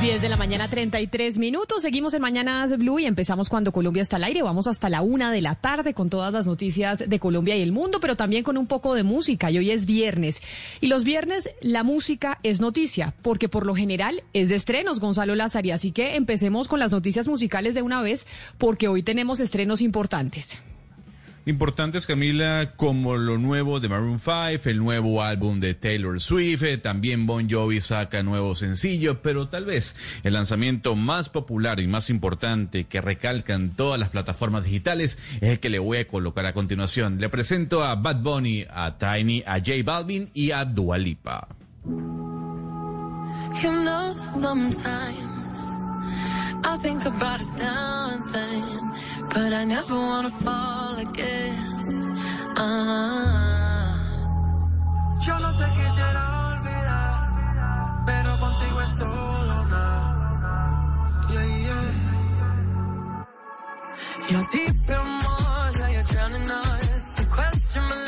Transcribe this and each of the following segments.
10 de la mañana, 33 minutos. Seguimos en Mañanas Blue y empezamos cuando Colombia está al aire. Vamos hasta la una de la tarde con todas las noticias de Colombia y el mundo, pero también con un poco de música. Y hoy es viernes. Y los viernes la música es noticia, porque por lo general es de estrenos, Gonzalo Lázari. Así que empecemos con las noticias musicales de una vez, porque hoy tenemos estrenos importantes importantes, Camila, como lo nuevo de Maroon 5, el nuevo álbum de Taylor Swift, eh, también Bon Jovi saca nuevo sencillo, pero tal vez el lanzamiento más popular y más importante que recalcan todas las plataformas digitales es el que le voy a colocar a continuación. Le presento a Bad Bunny, a Tiny, a J Balvin y a Dua Lipa. I think about us now and then, but I never wanna fall again. Ah. Yo no te quisiera olvidar, pero contigo es todo nada. Yeah, yeah. You're deep in now you're drowning us. You question my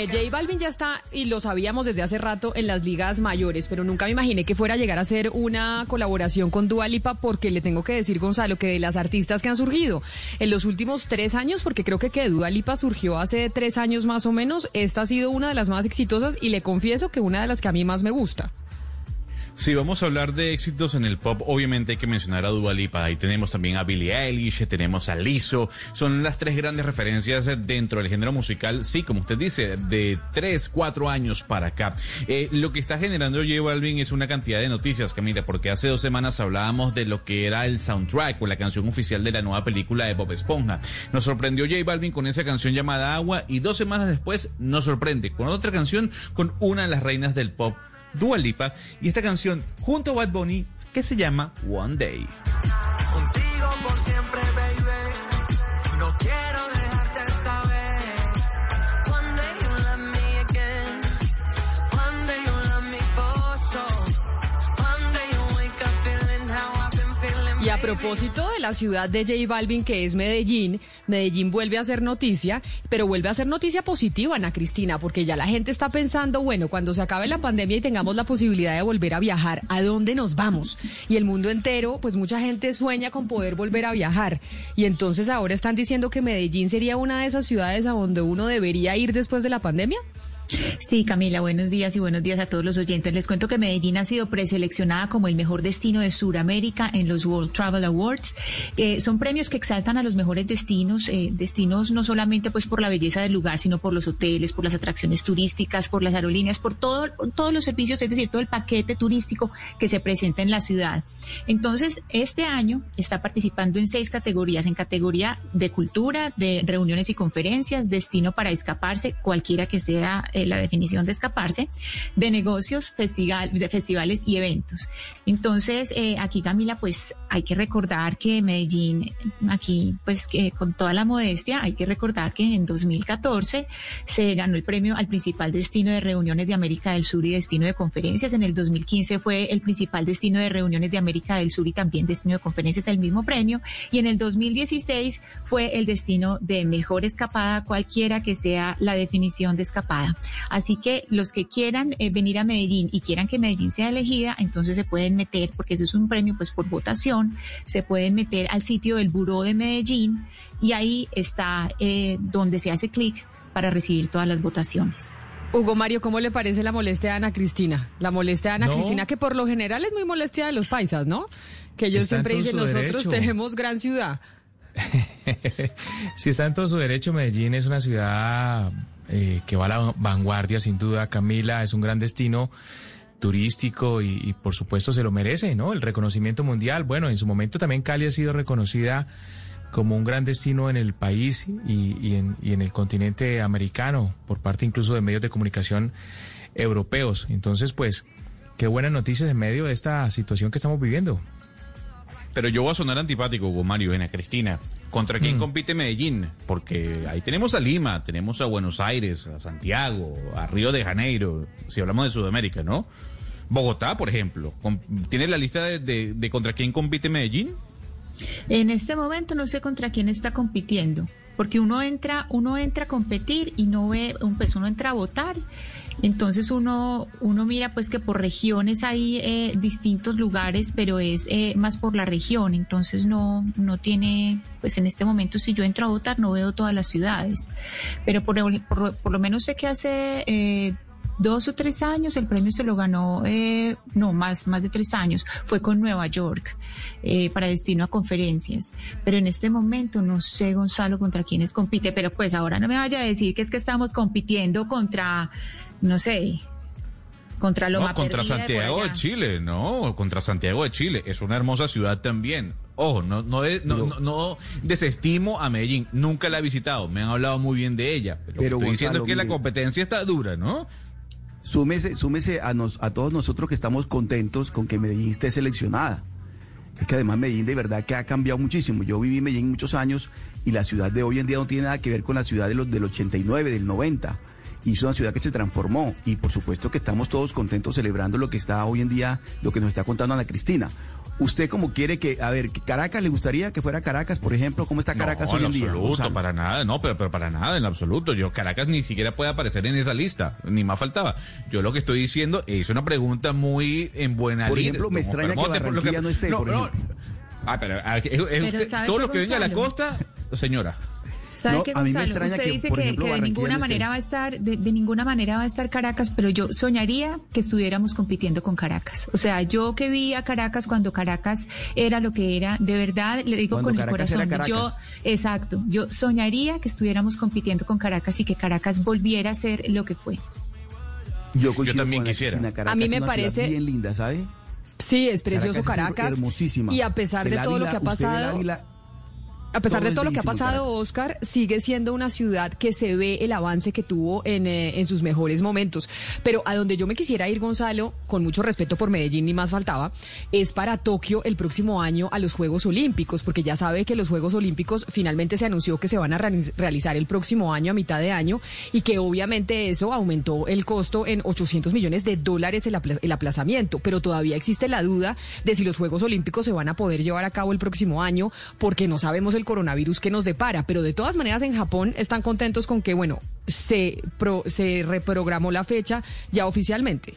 Óigame, J Balvin ya está, y lo sabíamos desde hace rato, en las ligas mayores, pero nunca me imaginé que fuera a llegar a ser una colaboración con Dua Lipa, porque le tengo que decir, Gonzalo, que de las artistas que han surgido en los últimos tres años, porque creo que que surgió hace tres años más o menos, esta ha sido una de las más exitosas y le confieso que una de las que a mí más me gusta. Si vamos a hablar de éxitos en el pop, obviamente hay que mencionar a Dua Lipa. Ahí tenemos también a Billie Eilish, tenemos a Lizzo. Son las tres grandes referencias dentro del género musical, sí, como usted dice, de tres, cuatro años para acá. Eh, lo que está generando J Balvin es una cantidad de noticias, mira, porque hace dos semanas hablábamos de lo que era el soundtrack o la canción oficial de la nueva película de Bob Esponja. Nos sorprendió J Balvin con esa canción llamada Agua y dos semanas después nos sorprende con otra canción con una de las reinas del pop Dua Lipa y esta canción junto a Bad Bunny que se llama One Day. Y a propósito de la ciudad de J Balvin, que es Medellín, Medellín vuelve a ser noticia, pero vuelve a ser noticia positiva, Ana Cristina, porque ya la gente está pensando, bueno, cuando se acabe la pandemia y tengamos la posibilidad de volver a viajar, ¿a dónde nos vamos? Y el mundo entero, pues mucha gente sueña con poder volver a viajar. Y entonces ahora están diciendo que Medellín sería una de esas ciudades a donde uno debería ir después de la pandemia. Sí, Camila, buenos días y buenos días a todos los oyentes. Les cuento que Medellín ha sido preseleccionada como el mejor destino de Sudamérica en los World Travel Awards. Eh, son premios que exaltan a los mejores destinos, eh, destinos no solamente pues por la belleza del lugar, sino por los hoteles, por las atracciones turísticas, por las aerolíneas, por todo, todos los servicios, es decir, todo el paquete turístico que se presenta en la ciudad. Entonces, este año está participando en seis categorías, en categoría de cultura, de reuniones y conferencias, destino para escaparse, cualquiera que sea la definición de escaparse, de negocios, festival, de festivales y eventos. Entonces, eh, aquí Camila, pues hay que recordar que Medellín, aquí pues que con toda la modestia, hay que recordar que en 2014 se ganó el premio al principal destino de reuniones de América del Sur y destino de conferencias. En el 2015 fue el principal destino de reuniones de América del Sur y también destino de conferencias, el mismo premio. Y en el 2016 fue el destino de mejor escapada, cualquiera que sea la definición de escapada. Así que los que quieran eh, venir a Medellín y quieran que Medellín sea elegida, entonces se pueden meter, porque eso es un premio pues por votación, se pueden meter al sitio del Buró de Medellín y ahí está eh, donde se hace clic para recibir todas las votaciones. Hugo Mario, ¿cómo le parece la molestia de Ana Cristina? La molestia de Ana Cristina, que por lo general es muy molestia de los paisas, ¿no? Que ellos siempre dicen, nosotros tenemos gran ciudad. si está en todo su derecho, Medellín es una ciudad eh, que va a la vanguardia, sin duda. Camila es un gran destino turístico y, por supuesto se lo merece, ¿no? El reconocimiento mundial. Bueno, en su momento también Cali ha sido reconocida como un gran destino en el país y, en, y en el continente americano, por parte incluso de medios de comunicación europeos. Entonces, pues, qué buenas noticias en medio de esta situación que estamos viviendo. Pero yo voy a sonar antipático, Hugo Mario, Ana Cristina. ¿Contra quién mm. compite Medellín? Porque ahí tenemos a Lima, tenemos a Buenos Aires, a Santiago, a Río de Janeiro, si hablamos de Sudamérica, ¿no? Bogotá, por ejemplo. ¿Tiene la lista de, contra quién compite Medellín? En este momento no sé contra quién está compitiendo, porque uno entra, uno entra a competir y no ve, pues uno entra a votar entonces uno, uno mira pues que por regiones hay eh, distintos lugares, pero es eh, más por la región. Entonces no, no tiene, pues en este momento si yo entro a votar no veo todas las ciudades. Pero por, por, lo menos sé que hace eh, dos o tres años el premio se lo ganó, no, más, más de tres años, fue con Nueva York para destino a conferencias. Pero en este momento no sé, Gonzalo, contra quiénes compite, pero pues ahora no me vaya a decir que es que estamos compitiendo contra no sé, contra Loma no, contra Santiago de, Chile, no, contra Santiago de Chile. Es una hermosa ciudad también. Ojo, no, no, no, desestimo a Medellín. Nunca la he visitado. Me han hablado muy bien de ella. Pero, estoy diciendo que la competencia está dura, ¿no? Súmese, súmese a, nos, a todos nosotros que estamos contentos con que Medellín esté seleccionada. Es que además Medellín de verdad que ha cambiado muchísimo. Yo viví en Medellín muchos años y la ciudad de hoy en día no tiene nada que ver con la ciudad de los, del 89, del 90 y es una ciudad que se transformó y por supuesto que estamos todos contentos celebrando lo que está hoy en día, lo que nos está contando Ana Cristina. ¿Usted cómo quiere que, a ver, Caracas le gustaría que fuera Caracas, por ejemplo? ¿Cómo está Caracas hoy en, día? En absoluto, para nada, no, pero, pero para nada, en absoluto. Yo, Caracas ni siquiera puede aparecer en esa lista, ni más faltaba. Yo lo que estoy diciendo es una pregunta muy en buena Por ejemplo, me extraña que Barranquilla no esté, por ejemplo. Ah, pero, todo lo que venga a la costa, señora. ¿Sabe qué, Gonzalo? Usted dice que, de ninguna manera va a estar, de, ninguna manera va a estar Caracas, pero yo soñaría que estuviéramos compitiendo con Caracas. O sea, yo que vi a Caracas cuando Caracas era lo que era, de verdad, le digo con el corazón. Yo, exacto, yo soñaría que estuviéramos compitiendo con Caracas y que Caracas volviera a ser lo que fue. Yo, también quisiera. a mí me parece bien linda, ¿sabe? Sí, es precioso Caracas. hermosísima. Y a pesar de todo lo que ha pasado a pesar de todo lo que ha pasado, Oscar, sigue siendo una ciudad que se ve el avance que tuvo en, eh, en, sus mejores momentos. Pero a donde yo me quisiera ir, Gonzalo, con mucho respeto por Medellín, ni más faltaba, es para Tokio el próximo año a los Juegos Olímpicos, porque ya sabe que los Juegos Olímpicos finalmente se anunció que se van a realizar el próximo año, a mitad de año, y que obviamente eso aumentó el costo en 800 millones de dólares el, el aplazamiento. Pero todavía existe la duda de si los Juegos Olímpicos se van a poder llevar a cabo el próximo año, porque no sabemos el coronavirus que nos depara. Pero de todas maneras en Japón están contentos con que, bueno, se, se reprogramó la fecha ya oficialmente.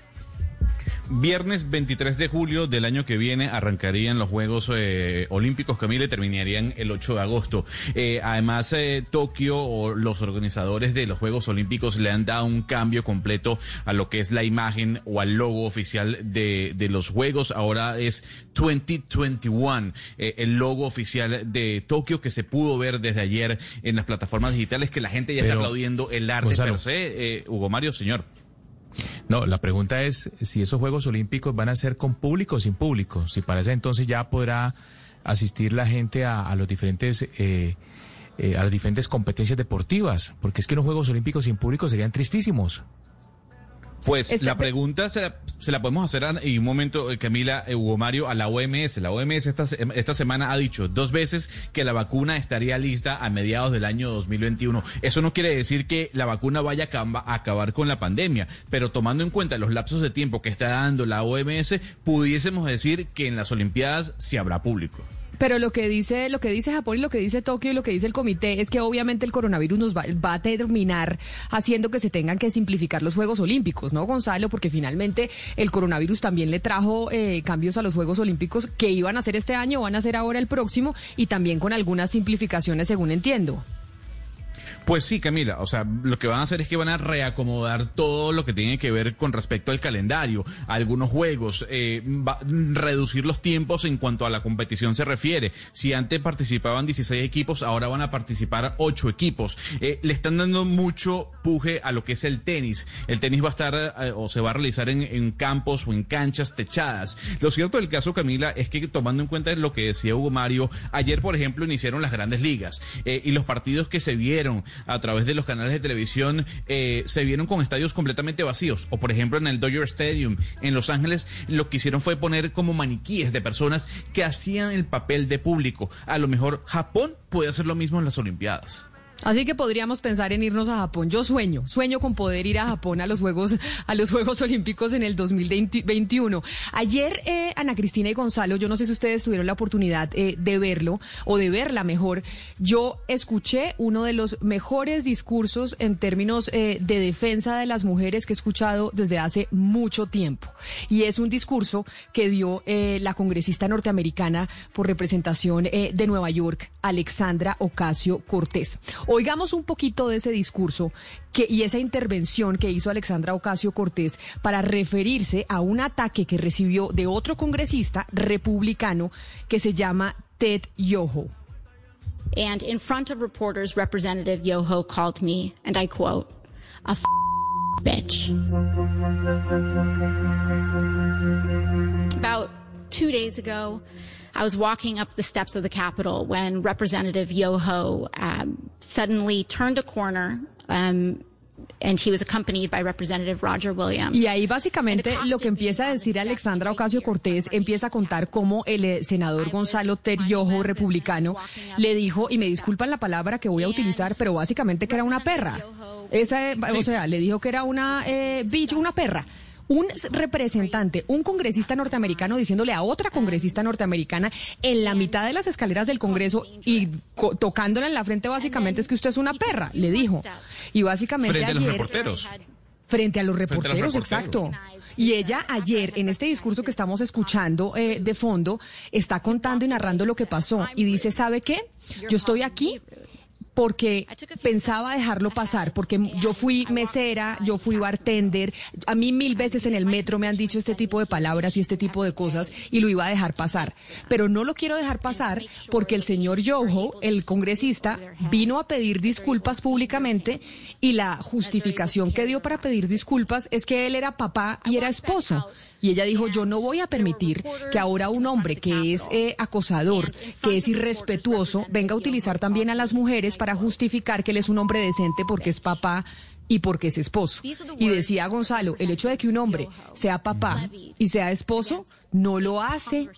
Viernes 23 de julio del año que viene arrancarían los Juegos eh, Olímpicos, Camila, y terminarían el 8 de agosto. Eh, además, eh, Tokio o los organizadores de los Juegos Olímpicos le han dado un cambio completo a lo que es la imagen o al logo oficial de, de los Juegos. Ahora es 2021, el logo oficial de Tokio que se pudo ver desde ayer en las plataformas digitales que la gente ya está aplaudiendo el arte per se. Hugo Mario, señor. No, la pregunta es si esos Juegos Olímpicos van a ser con público o sin público. Si para ese entonces ya podrá asistir la gente a, los diferentes eh, eh, a las diferentes competencias deportivas, porque es que los Juegos Olímpicos sin público serían tristísimos. Pues la pregunta se la, podemos hacer en un momento, eh, Camila, eh, Hugo Mario, a la OMS. La OMS esta, esta semana ha dicho dos veces que la vacuna estaría lista a mediados del año 2021. Eso no quiere decir que la vacuna vaya a acabar con la pandemia, pero tomando en cuenta los lapsos de tiempo que está dando la OMS, pudiésemos decir que en las Olimpiadas sí habrá público. Pero lo que dice, lo que dice Japón y lo que dice Tokio y lo que dice el comité es que obviamente el coronavirus nos va, a terminar haciendo que se tengan que simplificar los Juegos Olímpicos, ¿no, Gonzalo? Porque finalmente el coronavirus también le trajo eh, cambios a los Juegos Olímpicos que iban a hacer este año, van a hacer ahora el próximo y también con algunas simplificaciones, según entiendo. Pues sí, Camila, o sea, lo que van a hacer es que van a reacomodar todo lo que tiene que ver con respecto al calendario, algunos juegos, eh, reducir los tiempos en cuanto a la competición se refiere. Si antes participaban 16 equipos, ahora van a participar 8 equipos. Eh, le están dando mucho puje a lo que es el tenis. El tenis va a estar eh, o se va a realizar en, campos o en canchas techadas. Lo cierto del caso, Camila, es que tomando en cuenta lo que decía Hugo Mario, ayer, por ejemplo, iniciaron las grandes ligas y los partidos que se vieron a través de los canales de televisión eh, se vieron con estadios completamente vacíos. O por ejemplo en el Dodger Stadium en Los Ángeles lo que hicieron fue poner como maniquíes de personas que hacían el papel de público. A lo mejor Japón puede hacer lo mismo en las Olimpiadas. Así que podríamos pensar en irnos a Japón. Yo sueño, sueño con poder ir a Japón a los Juegos, a los Juegos Olímpicos en el 2021. Ayer, eh, Ana Cristina y Gonzalo, yo no sé si ustedes tuvieron la oportunidad eh, de verlo o de verla mejor. Yo escuché uno de los mejores discursos en términos eh, de defensa de las mujeres que he escuchado desde hace mucho tiempo. Y es un discurso que dio la congresista norteamericana por representación de Nueva York, Alexandra Ocasio Cortés. Oigamos un poquito de ese discurso y esa intervención que hizo Alexandra Ocasio Cortés para referirse a un ataque que recibió de otro congresista republicano que se llama Ted Yoho. And in front of reporters, Representative Yoho called me, and I quote, a bitch. About two days ago, I was walking up the steps of the Capitol when Representative Yoho um, suddenly turned a corner. Um, And he was accompanied by Representative Roger Williams. Y ahí básicamente lo que empieza a decir Alexandra Ocasio Cortés empieza a contar cómo el eh, senador Gonzalo Teriojo, republicano, le dijo, y me disculpan la palabra que voy a utilizar, pero básicamente que era una perra. Esa, o sea, le dijo que era una eh, bicho, una perra un representante, un congresista norteamericano diciéndole a otra congresista norteamericana en la mitad de las escaleras del Congreso y tocándola en la frente básicamente es que usted es una perra, le dijo. Y básicamente frente a los reporteros. Frente a los reporteros, exacto. Y ella ayer, en este discurso que estamos escuchando eh, de fondo, está contando y narrando lo que pasó. Y dice, ¿sabe qué? Yo estoy aquí porque pensaba dejarlo pasar, porque yo fui mesera, yo fui bartender, a mí mil veces en el metro me han dicho este tipo de palabras y este tipo de cosas y lo iba a dejar pasar. Pero no lo quiero dejar pasar porque el señor Yoho, el congresista, vino a pedir disculpas públicamente y la justificación que dio para pedir disculpas es que él era papá y era esposo. Y ella dijo, yo no voy a permitir que ahora un hombre que es eh, acosador, que es irrespetuoso, venga a utilizar también a las mujeres para justificar que él es un hombre decente porque es papá y porque es esposo. Y decía Gonzalo, el hecho de que un hombre sea papá y sea esposo no lo hace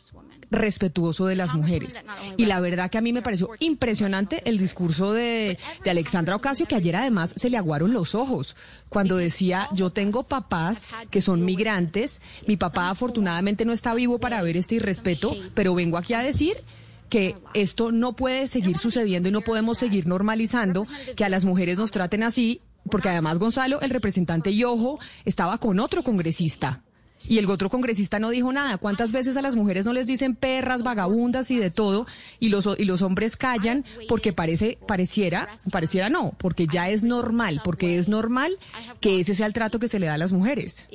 respetuoso de las mujeres. Y la verdad que a mí me pareció impresionante el discurso de, de, Alexandra Ocasio, que ayer además se le aguaron los ojos, cuando decía, yo tengo papás que son migrantes, mi papá afortunadamente no está vivo para ver este irrespeto, pero vengo aquí a decir que esto no puede seguir sucediendo y no podemos seguir normalizando que a las mujeres nos traten así, porque además Gonzalo, el representante Yojo, estaba con otro congresista. Y el otro congresista no dijo nada. ¿Cuántas veces a las mujeres no les dicen perras, vagabundas y de todo? Y los, y los hombres callan porque parece, pareciera, pareciera no, porque ya es normal, porque es normal que ese sea el trato que se le da a las mujeres.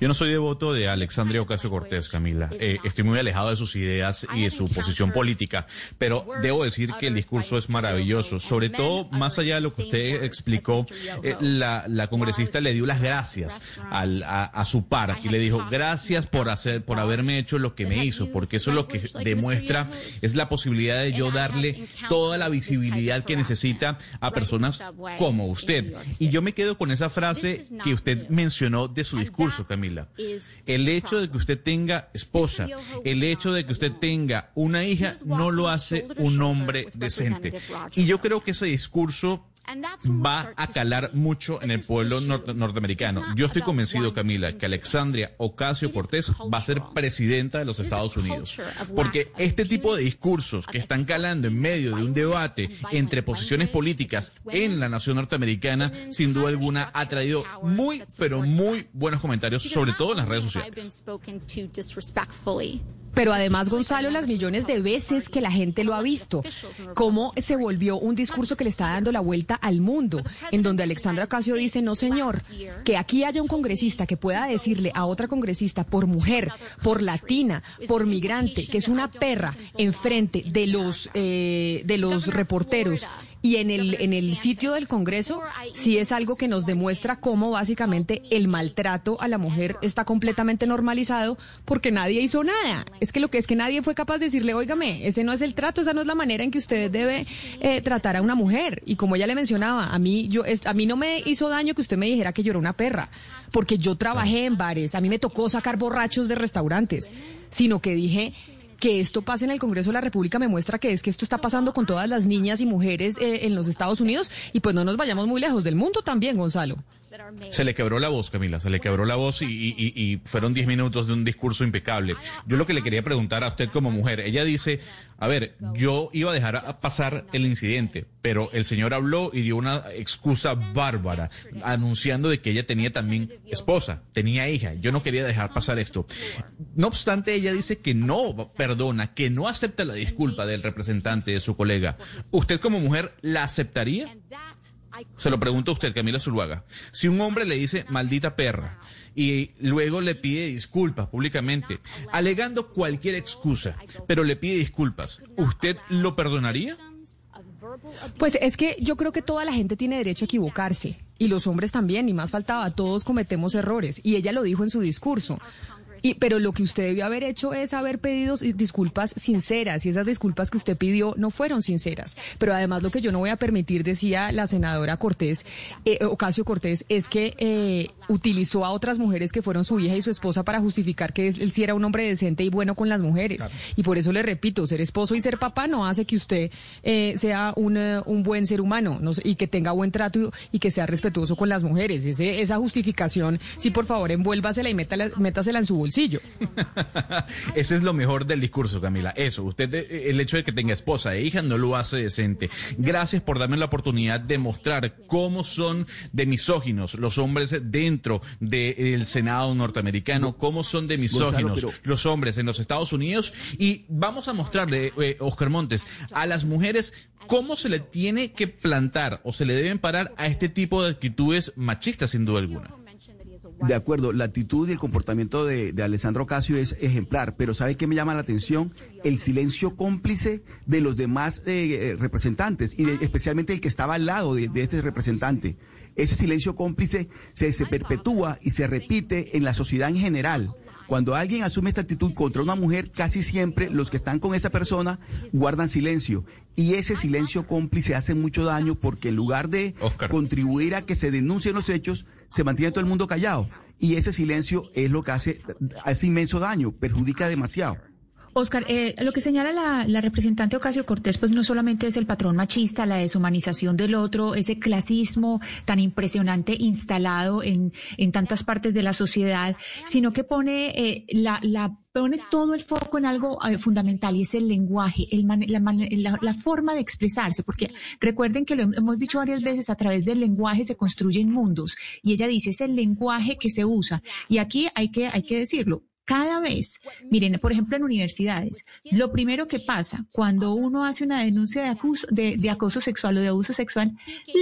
Yo no soy devoto de Alexandria Ocasio Cortés, Camila. Eh, estoy muy alejado de sus ideas y de su posición política, pero debo decir que el discurso es maravilloso. Sobre todo, más allá de lo que usted explicó, eh, la, la, congresista le dio las gracias al, a, a su par y le dijo, gracias por hacer, por haberme hecho lo que me hizo, porque eso es lo que demuestra, es la posibilidad de yo darle toda la visibilidad que necesita a personas como usted. Y yo me quedo con esa frase que usted mencionó de su discurso, Camila. El hecho de que usted tenga esposa, el hecho de que usted tenga una hija, no lo hace un hombre decente. Y yo creo que ese discurso va a calar mucho en el pueblo norteamericano. Yo estoy convencido, Camila, que Alexandria Ocasio Cortés va a ser presidenta de los Estados Unidos. Porque este tipo de discursos que están calando en medio de un debate entre posiciones políticas en la nación norteamericana, sin duda alguna, ha traído muy, pero muy buenos comentarios, sobre todo en las redes sociales. Pero además, Gonzalo, las millones de veces que la gente lo ha visto, cómo se volvió un discurso que le está dando la vuelta al mundo, en donde Alexandra Ocasio dice, no señor, que aquí haya un congresista que pueda decirle a otra congresista por mujer, por latina, por migrante, que es una perra enfrente de los, eh, de los reporteros y en el, en el sitio del Congreso sí es algo que nos demuestra cómo básicamente el maltrato a la mujer está completamente normalizado porque nadie hizo nada. Es que lo que es que nadie fue capaz de decirle, óigame, ese no es el trato, esa no es la manera en que usted debe eh, tratar a una mujer. Y como ella le mencionaba, a mí, yo, a mí no me hizo daño que usted me dijera que yo era una perra, porque yo trabajé en bares, a mí me tocó sacar borrachos de restaurantes, sino que dije, que esto pase en el Congreso de la República me muestra que es que esto está pasando con todas las niñas y mujeres eh, en los Estados Unidos y pues no nos vayamos muy lejos del mundo también, Gonzalo. Se le quebró la voz, Camila, se le quebró la voz y, fueron 10 minutos de un discurso impecable. Yo lo que le quería preguntar a usted como mujer, ella dice, a ver, yo iba a dejar pasar el incidente, pero el señor habló y dio una excusa bárbara, anunciando de que ella tenía también esposa, tenía hija, yo no quería dejar pasar esto. No obstante, ella dice que no perdona, que no acepta la disculpa del representante de su colega. ¿Usted como mujer la aceptaría? Se lo pregunto a usted, Camila Zuluaga. Si un hombre le dice maldita perra y luego le pide disculpas públicamente, alegando cualquier excusa, pero le pide disculpas, ¿usted lo perdonaría? Pues es que yo creo que toda la gente tiene derecho a equivocarse y los hombres también, y más faltaba, todos cometemos errores y ella lo dijo en su discurso. Y, pero lo que usted debió haber hecho es haber pedido disculpas sinceras y esas disculpas que usted pidió no fueron sinceras. Pero además lo que yo no voy a permitir, decía la senadora Cortés, eh, Ocasio Cortés, es que eh, utilizó a otras mujeres que fueron su hija y su esposa para justificar que él, sí era un hombre decente y bueno con las mujeres. Y por eso le repito, ser esposo y ser papá no hace que usted eh, sea un, un, buen ser humano y que tenga buen trato y que sea respetuoso con las mujeres. Ese, esa justificación, sí, por favor, envuélvasela y métasela en su bolsillo Ese es lo mejor del discurso, Camila. Eso, usted, eh, el hecho de que tenga esposa e hija no lo hace decente. Gracias por darme la oportunidad de mostrar cómo son de misóginos los hombres dentro del Senado norteamericano, cómo son de misóginos los hombres en los Estados Unidos. Y vamos a mostrarle, eh, Oscar Montes, a las mujeres cómo se le tiene que plantar o se le deben parar a este tipo de actitudes machistas, sin duda alguna. De acuerdo, la actitud y el comportamiento de, Alessandro Casio es ejemplar, pero ¿sabe qué me llama la atención? El silencio cómplice de los demás eh, eh, representantes y especialmente el que estaba al lado de, este representante. Ese silencio cómplice se, se perpetúa y se repite en la sociedad en general. Cuando alguien asume esta actitud contra una mujer, casi siempre los que están con esa persona guardan silencio. Y ese silencio cómplice hace mucho daño porque en lugar de contribuir a que se denuncien los hechos, se mantiene todo el mundo callado. Y ese silencio es lo que hace, hace inmenso daño, perjudica demasiado. Oscar, eh, lo que señala la, representante Ocasio Cortés, pues no solamente es el patrón machista, la deshumanización del otro, ese clasismo tan impresionante instalado en, en tantas partes de la sociedad, sino que pone eh, la, la pone todo el foco en algo eh, fundamental y es el lenguaje, el la, la, forma de expresarse, porque recuerden que lo hemos dicho varias veces, a través del lenguaje se construyen mundos y ella dice es el lenguaje que se usa y aquí hay que, hay que decirlo, cada vez, miren, por ejemplo, en universidades, lo primero que pasa cuando uno hace una denuncia de, acoso, de, acoso sexual o de abuso sexual,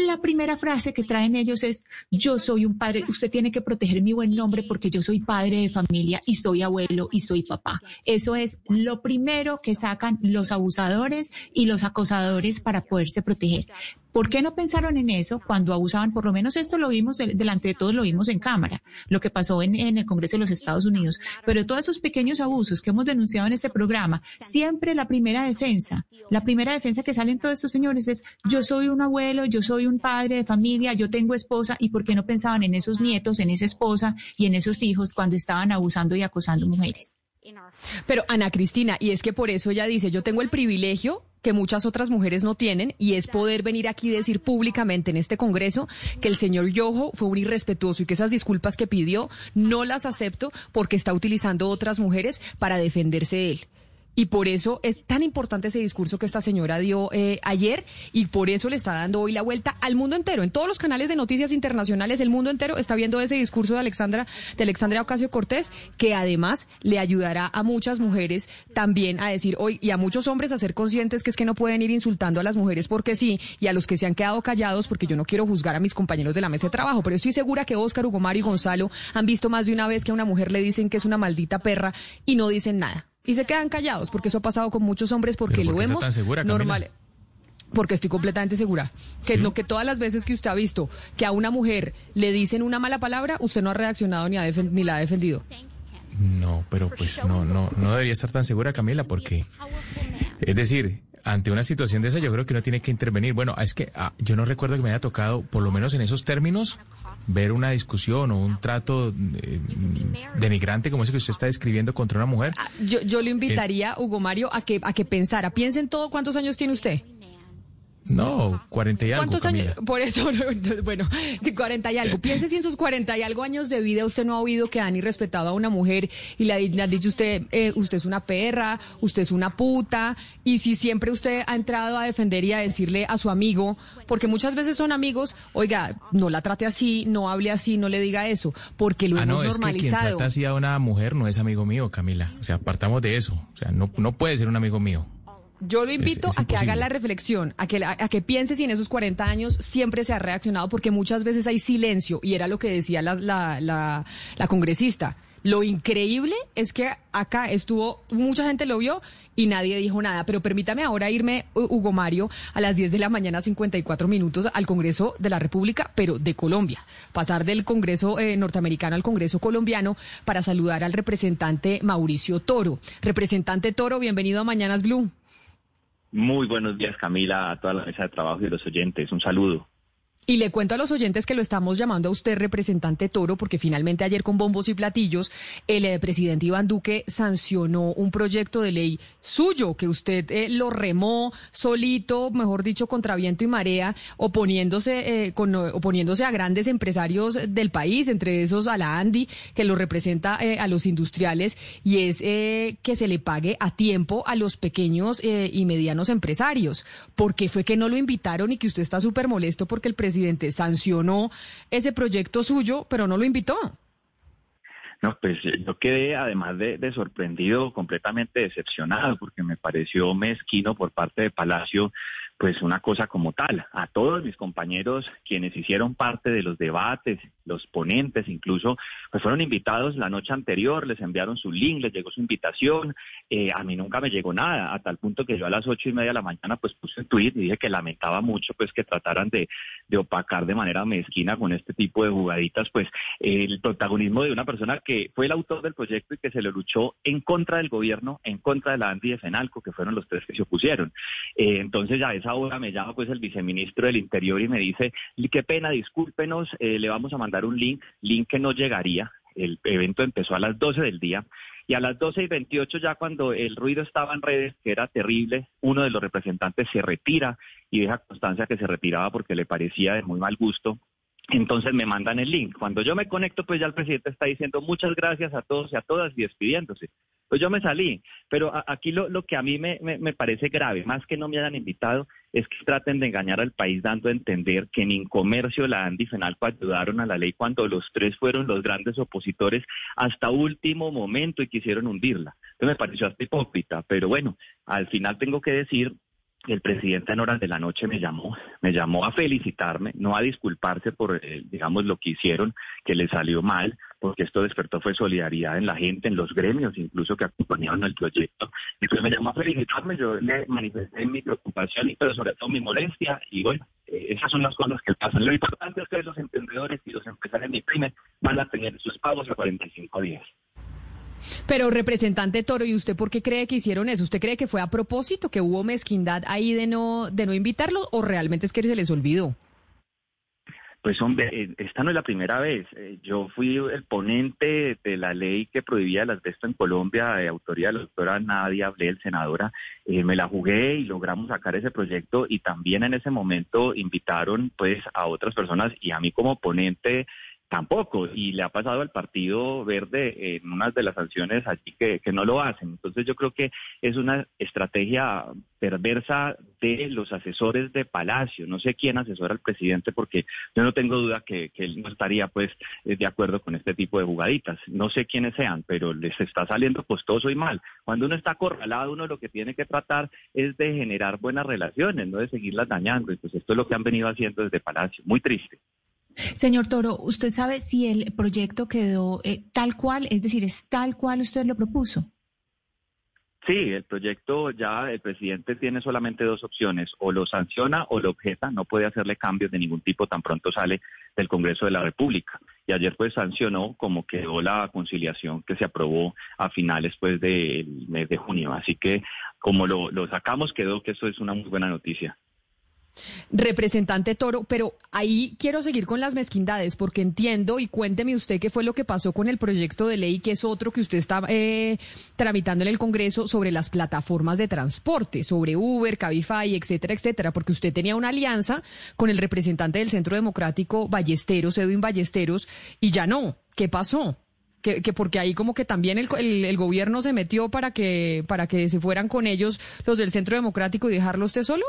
la primera frase que traen ellos es, yo soy un padre, usted tiene que proteger mi buen nombre porque yo soy padre de familia y soy abuelo y soy papá. Eso es lo primero que sacan los abusadores y los acosadores para poderse proteger. ¿Por qué no pensaron en eso cuando abusaban? Por lo menos esto lo vimos delante de todos, lo vimos en cámara, lo que pasó en, el Congreso de los Estados Unidos. Pero todos esos pequeños abusos que hemos denunciado en este programa, siempre la primera defensa, la primera defensa que salen todos estos señores es yo soy un abuelo, yo soy un padre de familia, yo tengo esposa y por qué no pensaban en esos nietos, en esa esposa y en esos hijos cuando estaban abusando y acosando mujeres. Pero Ana Cristina, y es que por eso ella dice, yo tengo el privilegio que muchas otras mujeres no tienen y es poder venir aquí y decir públicamente en este Congreso que el señor Yojo fue un irrespetuoso y que esas disculpas que pidió no las acepto porque está utilizando otras mujeres para defenderse él. Y por eso es tan importante ese discurso que esta señora dio eh, ayer y por eso le está dando hoy la vuelta al mundo entero. En todos los canales de noticias internacionales, el mundo entero está viendo ese discurso de Alexandra, de Alexandria Ocasio Cortés, que además le ayudará a muchas mujeres también a decir hoy y a muchos hombres a ser conscientes que es que no pueden ir insultando a las mujeres porque sí y a los que se han quedado callados porque yo no quiero juzgar a mis compañeros de la mesa de trabajo, pero estoy segura que Oscar, Hugo y Gonzalo han visto más de una vez que a una mujer le dicen que es una maldita perra y no dicen nada. Y se quedan callados, porque eso ha pasado con muchos hombres, porque lo vemos normal. Porque estoy completamente segura que no que todas las veces que usted ha visto que a una mujer le dicen una mala palabra, usted no ha reaccionado ni, ha ni la ha defendido. No, pero pues no, no, no debería estar tan segura, Camila, porque es decir, ante una situación de esa yo creo que uno tiene que intervenir. Bueno, es que ah, yo no recuerdo que me haya tocado, por lo menos en esos términos, ver una discusión o un trato eh, denigrante como ese que usted está describiendo contra una mujer. Ah, yo, yo le invitaría, Hugo Mario, a que, a que pensara. Piensen todo, ¿cuántos años tiene usted? No, 40 y algo. ¿Cuántos años? Por eso, bueno, 40 y algo. Piense si en sus 40 y algo años de vida usted no ha oído que han irrespetado a una mujer y le, han dicho usted, eh, usted es una perra, usted es una puta, y si siempre usted ha entrado a defender y a decirle a su amigo, porque muchas veces son amigos, oiga, no la trate así, no hable así, no le diga eso, porque lo ah, hemos no, normalizado. Es que quien trata así a una mujer no es amigo mío, Camila. O sea, partamos de eso. O sea, no, no puede ser un amigo mío. Yo lo invito a que haga la reflexión, a que, a, que piense si en esos 40 años siempre se ha reaccionado, porque muchas veces hay silencio, y era lo que decía la, la, la, la congresista. Lo increíble es que acá estuvo, mucha gente lo vio y nadie dijo nada. Pero permítame ahora irme, Hugo Mario, a las 10 de la mañana, 54 minutos, al Congreso de la República, pero de Colombia. Pasar del Congreso eh, norteamericano al Congreso colombiano para saludar al representante Mauricio Toro. Representante Toro, bienvenido a Mañanas Blue. Muy buenos días, Camila, a toda la mesa de trabajo y los oyentes. Un saludo. Y le cuento a los oyentes que lo estamos llamando a usted representante Toro, porque finalmente ayer con bombos y platillos el eh, presidente Iván Duque sancionó un proyecto de ley suyo, que usted eh, lo remó solito, mejor dicho, contra viento y marea, oponiéndose, eh, con, oponiéndose a grandes empresarios del país, entre esos a la Andy, que lo representa a los industriales, y es que se le pague a tiempo a los pequeños y medianos empresarios. ¿Por qué fue que no lo invitaron y que usted está súper molesto porque el presidente sancionó ese proyecto suyo, pero no lo invitó. No, pues yo quedé además de, de, sorprendido, completamente decepcionado, porque me pareció mezquino por parte de Palacio pues una cosa como tal. A todos mis compañeros quienes hicieron parte de los debates, los ponentes incluso, pues fueron invitados la noche anterior, les enviaron su link, les llegó su invitación. Eh, a mí nunca me llegó nada, a tal punto que yo a las ocho y media de la mañana pues puse un tweet y dije que lamentaba mucho pues que trataran de, de opacar de manera mezquina con este tipo de jugaditas pues el protagonismo de una persona que fue el autor del proyecto y que se le luchó en contra del gobierno, en contra de la Andy de Fenalco, que fueron los tres que se opusieron. Eh, entonces ya esa hora me llama pues el viceministro del Interior y me dice, qué pena, discúlpenos, eh, le vamos a mandar un link, link que no llegaría. El evento empezó a las 12 del día y a las 12 y 28 ya cuando el ruido estaba en redes, que era terrible, uno de los representantes se retira y deja constancia que se retiraba porque le parecía de muy mal gusto. Entonces me mandan el link. Cuando yo me conecto, pues ya el presidente está diciendo muchas gracias a todos y a todas y despidiéndose. Pues yo me salí, pero aquí lo, lo, que a mí me, parece grave, más que no me hayan invitado, es que traten de engañar al país dando a entender que ni en comercio la Andy Fenalco ayudaron a la ley cuando los tres fueron los grandes opositores hasta último momento y quisieron hundirla. Entonces me pareció hasta hipócrita, pero bueno, al final tengo que decir el presidente en horas de la noche me llamó, me llamó a felicitarme, no a disculparse por, eh, digamos, lo que hicieron, que le salió mal, porque esto despertó fue solidaridad en la gente, en los gremios, incluso que acompañaron el proyecto. Y pues me llamó a felicitarme, yo le manifesté mi preocupación, y pero sobre todo mi molestia, y bueno, eh, esas son las cosas que pasan. Lo importante es que los emprendedores y los empresarios de PYME van a tener sus pagos a 45 días. Pero representante Toro, ¿y usted por qué cree que hicieron eso? ¿Usted cree que fue a propósito, que hubo mezquindad ahí de no, de no invitarlos o realmente es que se les olvidó? Pues hombre, eh, esta no es la primera vez. Eh, yo fui el ponente de la ley que prohibía el asbesto en Colombia, de autoría de la doctora Nadia Blel, senadora. Eh, me la jugué y logramos sacar ese proyecto y también en ese momento invitaron pues a otras personas y a mí como ponente tampoco. Y le ha pasado al Partido Verde en unas de las sanciones allí que, que no lo hacen. Entonces yo creo que es una estrategia perversa de los asesores de Palacio. No sé quién asesora al presidente porque yo no tengo duda que, que él no estaría pues eh, de acuerdo con este tipo de jugaditas. No sé quiénes sean, pero les está saliendo costoso y mal. Cuando uno está acorralado, uno lo que tiene que tratar es de generar buenas relaciones, no de seguirlas dañando. Y pues esto es lo que han venido haciendo desde Palacio. Muy triste. Señor Toro, ¿usted sabe si el proyecto quedó eh, tal cual, es decir, es tal cual usted lo propuso? Sí, el proyecto ya el presidente tiene solamente dos opciones, o lo sanciona o lo objeta, no puede hacerle cambios de ningún tipo tan pronto sale del Congreso de la República. Y ayer pues sancionó como quedó la conciliación que se aprobó a finales pues del mes de junio. Así que como lo, lo sacamos quedó que eso es una muy buena noticia. Representante Toro, pero ahí quiero seguir con las mezquindades porque entiendo y cuénteme usted qué fue lo que pasó con el proyecto de ley que es otro que usted está eh, tramitando en el Congreso sobre las plataformas de transporte, sobre Uber, Cabify, etcétera, etcétera, porque usted tenía una alianza con el representante del Centro Democrático Ballesteros, Edwin Ballesteros, y ya no. ¿Qué pasó? Que, que, porque ahí como que también el, el, el, gobierno se metió para que para que se fueran con ellos los del Centro Democrático y dejarlo usted solo.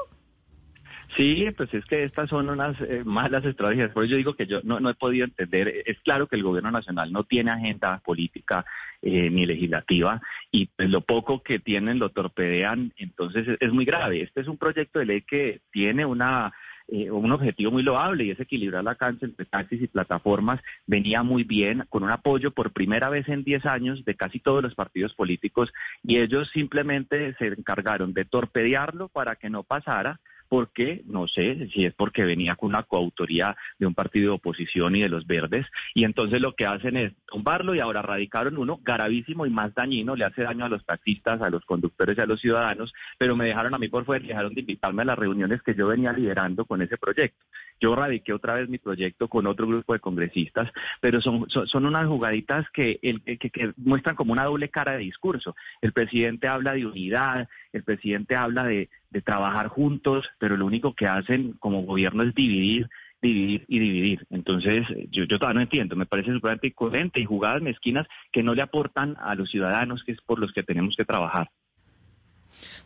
Sí, pues es que estas son unas eh, malas estrategias. Por eso yo digo que yo no, no, he podido entender. Es claro que el gobierno nacional no tiene agenda política eh, ni legislativa y pues lo poco que tienen lo torpedean. Entonces es, es muy grave. Este es un proyecto de ley que tiene una eh, un objetivo muy loable y es equilibrar la cancha entre taxis y plataformas. Venía muy bien, con un apoyo por primera vez en 10 años de casi todos los partidos políticos y ellos simplemente se encargaron de torpedearlo para que no pasara porque, no sé si es porque venía con una coautoría de un partido de oposición y de los verdes, y entonces lo que hacen es tumbarlo y ahora radicaron uno gravísimo y más dañino, le hace daño a los taxistas, a los conductores y a los ciudadanos, pero me dejaron a mí por fuera, dejaron de invitarme a las reuniones que yo venía liderando con ese proyecto. Yo radiqué otra vez mi proyecto con otro grupo de congresistas, pero son, son, unas jugaditas que, el, que, que, muestran como una doble cara de discurso. El presidente habla de unidad, el presidente habla de, de trabajar juntos, pero lo único que hacen como gobierno es dividir dividir y dividir. Entonces, yo, yo todavía no entiendo, me parece súper incoherente y jugadas mezquinas que no le aportan a los ciudadanos, que es por los que tenemos que trabajar.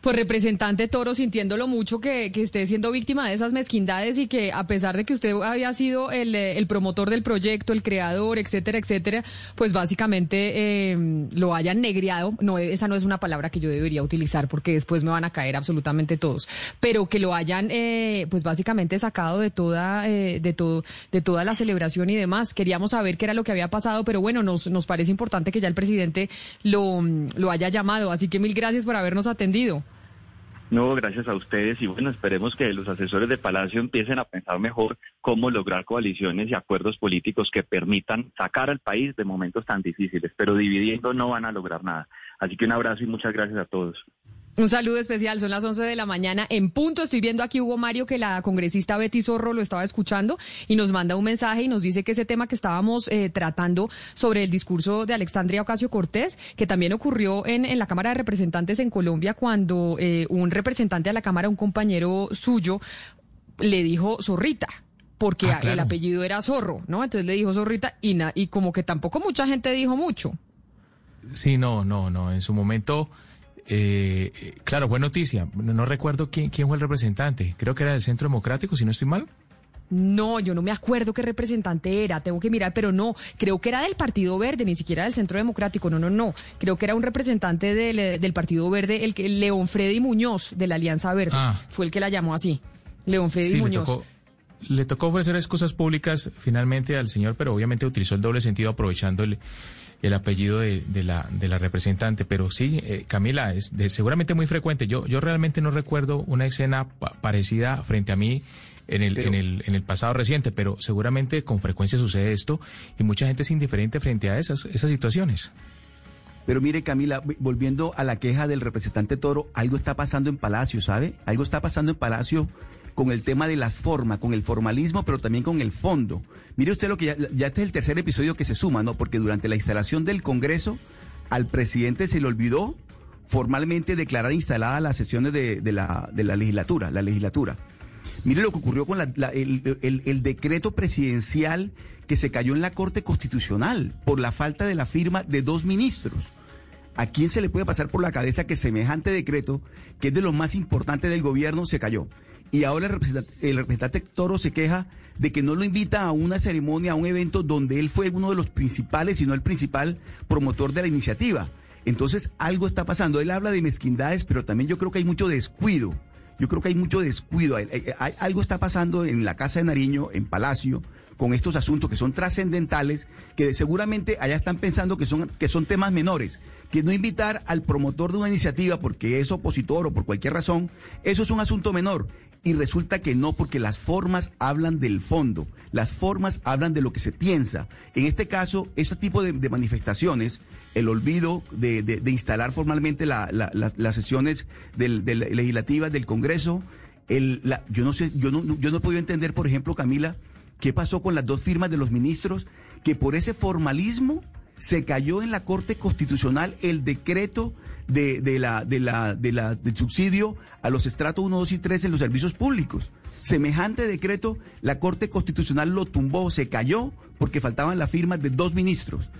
Pues representante Toro, sintiéndolo mucho que, que, esté siendo víctima de esas mezquindades y que a pesar de que usted había sido el, eh, el promotor del proyecto, el creador, etcétera, etcétera, pues básicamente eh, lo hayan negriado. No, esa no es una palabra que yo debería utilizar porque después me van a caer absolutamente todos. Pero que lo hayan, eh, pues básicamente sacado de toda, eh, de todo, de toda la celebración y demás. Queríamos saber qué era lo que había pasado, pero bueno, nos, nos parece importante que ya el presidente lo, lo haya llamado. Así que mil gracias por habernos atendido. No, gracias a ustedes y bueno, esperemos que los asesores de Palacio empiecen a pensar mejor cómo lograr coaliciones y acuerdos políticos que permitan sacar al país de momentos tan difíciles, pero dividiendo no van a lograr nada. Así que un abrazo y muchas gracias a todos. Un saludo especial, son las 11 de la mañana en punto. Estoy viendo aquí Hugo Mario que la congresista Betty Zorro lo estaba escuchando y nos manda un mensaje y nos dice que ese tema que estábamos eh, tratando sobre el discurso de Alexandria Ocasio Cortés, que también ocurrió en, en la Cámara de Representantes en Colombia cuando eh, un representante de la Cámara, un compañero suyo, le dijo zorrita porque ah, claro. el apellido era Zorro, ¿no? Entonces le dijo Zorrita y, na, y como que tampoco mucha gente dijo mucho. Sí, no, no, no. En su momento eh, claro, fue noticia. No, no recuerdo quién, quién fue el representante. Creo que era del Centro Democrático, si no estoy mal. No, yo no me acuerdo qué representante era, tengo que mirar, pero no, creo que era del Partido Verde, ni siquiera del Centro Democrático, no, no, no, creo que era un representante del, eh, del Partido Verde, el que León Freddy Muñoz, de la Alianza Verde, ah. fue el que la llamó así, León Freddy sí, Muñoz. Le tocó, le tocó ofrecer excusas públicas finalmente al señor, pero obviamente utilizó el doble sentido aprovechando el, el apellido de, de, la, de la representante. Pero sí, eh, Camila, es de, seguramente muy frecuente. Yo, yo realmente no recuerdo una escena pa parecida frente a mí en el, pero, en, el, en el pasado reciente, pero seguramente con frecuencia sucede esto y mucha gente es indiferente frente a esas, esas situaciones. Pero mire, Camila, volviendo a la queja del representante Toro, algo está pasando en Palacio, ¿sabe? Algo está pasando en Palacio con el tema de las formas, con el formalismo, pero también con el fondo. Mire usted lo que ya, este es el tercer episodio que se suma, ¿no? Porque durante la instalación del Congreso, al presidente se le olvidó formalmente declarar instalada las sesiones de, la, la legislatura, la legislatura. Mire lo que ocurrió con el, decreto presidencial que se cayó en la Corte Constitucional por la falta de la firma de dos ministros. ¿A quién se le puede pasar por la cabeza que semejante decreto, que es de lo más importante del gobierno, se cayó? Y ahora el representante, Toro se queja de que no lo invita a una ceremonia, a un evento donde él fue uno de los principales, si no el principal promotor de la iniciativa. Entonces algo está pasando. Él habla de mezquindades, pero también yo creo que hay mucho descuido. Yo creo que hay mucho descuido. algo está pasando en la Casa de Nariño, en Palacio, con estos asuntos que son trascendentales, que seguramente allá están pensando que son, que son temas menores, que no invitar al promotor de una iniciativa porque es opositor o por cualquier razón, eso es un asunto menor. Y resulta que no, porque las formas hablan del fondo, las formas hablan de lo que se piensa. En este caso, ese tipo de, manifestaciones, el olvido de, instalar formalmente las sesiones del, legislativas del Congreso, el, yo no sé, yo no, yo no he podido entender, por ejemplo, Camila, qué pasó con las dos firmas de los ministros, que por ese formalismo se cayó en la Corte Constitucional el decreto de, la, de la, de la, del subsidio a los estratos 1, 2 y 3 en los servicios públicos. Semejante decreto, la Corte Constitucional lo tumbó, se cayó porque faltaban las firmas de dos ministros.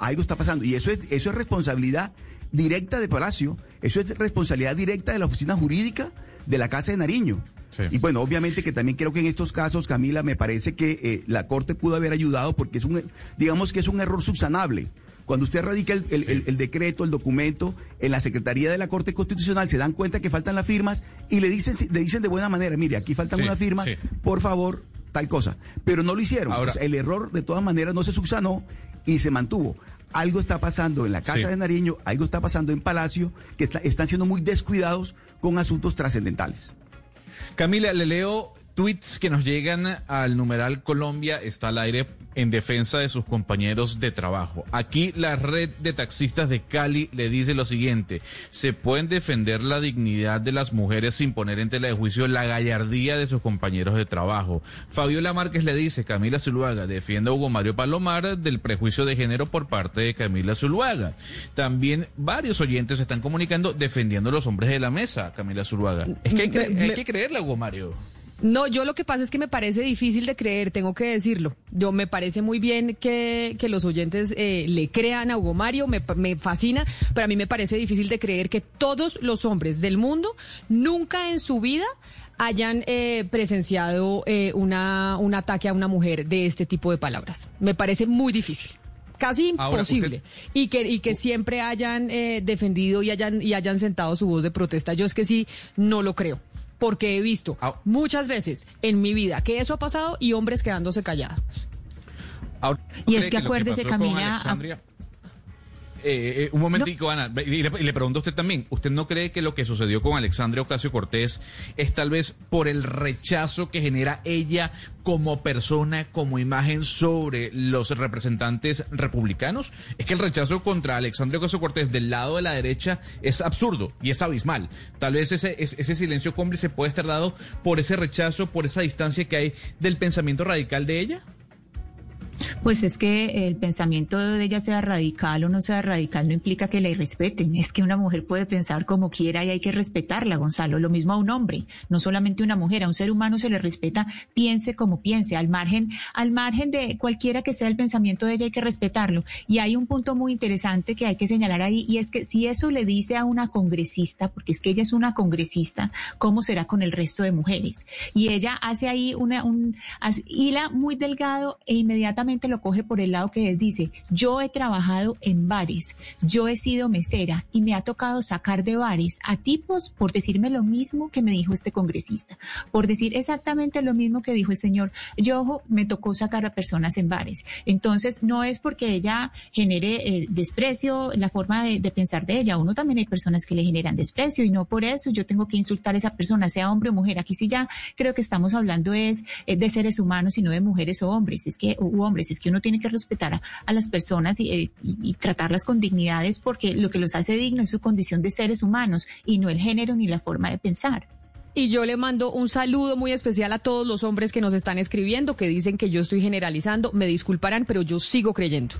algo está pasando. Y eso es, eso es responsabilidad directa de Palacio, eso es responsabilidad directa de la oficina jurídica de la Casa de Nariño. Y bueno, obviamente que también creo que en estos casos, Camila, me parece que eh, la Corte pudo haber ayudado porque es un, digamos que es un error subsanable. Cuando usted radica el, decreto, el documento en la Secretaría de la Corte Constitucional, se dan cuenta que faltan las firmas y le dicen, le dicen de buena manera, mire, aquí faltan unas firmas, por favor, tal cosa. Pero no lo hicieron. el error de todas maneras no se subsanó y se mantuvo. Algo está pasando en la Casa de Nariño, algo está pasando en Palacio, que están siendo muy descuidados con asuntos trascendentales. Camila, le leo tweets que nos llegan al numeral Colombia está al aire en defensa de sus compañeros de trabajo. Aquí la red de taxistas de Cali le dice lo siguiente, se pueden defender la dignidad de las mujeres sin poner en tela de juicio la gallardía de sus compañeros de trabajo. Fabiola Márquez le dice, Camila Zuluaga defiende a Hugo Mario Palomar del prejuicio de género por parte de Camila Zuluaga. También varios oyentes están comunicando defendiendo a los hombres de la mesa, Camila Zuluaga. Es que hay que, hay que creerle a Hugo Mario. No, yo lo que pasa es que me parece difícil de creer, tengo que decirlo. Yo me parece muy bien que, que los oyentes eh, le crean a Hugo Mario, me, me, fascina, pero a mí me parece difícil de creer que todos los hombres del mundo nunca en su vida hayan eh, presenciado eh, una, un ataque a una mujer de este tipo de palabras. Me parece muy difícil casi imposible y que y que siempre hayan defendido y hayan y hayan sentado su voz de protesta yo es que sí no lo creo porque he visto ah. muchas veces en mi vida que eso ha pasado y hombres quedándose callados. y es que, acuérdese, Camila. Eh, eh, un momentico, Ana, y le, pregunto a usted también, ¿usted no cree que lo que sucedió con Alexandria Ocasio Cortés es tal vez por el rechazo que genera ella como persona, como imagen sobre los representantes republicanos? Es que el rechazo contra Alexandria Ocasio Cortés del lado de la derecha es absurdo y es abismal. Tal vez ese, ese silencio cómplice puede estar dado por ese rechazo, por esa distancia que hay del pensamiento radical de ella. Pues es que el pensamiento de ella sea radical o no sea radical no implica que la irrespeten. Es que una mujer puede pensar como quiera y hay que respetarla, Gonzalo. Lo mismo a un hombre, no solamente una mujer. A un ser humano se le respeta, piense como piense. Al margen, al margen de cualquiera que sea el pensamiento de ella hay que respetarlo. Y hay un punto muy interesante que hay que señalar ahí y es que si eso le dice a una congresista, porque es que ella es una congresista, ¿cómo será con el resto de mujeres? Y ella hace ahí una, un hila muy delgado e inmediatamente lo coge por el lado que es, dice, yo he trabajado en bares, yo he sido mesera y me ha tocado sacar de bares a tipos por decirme lo mismo que me dijo este congresista, por decir exactamente lo mismo que dijo el señor. Yo me tocó sacar a personas en bares. Entonces, no es porque ella genere eh, desprecio la forma de, pensar de ella. Uno también hay personas que le generan desprecio y no por eso yo tengo que insultar a esa persona, sea hombre o mujer. Aquí sí ya creo que estamos hablando es eh, de seres humanos y no de mujeres o hombres. Es que, u hombres, es que uno tiene que respetar a, las personas eh, y, tratarlas con dignidades porque lo que los hace dignos es su condición de seres humanos y no el género ni la forma de pensar. Y yo le mando un saludo muy especial a todos los hombres que nos están escribiendo, que dicen que yo estoy generalizando. Me disculparán, pero yo sigo creyendo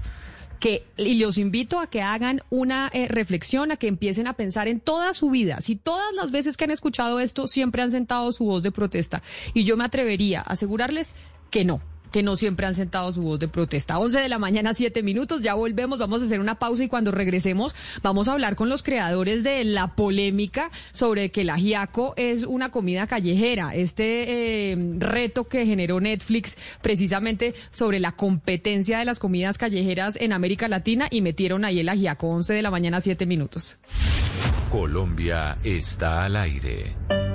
que, y los invito a que hagan una eh, reflexión, a que empiecen a pensar en toda su vida. Si todas las veces que han escuchado esto siempre han sentado su voz de protesta, y yo me atrevería a asegurarles que no que no siempre han sentado su voz de protesta. 11 de la mañana, 7 minutos, ya volvemos, vamos a hacer una pausa y cuando regresemos vamos a hablar con los creadores de la polémica sobre que el ajiaco es una comida callejera, este eh, reto que generó Netflix precisamente sobre la competencia de las comidas callejeras en América Latina y metieron ahí el ajiaco, 11 de la mañana, 7 minutos. Colombia está al aire.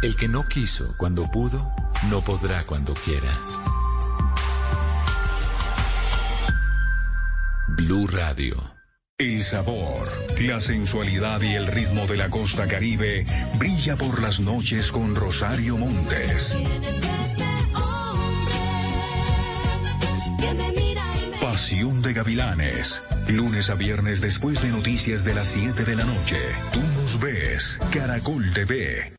El que no quiso cuando pudo, no podrá cuando quiera. Blue Radio. El sabor, la sensualidad y el ritmo de la costa caribe brilla por las noches con Rosario Montes. Pasión de Gavilanes. Lunes a viernes después de noticias de las 7 de la noche. Tú nos ves. Caracol TV.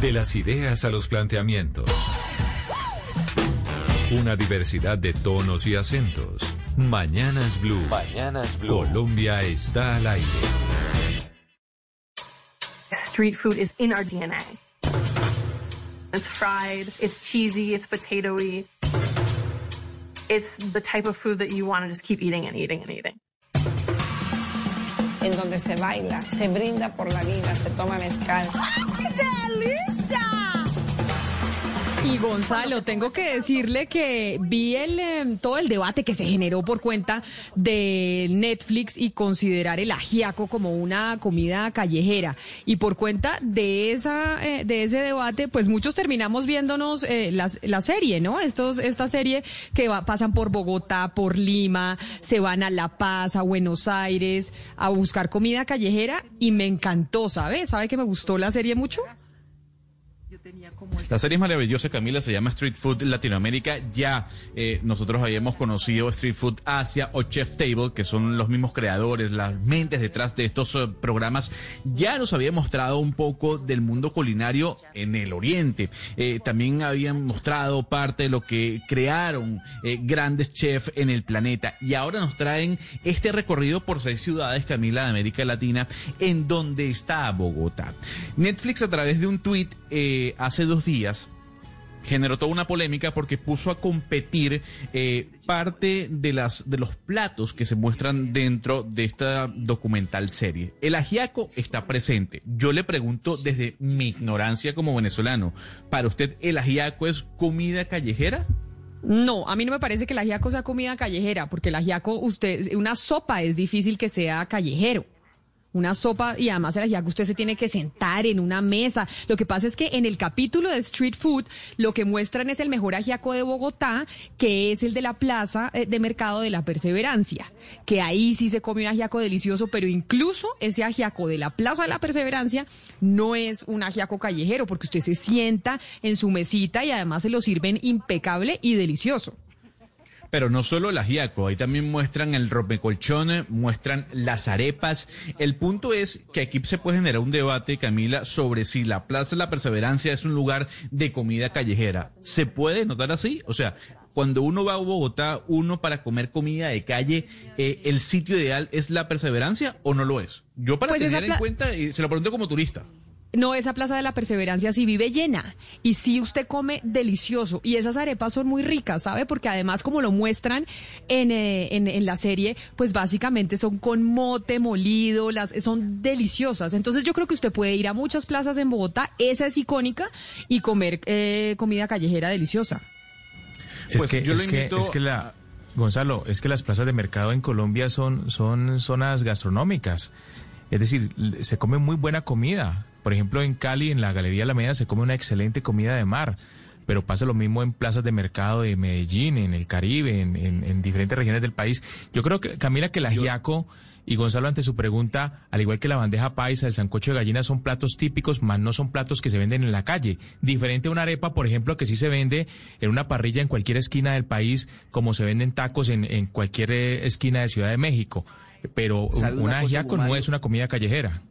De las ideas a los planteamientos. Una diversidad de tonos y acentos. Mañanas Blue. Mañanas Blue. Colombia está al aire. Street food is in our DNA. It's fried, it's cheesy, it's potatoy. It's the type of food that you want to just keep eating and eating and eating. En donde se baila, se brinda por la vida, se toma mezcal. Y Gonzalo, tengo que decirle que vi el, em, todo el debate que se generó por cuenta de Netflix y considerar el ajiaco como una comida callejera. Y por cuenta de esa eh, de ese debate, pues muchos terminamos viéndonos eh, la, la, serie, ¿no? Estos, esta serie que va, pasan por Bogotá, por Lima, se van a La Paz, a Buenos Aires, a buscar comida callejera y me encantó, ¿sabe? ¿Sabe que me gustó la serie mucho? La serie es maravillosa, Camila, se llama Street Food Latinoamérica. Ya eh, nosotros habíamos conocido Street Food Asia o Chef Table, que son los mismos creadores, las mentes detrás de estos uh, programas. Ya nos había mostrado un poco del mundo culinario en el Oriente. Eh, también habían mostrado parte de lo que crearon eh, grandes chefs en el planeta. Y ahora nos traen este recorrido por seis ciudades, Camila, de América Latina, en donde está Bogotá. Netflix a través de un tweet hace dos días generó toda una polémica porque puso a competir eh, parte de las de los platos que se muestran dentro de esta documental serie. El ajiaco está presente. Yo le pregunto desde mi ignorancia como venezolano, ¿para usted el ajiaco es comida callejera? No, a mí no me parece que el ajiaco sea comida callejera, porque el ajiaco, usted, una sopa es difícil que sea callejero una sopa y además el ajiaco usted se tiene que sentar en una mesa. Lo que pasa es que en el capítulo de Street Food lo que muestran es el mejor ajiaco de Bogotá, que es el de la plaza eh, de mercado de la Perseverancia, que ahí sí se come un ajiaco delicioso, pero incluso ese ajiaco de la plaza de la Perseverancia no es un ajiaco callejero, porque usted se sienta en su mesita y además se lo sirven impecable y delicioso. Pero no solo el ajiaco, ahí también muestran el rompecolchón, muestran las arepas. El punto es que aquí se puede generar un debate, Camila, sobre si la Plaza de la Perseverancia es un lugar de comida callejera. ¿Se puede notar así? O sea, cuando uno va a Bogotá, uno para comer comida de calle, eh, ¿el sitio ideal es la Perseverancia o no lo es? Yo para pues tener en cuenta, y se lo pregunto como turista. No, esa Plaza de la Perseverancia sí vive llena y sí usted come delicioso y esas arepas son muy ricas, ¿sabe? Porque además como lo muestran en, eh, en, en la serie, pues básicamente son con mote molido, las son deliciosas. Entonces yo creo que usted puede ir a muchas plazas en Bogotá, esa es icónica, y comer eh, comida callejera deliciosa. Es Pues que, yo lo es que, invito es que la, Gonzalo, es que las plazas de mercado en Colombia son, son zonas gastronómicas. Es decir, se come muy buena comida. Por ejemplo, en Cali, en la Galería Alameda, se come una excelente comida de mar. Pero pasa lo mismo en plazas de mercado de Medellín, en el Caribe, en, en- en diferentes regiones del país. Yo creo que, Camila, que el ajiaco y Gonzalo, ante su pregunta, al igual que la bandeja paisa, el sancocho de gallina, son platos típicos, más no son platos que se venden en la calle. Diferente a una arepa, por ejemplo, que sí se vende en una parrilla en cualquier esquina del país, como se venden tacos en, en cualquier eh, esquina de Ciudad de México. Pero un, ¿Sabe un una cosa, ajiaco no es una comida callejera.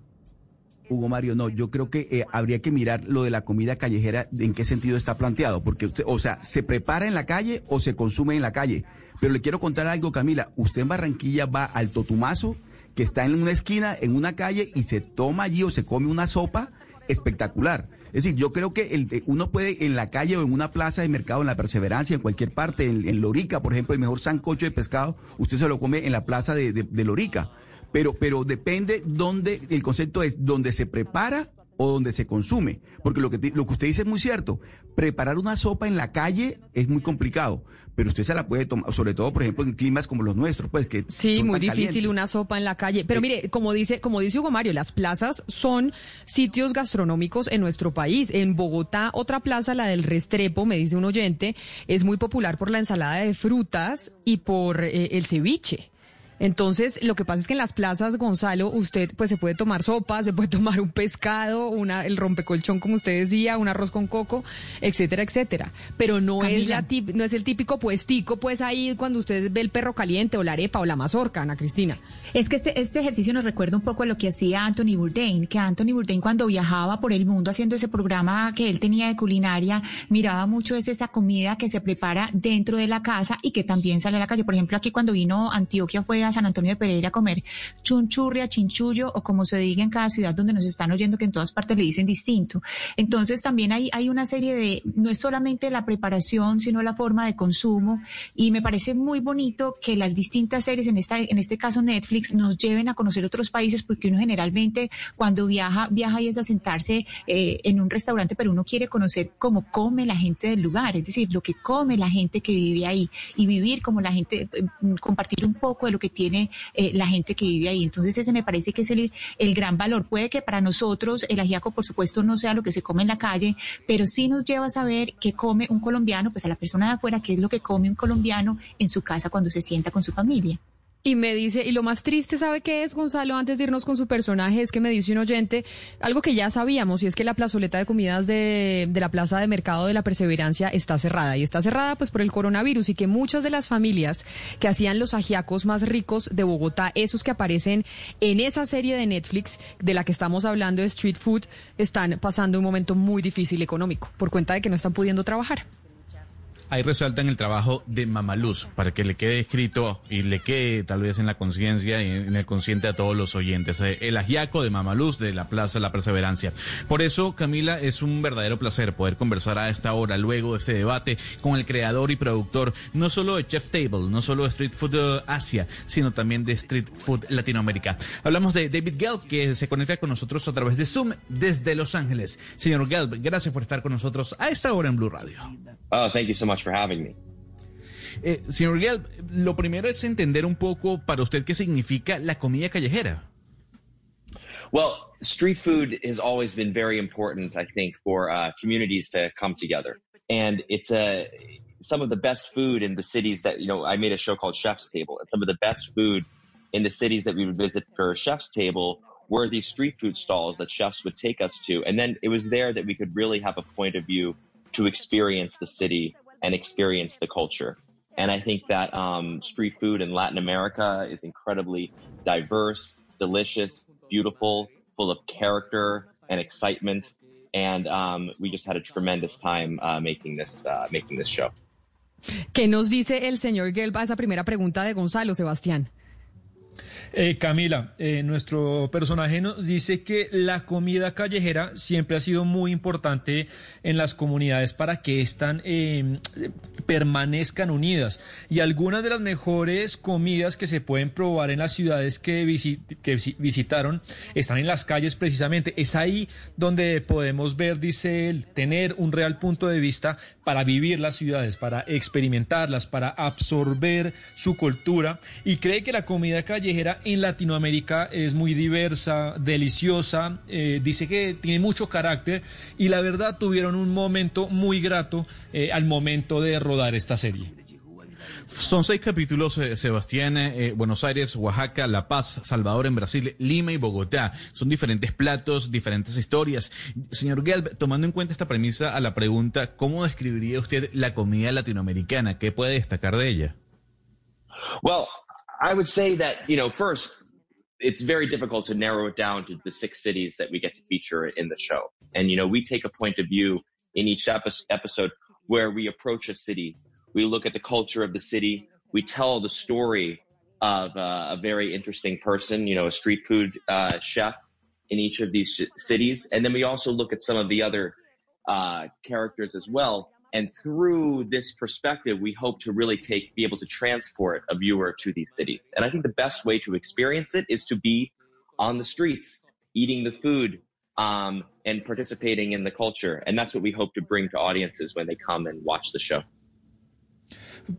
Hugo Mario, no, yo creo que eh, habría que mirar lo de la comida callejera, en qué sentido está planteado, porque usted, o sea, se prepara en la calle o se consume en la calle. Pero le quiero contar algo, Camila, usted en Barranquilla va al Totumazo, que está en una esquina, en una calle, y se toma allí o se come una sopa espectacular. Es decir, yo creo que el, eh, uno puede en la calle o en una plaza de mercado, en la Perseverancia, en cualquier parte, en, en Lorica, por ejemplo, el mejor sancocho de pescado, usted se lo come en la plaza de, Lorica. Pero, pero depende dónde, el concepto es dónde se prepara o donde se consume. Porque lo que, lo que usted dice es muy cierto. Preparar una sopa en la calle es muy complicado, pero usted se la puede tomar, sobre todo, por ejemplo, en climas como los nuestros, pues que Sí, son muy tan difícil calientes. una sopa en la calle. Pero mire, como dice, como dice Hugo Mario, las plazas son sitios gastronómicos en nuestro país. En Bogotá, otra plaza, la del Restrepo, me dice un oyente, es muy popular por la ensalada de frutas y por eh, el ceviche. Entonces, lo que pasa es que en las plazas, Gonzalo, usted pues se puede tomar sopa, se puede tomar un pescado, una, el rompecolchón, como usted decía, un arroz con coco, etcétera, etcétera. Pero no es la tip- no es el típico puestico, pues ahí cuando usted ve el perro caliente o la arepa o la mazorca, Ana Cristina. Es que este, este ejercicio nos recuerda un poco a lo que hacía Anthony Bourdain, que Anthony Bourdain cuando viajaba por el mundo haciendo ese programa que él tenía de culinaria, miraba mucho es esa comida que se prepara dentro de la casa y que también sale a la calle. Por ejemplo, aquí cuando vino Antioquia fue a San Antonio de Pereira a comer chunchurria, chinchullo o como se diga en cada ciudad donde nos están oyendo que en todas partes le dicen distinto. Entonces también hay, hay una serie de, no es solamente la preparación, sino la forma de consumo y me parece muy bonito que las distintas series, en, esta, en este caso Netflix, nos lleven a conocer otros países porque uno generalmente cuando viaja, viaja y es a sentarse eh, en un restaurante, pero uno quiere conocer cómo come la gente del lugar, es decir, lo que come la gente que vive ahí y vivir como la gente, eh, compartir un poco de lo que tiene eh, la gente que vive ahí. Entonces ese me parece que es el, el gran valor. Puede que para nosotros el ajiaco, por supuesto, no sea lo que se come en la calle, pero sí nos lleva a saber qué come un colombiano, pues a la persona de afuera, qué es lo que come un colombiano en su casa cuando se sienta con su familia. Y me dice, y lo más triste, ¿sabe qué es, Gonzalo? Antes de irnos con su personaje, es que me dice un oyente algo que ya sabíamos, y es que la plazoleta de comidas de, de la Plaza de Mercado de la Perseverancia está cerrada. Y está cerrada pues por el coronavirus y que muchas de las familias que hacían los ajiacos más ricos de Bogotá, esos que aparecen en esa serie de Netflix de la que estamos hablando de Street Food, están pasando un momento muy difícil económico por cuenta de que no están pudiendo trabajar. Ahí resaltan el trabajo de Mamaluz, para que le quede escrito y le quede tal vez en la conciencia y en el consciente a todos los oyentes. Eh, El ajiaco de Mamaluz de la Plaza La Perseverancia. Por eso, Camila, es un verdadero placer poder conversar a esta hora, luego de este debate, con el creador y productor, no solo de Chef Table, no solo de Street Food eh, Asia, sino también de Street Food Latinoamérica. Hablamos de David Gelb, que se conecta con nosotros a través de Zoom desde Los Ángeles. Señor Gelb, gracias por estar con nosotros a esta hora en Blue Radio. Oh, thank you so much for having me. Eh, señor lo primero es entender un poco para usted qué significa la comida callejera. Well, street food has always been very important, I think, for uh, communities to come together. And it's a some of the best food in the cities that you know. I made a show called Chef's Table, and some of the best food in the cities that we would visit for Chef's Table were these street food stalls that chefs would take us to, and then it was there that we could really have a point of view to experience the city and experience the culture. And I think that um, street food in Latin America is incredibly diverse, delicious, beautiful, full of character and excitement. And um, we just had a tremendous time uh, making this uh, making this show. ¿Qué nos dice el señor Gelb a esa primera pregunta de Gonzalo, Sebastián? Eh, Camila, eh, nuestro personaje nos dice que la comida callejera siempre ha sido muy importante en las comunidades para que están, eh, permanezcan unidas. Y algunas de las mejores comidas que se pueden probar en las ciudades que, que visitaron están en las calles precisamente. Es ahí donde podemos ver, dice él, tener un real punto de vista para vivir las ciudades, para experimentarlas, para absorber su cultura. Y cree que la comida callejera en Latinoamérica es muy diversa, deliciosa, eh, dice que tiene mucho carácter y la verdad tuvieron un momento muy grato eh, al momento de rodar esta serie. Son seis capítulos, eh, Sebastián, eh, Buenos Aires, Oaxaca, La Paz, Salvador en Brasil, Lima y Bogotá. Son diferentes platos, diferentes historias. Señor Gelb, tomando en cuenta esta premisa a la pregunta, ¿cómo describiría usted la comida latinoamericana? ¿Qué puede destacar de ella? Well, I would say that, you know, first, it's very difficult to narrow it down to the six cities that we get to feature in the show. And, you know, we take a point of view in each episode where we approach a city. We look at the culture of the city. We tell the story of uh, a very interesting person, you know, a street food uh, chef in each of these cities. And then we also look at some of the other uh, characters as well and through this perspective, we hope to really take, be able to transport a viewer to these cities. And I think the best way to experience it is to be on the streets, eating the food, um, and participating in the culture. And that's what we hope to bring to audiences when they come and watch the show.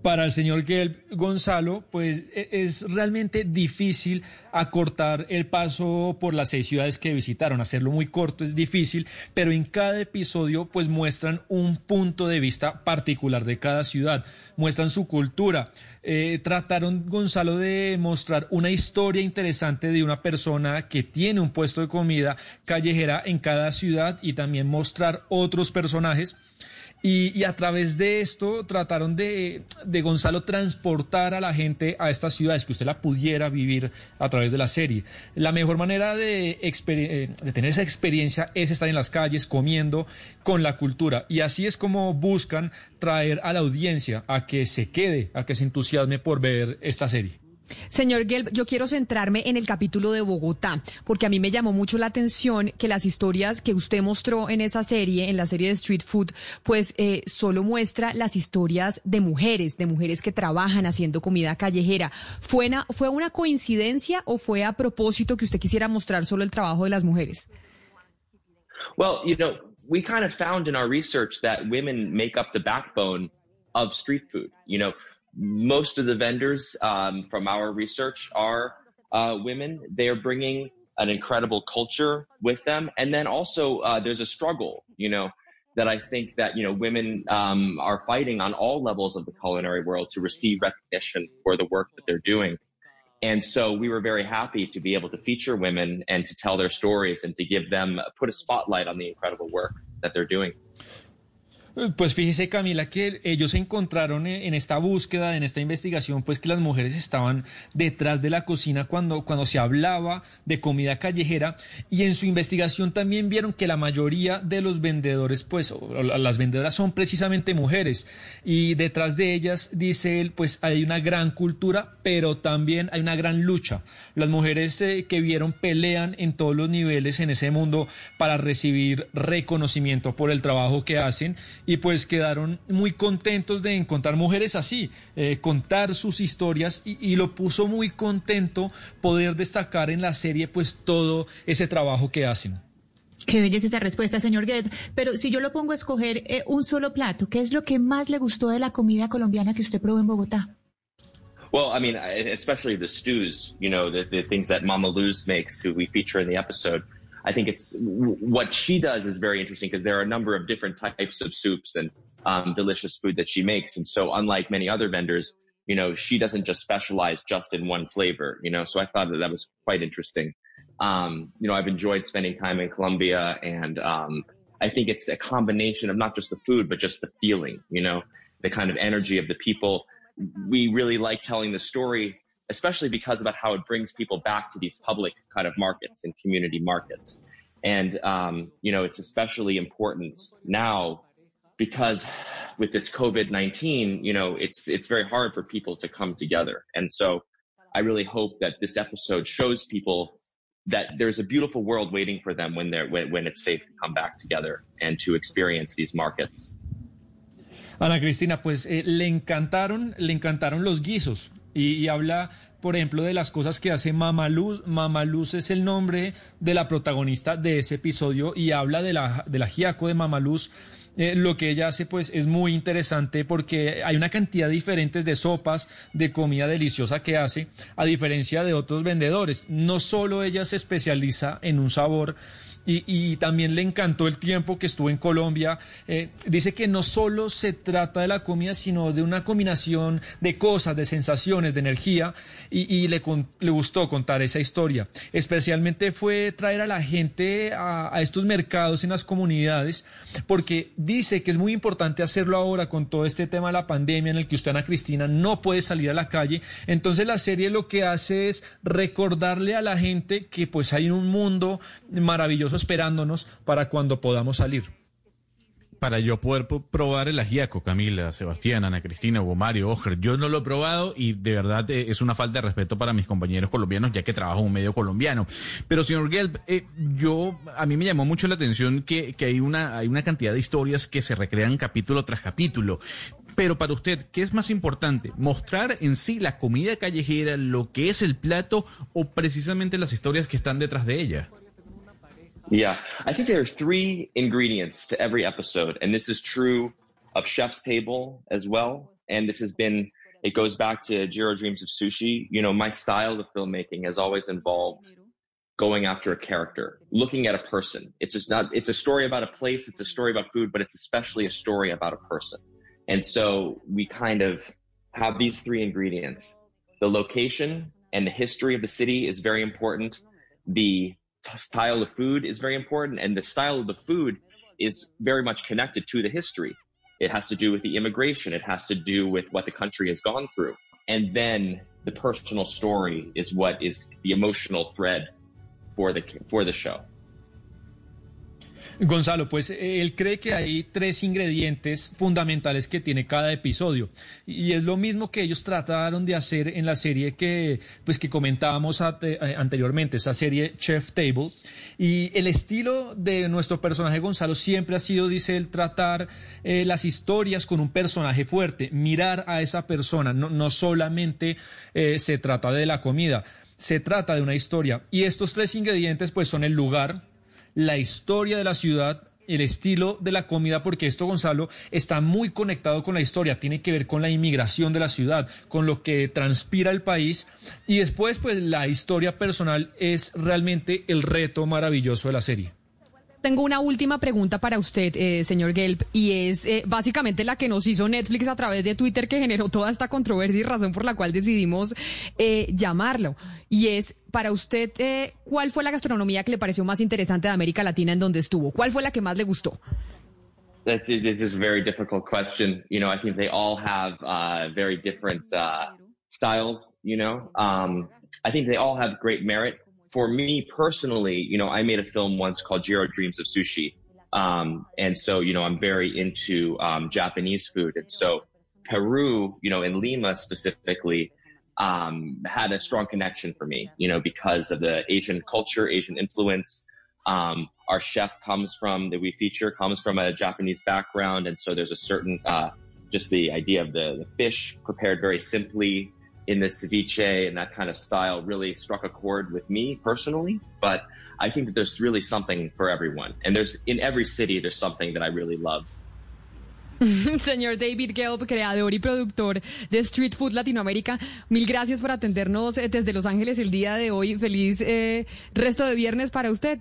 Para el señor Gonzalo, pues e, es realmente difícil acortar el paso por las seis ciudades que visitaron. Hacerlo muy corto es difícil, pero en cada episodio pues muestran un punto de vista particular de cada ciudad, muestran su cultura. Eh, trataron, Gonzalo, de mostrar una historia interesante de una persona que tiene un puesto de comida callejera en cada ciudad y también mostrar otros personajes y, a través de esto trataron de, Gonzalo transportar a la gente a estas ciudades, que usted la pudiera vivir a través de la serie. La mejor manera de, eh, de tener esa experiencia es estar en las calles comiendo con la cultura. Y así es como buscan traer a la audiencia a que se quede, a que se entusiasme por ver esta serie. Señor Gelb, yo quiero centrarme en el capítulo de Bogotá, porque a mí me llamó mucho la atención que las historias que usted mostró en esa serie, en la serie de Street Food, pues eh, solo muestra las historias de mujeres, de mujeres que trabajan haciendo comida callejera. ¿Fue una, ¿Fue una coincidencia o fue a propósito que usted quisiera mostrar solo el trabajo de las mujeres? Well, you know, we kind of found in our research that women make up the backbone of street food. You know, most of the vendors um, from our research are uh, women. They are bringing an incredible culture with them, and then also uh, there's a struggle, you know, that I think that you know women um, are fighting on all levels of the culinary world to receive recognition for the work that they're doing. And so we were very happy to be able to feature women and to tell their stories and to give them put a spotlight on the incredible work that they're doing. Pues fíjese Camila que ellos encontraron en esta búsqueda, en esta investigación, pues que las mujeres estaban detrás de la cocina cuando, cuando se hablaba de comida callejera y en su investigación también vieron que la mayoría de los vendedores, pues las vendedoras son precisamente mujeres y detrás de ellas, dice él, pues hay una gran cultura, pero también hay una gran lucha. Las mujeres eh, que vieron pelean en todos los niveles en ese mundo para recibir reconocimiento por el trabajo que hacen y pues quedaron muy contentos de encontrar mujeres así, eh, contar sus historias y, lo puso muy contento poder destacar en la serie pues todo ese trabajo que hacen. Qué belleza esa respuesta, señor Guedes. Pero si yo lo pongo a escoger eh, un solo plato, ¿qué es lo que más le gustó de la comida colombiana que usted probó en Bogotá? Well, I mean, especially the stews, you know, the, the things that Mama Luz makes, who we feature in the episode. I think it's what she does is very interesting because there are a number of different types of soups and um, delicious food that she makes. And so unlike many other vendors, you know, she doesn't just specialize just in one flavor, you know, so I thought that that was quite interesting. Um, you know, I've enjoyed spending time in Colombia and, um, I think it's a combination of not just the food, but just the feeling, you know, the kind of energy of the people. We really like telling the story especially because about how it brings people back to these public kind of markets and community markets. And, um, you know, it's especially important now because with this COVID-19, you know, it's, it's very hard for people to come together. And so I really hope that this episode shows people that there's a beautiful world waiting for them when they're when, when it's safe to come back together and to experience these markets. Ana Cristina, pues eh, le encantaron, le encantaron los guisos y, habla, por ejemplo, de las cosas que hace Mamaluz. Mamaluz es el nombre de la protagonista de ese episodio y habla de la, de la Giaco de Mamaluz. Eh, lo que ella hace pues es muy interesante porque hay una cantidad diferentes de sopas, de comida deliciosa que hace, a diferencia de otros vendedores. No solo ella se especializa en un sabor, y, también le encantó el tiempo que estuvo en Colombia. Eh, dice que no solo se trata de la comida, sino de una combinación de cosas, de sensaciones, de energía, y, le, le, gustó contar esa historia. Especialmente fue traer a la gente a, a, estos mercados en las comunidades, porque dice que es muy importante hacerlo ahora con todo este tema de la pandemia en el que usted, Ana Cristina, no puede salir a la calle. Entonces la serie lo que hace es recordarle a la gente que pues hay un mundo maravilloso esperándonos para cuando podamos salir. Para yo poder probar el ajiaco, Camila, Sebastián, Ana Cristina, Hugo Mario, Oscar, yo no lo he probado y de verdad eh, es una falta de respeto para mis compañeros colombianos, ya que trabajo en un medio colombiano. Pero, señor Gelb, eh, yo, a mí me llamó mucho la atención que, que hay, una, hay una cantidad de historias que se recrean capítulo tras capítulo. Pero para usted, ¿qué es más importante? ¿Mostrar en sí la comida callejera, lo que es el plato o precisamente las historias que están detrás de ella? Yeah, I think there are three ingredients to every episode, and this is true of Chef's Table as well. And this has been, it goes back to Jiro Dreams of Sushi. You know, my style of filmmaking has always involved going after a character, looking at a person. It's just not, it's a story about a place, it's a story about food, but it's especially a story about a person. And so we kind of have these three ingredients. The location and the history of the city is very important. The style of food is very important, and the style of the food is very much connected to the history. It has to do with the immigration, it has to do with what the country has gone through. And then the personal story is what is the emotional thread for the for the show. Gonzalo, pues él cree que hay tres ingredientes fundamentales que tiene cada episodio. Y es lo mismo que ellos trataron de hacer en la serie que pues que comentábamos anteriormente, esa serie Chef Table. Y el estilo de nuestro personaje Gonzalo siempre ha sido, dice él, tratar eh, las historias con un personaje fuerte, mirar a esa persona, no, no solamente eh, se trata de la comida, se trata de una historia. Y estos tres ingredientes pues son el lugar, la historia de la ciudad, el estilo de la comida, porque esto, Gonzalo, está muy conectado con la historia, tiene que ver con la inmigración de la ciudad, con lo que transpira el país, y después, pues, la historia personal es realmente el reto maravilloso de la serie. Tengo una última pregunta para usted, eh, señor Gelb, y es eh, básicamente la que nos hizo Netflix a través de Twitter que generó toda esta controversia y razón por la cual decidimos eh, llamarlo. Y es, para usted, eh, ¿cuál fue la gastronomía que le pareció más interesante de América Latina en donde estuvo? ¿Cuál fue la que más le gustó? That is a very difficult question. You know, I think they all have uh, very different uh, styles, you know. Um, I think they all have great merit. For me personally, you know, I made a film once called Jiro Dreams of Sushi. Um, and so, you know, I'm very into um, Japanese food. And so Peru, you know, in Lima specifically, um, had a strong connection for me, you know, because of the Asian culture, Asian influence. Um, our chef comes from that we feature comes from a Japanese background. And so there's a certain, uh, just the idea of the, the fish prepared very simply, in the ceviche and that kind of style really struck a chord with me personally. But I think that there's really something for everyone. And there's in every city, there's something that I really love. Señor David Gelb, creador y productor de Street Food Latinoamérica, mil gracias por atendernos eh, desde Los Ángeles el día de hoy. Feliz eh, resto de viernes para usted.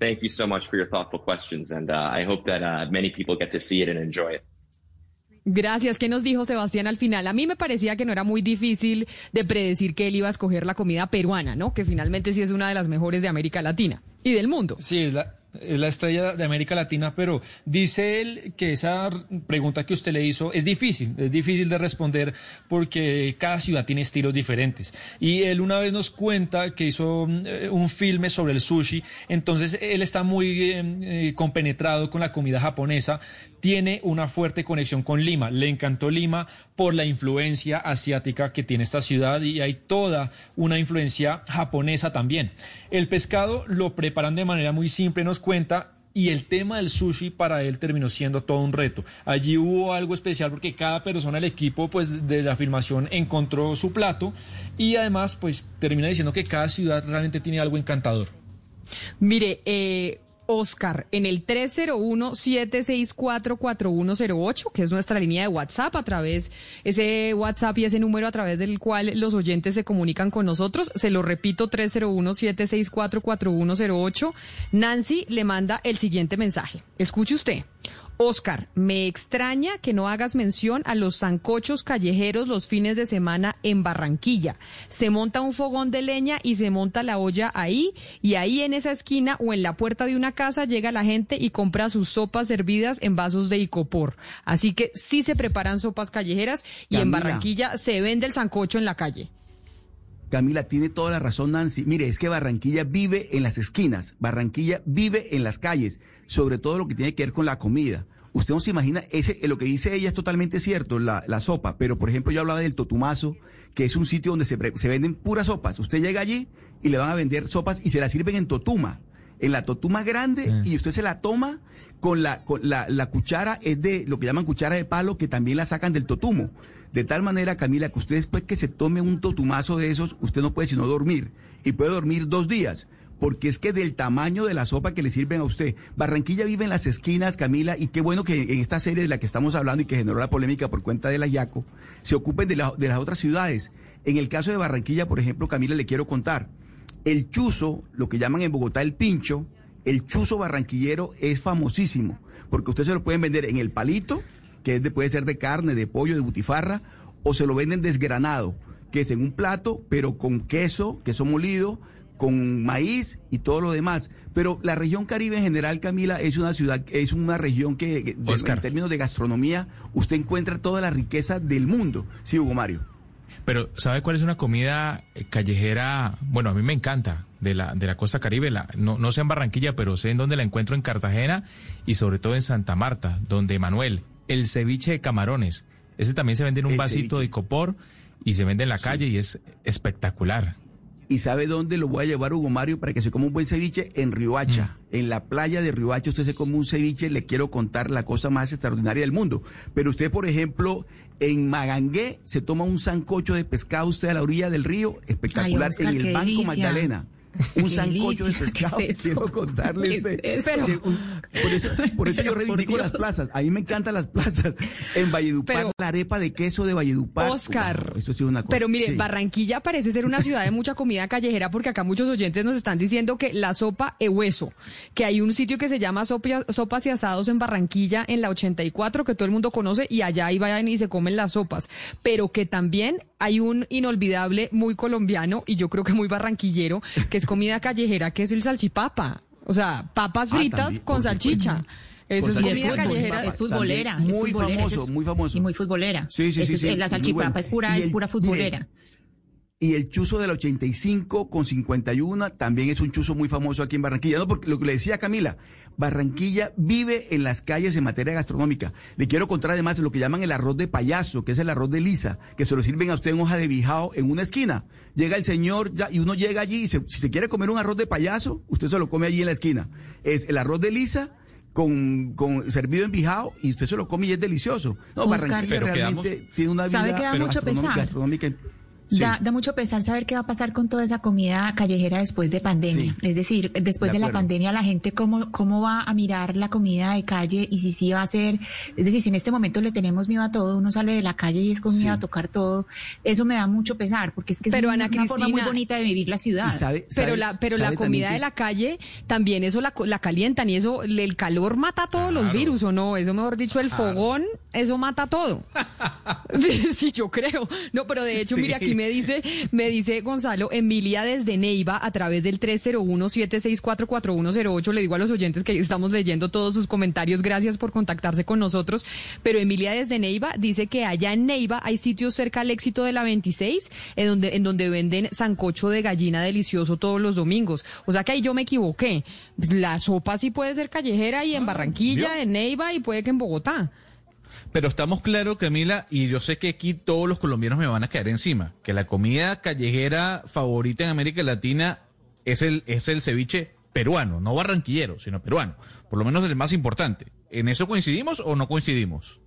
Thank you so much for your thoughtful questions, and uh, I hope that uh, many people get to see it and enjoy it. Gracias. ¿Qué nos dijo Sebastián al final? A mí me parecía que no era muy difícil de predecir que él iba a escoger la comida peruana, ¿no? Que finalmente sí es una de las mejores de América Latina y del mundo. Sí, es la, es la estrella de América Latina, pero dice él que esa pregunta que usted le hizo es difícil, es difícil de responder porque cada ciudad tiene estilos diferentes. Y él una vez nos cuenta que hizo eh, un filme sobre el sushi, entonces él está muy eh, eh, compenetrado con la comida japonesa, tiene una fuerte conexión con Lima, le encantó Lima por la influencia asiática que tiene esta ciudad y hay toda una influencia japonesa también. El pescado lo preparan de manera muy simple, nos cuenta, y el tema del sushi para él terminó siendo todo un reto. Allí hubo algo especial porque cada persona del equipo pues de la filmación encontró su plato y además pues termina diciendo que cada ciudad realmente tiene algo encantador. Mire, eh, Oscar en el 301-764-4108, que es nuestra línea de WhatsApp, a través, ese WhatsApp y ese número a través del cual los oyentes se comunican con nosotros. Se lo repito, 301-764-4108. Nancy le manda el siguiente mensaje. Escuche usted. Oscar, me extraña que no hagas mención a los zancochos callejeros los fines de semana en Barranquilla. Se monta un fogón de leña y se monta la olla ahí y ahí en esa esquina o en la puerta de una casa llega la gente y compra sus sopas servidas en vasos de icopor. Así que sí se preparan sopas callejeras y en Barranquilla se vende el zancocho en la calle. Camila, tiene toda la razón Nancy. Mire, es que Barranquilla vive en las esquinas, Barranquilla vive en las calles, sobre todo lo que tiene que ver con la comida. Usted no se imagina, ese, lo que dice ella es totalmente cierto, la, la sopa, pero por ejemplo yo hablaba del Totumazo, que es un sitio donde se, se venden puras sopas. Usted llega allí y le van a vender sopas y se las sirven en Totuma en la totuma grande y usted se la toma con la, con la, la cuchara, es de lo que llaman cuchara de palo, que también la sacan del totumo. De tal manera, Camila, que usted después que se tome un totumazo de esos, usted no puede sino dormir. Y puede dormir dos días. Porque es que del tamaño de la sopa que le sirven a usted. Barranquilla vive en las esquinas, Camila, y qué bueno que en esta serie de la que estamos hablando y que generó la polémica por cuenta de la Yaco, se ocupen de, de las otras ciudades. En el caso de Barranquilla, por ejemplo, Camila, le quiero contar. El chuzo, lo que llaman en Bogotá el pincho, el chuzo barranquillero es famosísimo, porque usted se lo pueden vender en el palito, que es de, puede ser de carne, de pollo, de butifarra, o se lo venden desgranado, que es en un plato, pero con queso, queso molido, con maíz y todo lo demás. Pero la región Caribe en general, Camila, es una ciudad, es una región que, en términos de gastronomía, usted encuentra toda la riqueza del mundo. Sí, Hugo Mario. Pero, ¿sabe cuál es una comida eh, callejera? Bueno, a mí me encanta de la, de la costa caribe. La, no, no sé en Barranquilla, pero sé en dónde la encuentro en Cartagena y sobre todo en Santa Marta, donde Manuel, el ceviche de camarones. Ese también se vende en un vasito de copor y se vende en la calle y es espectacular. ¿Y sabe dónde lo voy a llevar, Hugo Mario, para que se coma un buen ceviche? En Riohacha. Mm. En la playa de Riohacha usted se come un ceviche, le quiero contar la cosa más extraordinaria del mundo. Pero usted, por ejemplo, en Magangué se toma un sancocho de pescado usted a la orilla del río, espectacular, en el Banco Magdalena un sancocho de pescado. Quiero contarles. por eso, por eso yo reivindico las plazas. A mí me encantan las plazas. En Valledupar, la arepa de queso de Valledupar. Oscar. eso sí una cosa. Pero mire, Barranquilla parece ser una ciudad de mucha comida callejera porque acá muchos oyentes nos están diciendo que la sopa e hueso, que hay un sitio que se llama Sopas y Asados en Barranquilla en la 84 que todo el mundo conoce y allá ahí vayan y se comen las sopas. Pero que también hay un inolvidable muy colombiano y yo creo que muy barranquillero que es comida callejera, que es el salchipapa. O sea, papas ah, fritas con salchicha. Eso es comida callejera. Es futbolera. Muy famoso, muy famoso. Y muy futbolera. Sí, sí, sí. La salchipapa es pura, es pura futbolera. Y el chuzo del 85 con 51 también es un chuzo muy famoso aquí en Barranquilla. No, porque lo que le decía Camila, Barranquilla vive en las calles en materia gastronómica. Le quiero contar además lo que llaman el arroz de payaso, que es el arroz de lisa, que se lo sirven a usted en hoja de bijao en una esquina. Llega el señor ya, y uno llega allí y si se quiere comer un arroz de payaso, usted se lo come allí en la esquina. Es el arroz de lisa con, con servido en bijao y usted se lo come y es delicioso. No, Barranquilla realmente tiene una vida gastronómica Da, mucho pesar saber qué va a pasar con toda esa comida callejera después de pandemia. Es decir, después de, la pandemia, la gente cómo, cómo va a mirar la comida de calle y si sí va a ser, es decir, si en este momento le tenemos miedo a todo, uno sale de la calle y es con miedo a tocar todo, eso me da mucho pesar, porque es que pero es una, forma muy bonita de vivir la ciudad. pero la, pero la comida de la calle también eso la, la calientan y eso, el calor mata todos los virus, ¿o no? Eso mejor dicho, el fogón, eso mata todo. sí, yo creo. No, pero de hecho, mire, aquí me me dice, me dice Gonzalo, Emilia desde Neiva a través del 301-764-4108. Le digo a los oyentes que estamos leyendo todos sus comentarios. Gracias por contactarse con nosotros. Pero Emilia desde Neiva dice que allá en Neiva hay sitios cerca al éxito de la 26 en donde, en donde venden sancocho de gallina delicioso todos los domingos. O sea que ahí yo me equivoqué. La sopa sí puede ser callejera y en Barranquilla, en Neiva y puede que en Bogotá. Pero estamos claros, Camila, y yo sé que aquí todos los colombianos me van a caer encima, que la comida callejera favorita en América Latina es el, es el ceviche peruano, no barranquillero, sino peruano. Por lo menos el más importante. ¿En eso coincidimos o no coincidimos?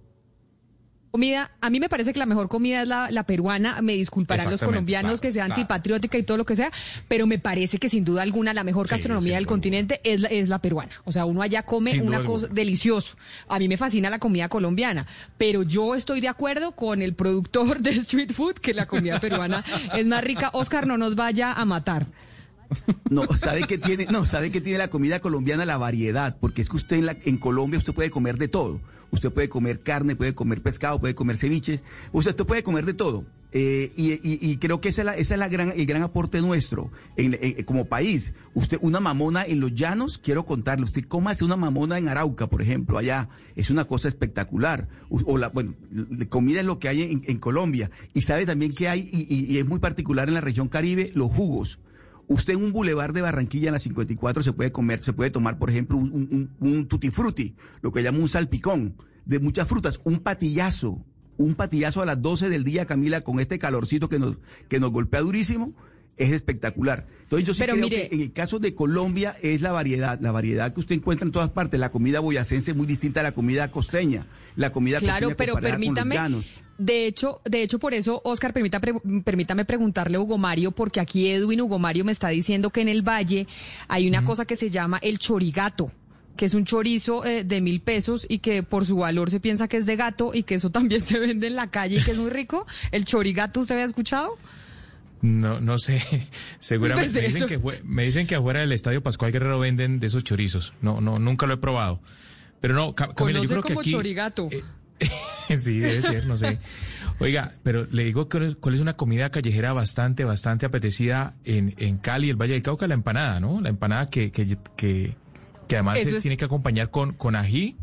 Comida, a mí me parece que la mejor comida es la, la peruana, me disculparán los colombianos claro, que sea claro. antipatriótica y todo lo que sea, pero me parece que sin duda alguna la mejor Sí, gastronomía del continente es la, es la peruana. O sea, uno allá come Sin una cosa alguna. delicioso. A mí me fascina la comida colombiana, pero yo estoy de acuerdo con el productor de Street Food que la comida peruana es más rica. Oscar, no nos vaya a matar. No, ¿sabe qué tiene? No, ¿sabe qué tiene la comida colombiana? La variedad, porque es que usted en, la- en Colombia usted puede comer de todo. Usted puede comer carne, puede comer pescado, puede comer ceviches, usted, puede comer de todo. Eh, y, creo que esa es, esa es la gran, el gran aporte nuestro como país. Usted, una mamona en los llanos, quiero contarle, usted hace una mamona en Arauca, por ejemplo, allá, es una cosa espectacular. O, la, bueno, la comida es lo que hay en, Colombia. Y sabe también que hay, y es muy particular en la región Caribe, los jugos. Usted en un bulevar de Barranquilla en la 54 se puede comer, se puede tomar, por ejemplo, un, un, un tutti frutti, lo que llama un salpicón de muchas frutas, un patillazo, un patillazo a las 12 del día, Camila, con este calorcito que nos, que nos golpea durísimo, es espectacular. Entonces yo sí Pero creo mire- que en el caso de Colombia es la variedad, la variedad que usted encuentra en todas partes. La comida boyacense es muy distinta a la comida costeña, la comida Claro, costeña pero comparada con los permítame. De hecho, de hecho por eso, Oscar, permita, pre- permítame preguntarle a Hugo Mario, porque aquí Edwin Hugo Mario me está diciendo que en el Valle hay una cosa que se llama el chorigato que es un chorizo eh, de mil pesos y que por su valor se piensa que es de gato y que eso también se vende en la calle y que es muy rico. ¿El chorigato usted había escuchado? No, no sé. Seguramente Pues me dicen, que fue- me dicen que afuera del Estadio Pascual Guerrero venden de esos chorizos. No, no, nunca lo he probado. Pero no, Ca- Camila, yo creo que aquí. chorigato. sí, debe ser, no sé. Oiga, pero le digo cuál es una comida callejera bastante, bastante apetecida en, en Cali, el Valle del Cauca, la empanada, ¿no? La empanada que, que, que, que además se tiene que acompañar con, con ají,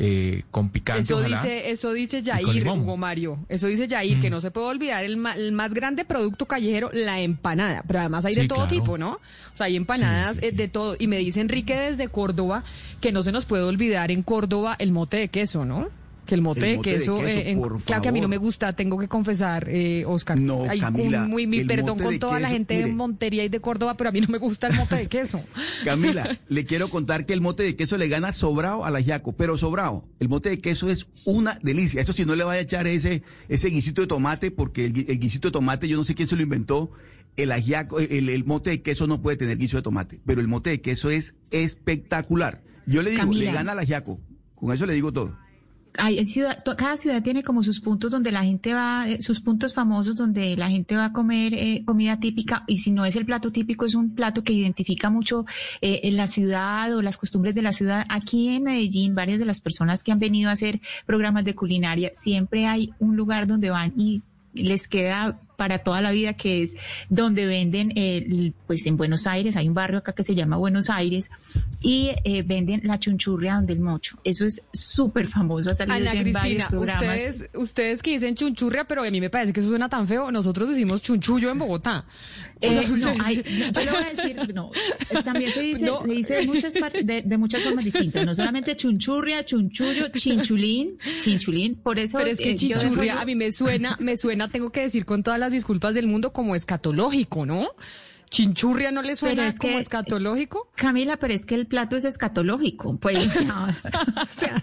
eh, con picante, Eso ojalá. dice, eso dice Yair. Hugo Mario. Eso dice Yair, Mm. que no se puede olvidar el, ma- el más grande producto callejero, la empanada. Pero además hay de todo claro. tipo, ¿no? O sea, hay empanadas Sí, sí, eh, de todo. Y me dice Enrique desde Córdoba que no se nos puede olvidar en Córdoba el mote de queso, ¿no? Que el mote, El de mote de queso, queso, eh, en- por claro que a mí no me gusta, tengo que confesar, eh, Oscar. No, Ay, Camila, con muy, mi perdón con toda la queso, gente de. Montería y de Córdoba, pero a mí no me gusta el mote de queso. Camila, le quiero contar que el mote de queso le gana sobrado a la yaco, pero sobrado. El mote de queso es una delicia. Eso sí, no le vaya a echar ese, ese guisito de tomate, porque el, gui- el guisito de tomate, yo no sé quién se lo inventó. El ajiaco, el, el mote de queso no puede tener guiso de tomate, pero el mote de queso es espectacular. Yo le digo, Camila. le gana al ajiaco. Con eso le digo todo. Hay ciudad, cada ciudad tiene como sus puntos donde la gente va, eh, sus puntos famosos donde la gente va a comer eh, comida típica y si no es el plato típico es un plato que identifica mucho eh, en la ciudad o las costumbres de la ciudad. Aquí en Medellín, varias de las personas que han venido a hacer programas de culinaria, siempre hay un lugar donde van y les queda para toda la vida que es donde venden, eh, pues en Buenos Aires, hay un barrio acá que se llama Buenos Aires y eh, venden la chunchurria donde el mocho. Eso es súper famoso, ha salido Ana en varios Cristina, programas. ustedes, ustedes que dicen chunchurria, pero a mí me parece que eso suena tan feo. Nosotros decimos chunchullo en Bogotá. O Eh, sea, no, hay- yo le voy a decir, no, eh, también se dice, No. se dice de muchas de, de muchas formas distintas, no solamente chunchurria, chunchullo, chinchulín, chinchulín, por eso Pero es que dejo- a mí me suena, me suena, tengo que decir con todas las disculpas del mundo, como escatológico, ¿no? Chinchurria no le suena es como que- escatológico. Camila, pero es que el plato es escatológico. Pues, o sea,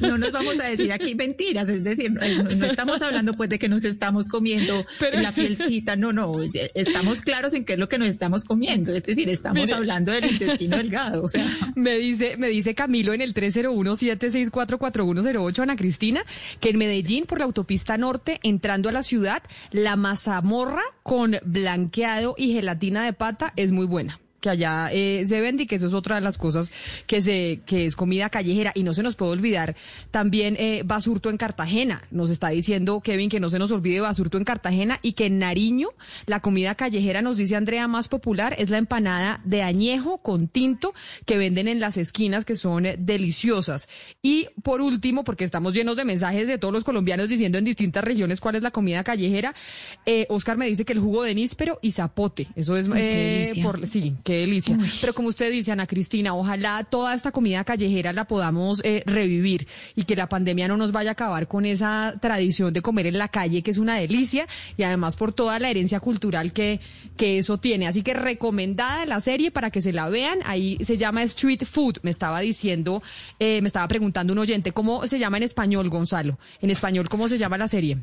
no nos vamos a decir aquí mentiras. Es decir, no, no estamos hablando pues de que nos estamos comiendo Pero- la pielcita. No, no, estamos claros en qué es lo que nos estamos comiendo. Es decir, estamos Mire. hablando del intestino delgado. O sea, Me dice, me dice Camilo en el 301-764-4108, Ana Cristina, que en Medellín, por la autopista norte, entrando a la ciudad, la mazamorra con blanqueado y gelatina de pata es muy buena. Que allá eh, se vende y que eso es otra de las cosas que se que es comida callejera y no se nos puede olvidar también eh, Basurto en Cartagena. Nos está diciendo Kevin que no se nos olvide Basurto en Cartagena y que en Nariño la comida callejera nos dice Andrea más popular es la empanada de añejo con tinto que venden en las esquinas que son eh, deliciosas. Y por último, porque estamos llenos de mensajes de todos los colombianos diciendo en distintas regiones cuál es la comida callejera, eh, Oscar me dice que el jugo de níspero y zapote. Eso es por sí, qué delicia. Pero como usted dice, Ana Cristina, ojalá toda esta comida callejera la podamos eh, revivir y que la pandemia no nos vaya a acabar con esa tradición de comer en la calle, que es una delicia, y además por toda la herencia cultural que, que eso tiene. Así que recomendada la serie para que se la vean. Ahí se llama Street Food. Me estaba diciendo, eh, me estaba preguntando un oyente, ¿cómo se llama en español, Gonzalo? En español, ¿cómo se llama la serie?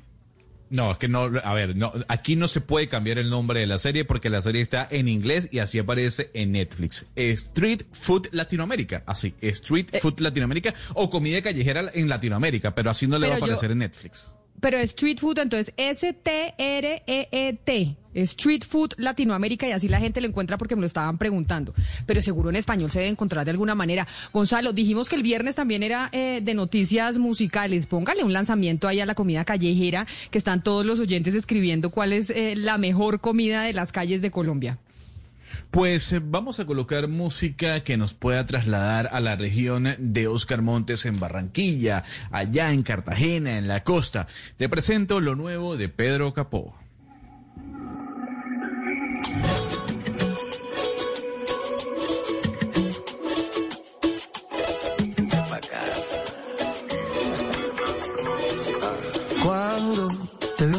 No, es que no, a ver, no, aquí no se puede cambiar el nombre de la serie porque la serie está en inglés y así aparece en Netflix. Street Food Latinoamérica, así, Street Eh. Food Latinoamérica o comida callejera en Latinoamérica, pero así no le va a yo- aparecer en Netflix. Pero Street Food, entonces S-T-R-E-E-T. Street Food Latinoamérica y así la gente lo encuentra porque me lo estaban preguntando. Pero seguro en español se debe encontrar de alguna manera. Gonzalo, dijimos que el viernes también era eh, de noticias musicales. Póngale un lanzamiento ahí a la comida callejera, que están todos los oyentes escribiendo cuál es eh, la mejor comida de las calles de Colombia. Pues eh, vamos a colocar música que nos pueda trasladar a la región de Oscar Montes en Barranquilla, allá en Cartagena, en la costa. Te presento lo nuevo de Pedro Capó.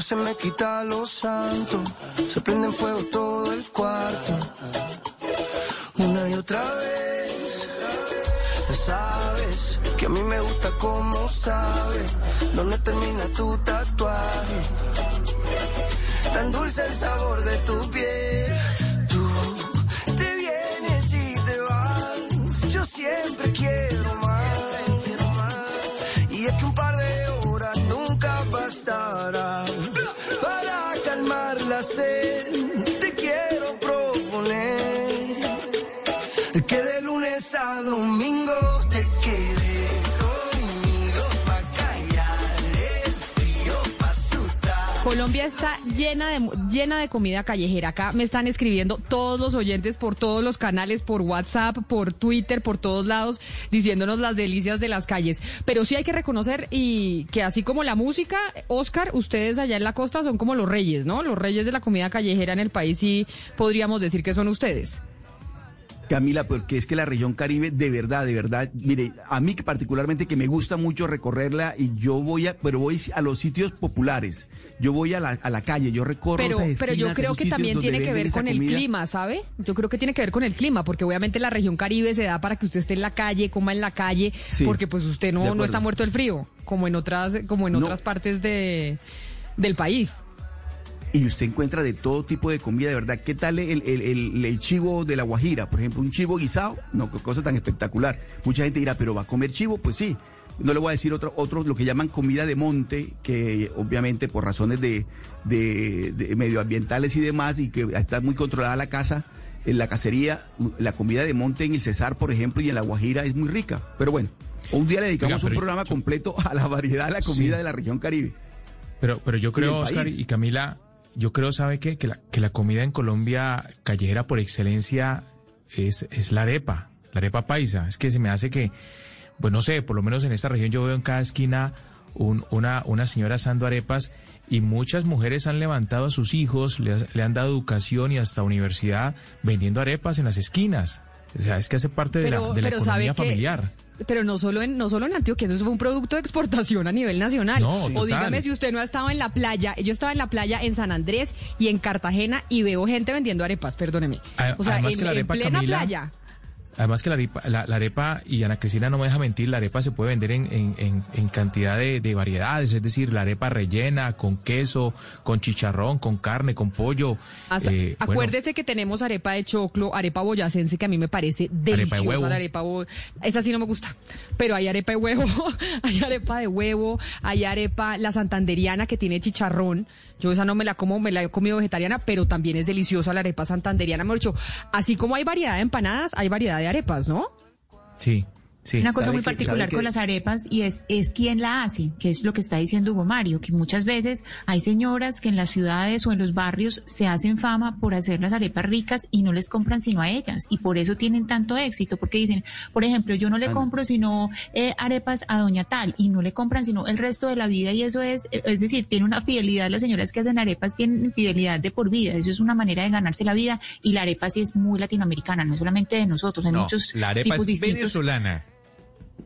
Se me quita lo santo, se prende en fuego todo el cuarto. Una y otra vez, ya sabes que a mí me gusta como sabes, dónde termina tu tatuaje. Tan dulce el sabor de tu piel. Domingo te pa' callar el frío. Colombia está llena de llena de comida callejera. Acá me están escribiendo todos los oyentes por todos los canales, por WhatsApp, por Twitter, por todos lados, diciéndonos las delicias de las calles. Pero sí hay que reconocer y que así como la música, Oscar, ustedes allá en la costa son como los reyes, ¿no? Los reyes de la comida callejera en el país sí podríamos decir que son ustedes. Camila, porque es que la región Caribe, de verdad, de verdad, mire, a mí que particularmente que me gusta mucho recorrerla y yo voy a, pero voy a los sitios populares, yo voy a la, a la calle, yo recorro Pero, esas pero yo creo que también tiene que ver con el comida. clima, ¿sabe? Yo creo que tiene que ver con el clima, porque obviamente la región Caribe se da para que usted esté en la calle, coma en la calle, Sí, porque pues usted no, no está muerto del frío, como en otras, como en No. otras partes de del país. Y usted encuentra de todo tipo de comida, de verdad. ¿Qué tal el, el, el- el chivo de la Guajira? Por ejemplo, un chivo guisado, no, qué cosa tan espectacular. Mucha gente dirá, ¿pero va a comer chivo? Pues sí. No le voy a decir otro, otro lo que llaman comida de monte, que obviamente por razones de, de- de medioambientales y demás, y que está muy controlada la casa, en la cacería, la comida de monte en el Cesar, por ejemplo, y en la Guajira es muy rica. Pero bueno, un día le dedicamos un programa completo a la variedad de la comida Sí. de la región Caribe. Pero, pero yo creo, Oscar y Camila, yo creo, ¿sabe? Que la, que la comida en Colombia callejera por excelencia es, es la arepa, la arepa paisa. Es que se me hace que, pues no sé, por lo menos en esta región yo veo en cada esquina un- una, una señora asando arepas y muchas mujeres han levantado a sus hijos, le han dado educación y hasta universidad vendiendo arepas en las esquinas. O sea, es que hace parte de la, de la sabe economía que- familiar. Pero no solo en no solo en Antioquia, eso fue un producto de exportación a nivel nacional. No, o dígame si usted no ha estado en la playa. Yo estaba en la playa en San Andrés y en Cartagena y veo gente vendiendo arepas, perdóneme. A- O sea, además en, que la en arepa, plena Camila, playa. Además que la arepa, la, la arepa, y Ana Cristina no me deja mentir, la arepa se puede vender en, en, en, en cantidad de, de variedades, es decir, la arepa rellena, con queso, con chicharrón, con carne, con pollo. Hasta- eh, bueno, acuérdese que tenemos arepa de choclo, arepa boyacense, que a mí me parece deliciosa. huevo. La arepa Esa sí no me gusta. Pero hay arepa de huevo, hay arepa de huevo, hay arepa, la santanderiana que tiene chicharrón. Yo esa no me la como, me la he comido vegetariana, pero también es deliciosa la arepa santanderiana. Mejor dicho, así como hay variedad de empanadas, hay variedad de arepas, ¿no? Sí, sí. Una cosa ¿Sabe muy particular con las arepas y es, es quién la hace, que es lo que está diciendo Hugo Mario, que muchas veces hay señoras que en las ciudades o en los barrios se hacen fama por hacer las arepas ricas y no les compran sino a ellas y por eso tienen tanto éxito, porque dicen, por ejemplo, yo no le Ana. compro sino eh, arepas a doña tal y no le compran sino el resto de la vida y eso es, eh, es decir, tiene una fidelidad, las señoras que hacen arepas tienen fidelidad de por vida, eso es una manera de ganarse la vida y la arepa sí es muy latinoamericana, no solamente de nosotros, hay No, muchos la arepa tipos es distintos. venezolana.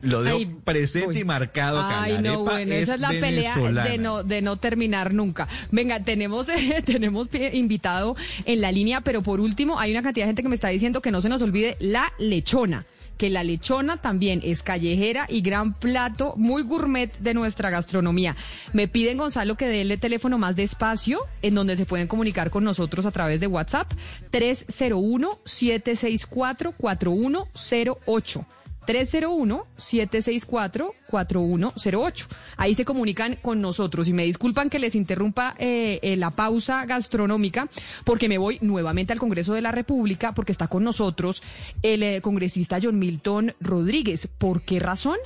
Lo dejo Ay, presente uy. y marcado. Ay, no, bueno, es esa es la pelea de no, de no terminar nunca. Venga, tenemos, tenemos invitado en la línea, pero por último, hay una cantidad de gente que me está diciendo que no se nos olvide la lechona. Que la lechona también es callejera y gran plato muy gourmet de nuestra gastronomía. Me piden, Gonzalo, que dé el teléfono más despacio, en donde se pueden comunicar con nosotros a través de WhatsApp, 301-764-4108. 301-764-4108. Ahí se comunican con nosotros y me disculpan que les interrumpa eh, eh, la pausa gastronómica porque me voy nuevamente al Congreso de la República porque está con nosotros el eh, congresista John Milton Rodríguez. ¿Por qué razón?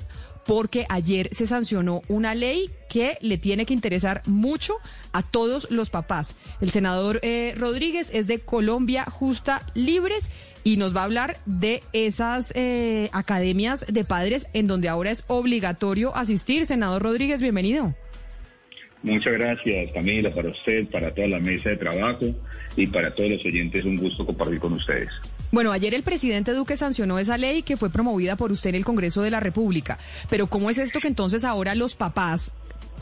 Porque ayer se sancionó una ley que le tiene que interesar mucho a todos los papás. El senador eh, Rodríguez es de Colombia Justa Libres y nos va a hablar de esas eh, academias de padres en donde ahora es obligatorio asistir. Senador Rodríguez, bienvenido. Muchas gracias, Camila, para usted, para toda la mesa de trabajo y para todos los oyentes. Un gusto compartir con ustedes. Bueno, ayer el presidente Duque sancionó esa ley que fue promovida por usted en el Congreso de la República. Pero ¿cómo es esto que entonces ahora los papás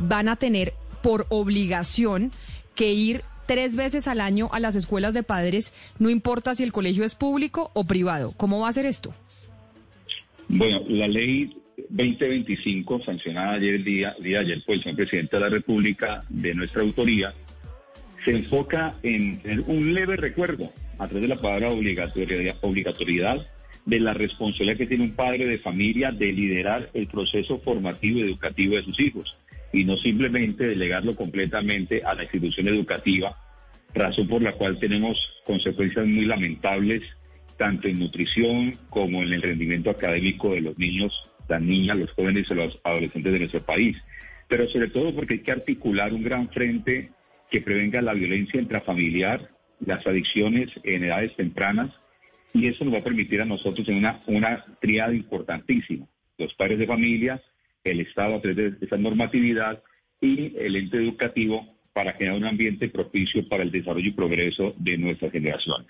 van a tener por obligación que ir tres veces al año a las escuelas de padres, no importa si el colegio es público o privado? ¿Cómo va a ser esto? Bueno, la ley 2025, sancionada ayer el día, día de ayer por el señor presidente de la República de nuestra autoría, se enfoca en tener un leve recuerdo a través de la palabra obligatoriedad, obligatoriedad de la responsabilidad que tiene un padre de familia de liderar el proceso formativo y educativo de sus hijos y no simplemente delegarlo completamente a la institución educativa, razón por la cual tenemos consecuencias muy lamentables tanto en nutrición como en el rendimiento académico de los niños, las niñas, los jóvenes y los adolescentes de nuestro país. Pero sobre todo porque hay que articular un gran frente que prevenga la violencia intrafamiliar, las adicciones en edades tempranas, y eso nos va a permitir a nosotros en una, una triada importantísima. Los padres de familia, el Estado a través de esa normatividad y el ente educativo para crear un ambiente propicio para el desarrollo y progreso de nuestras generaciones.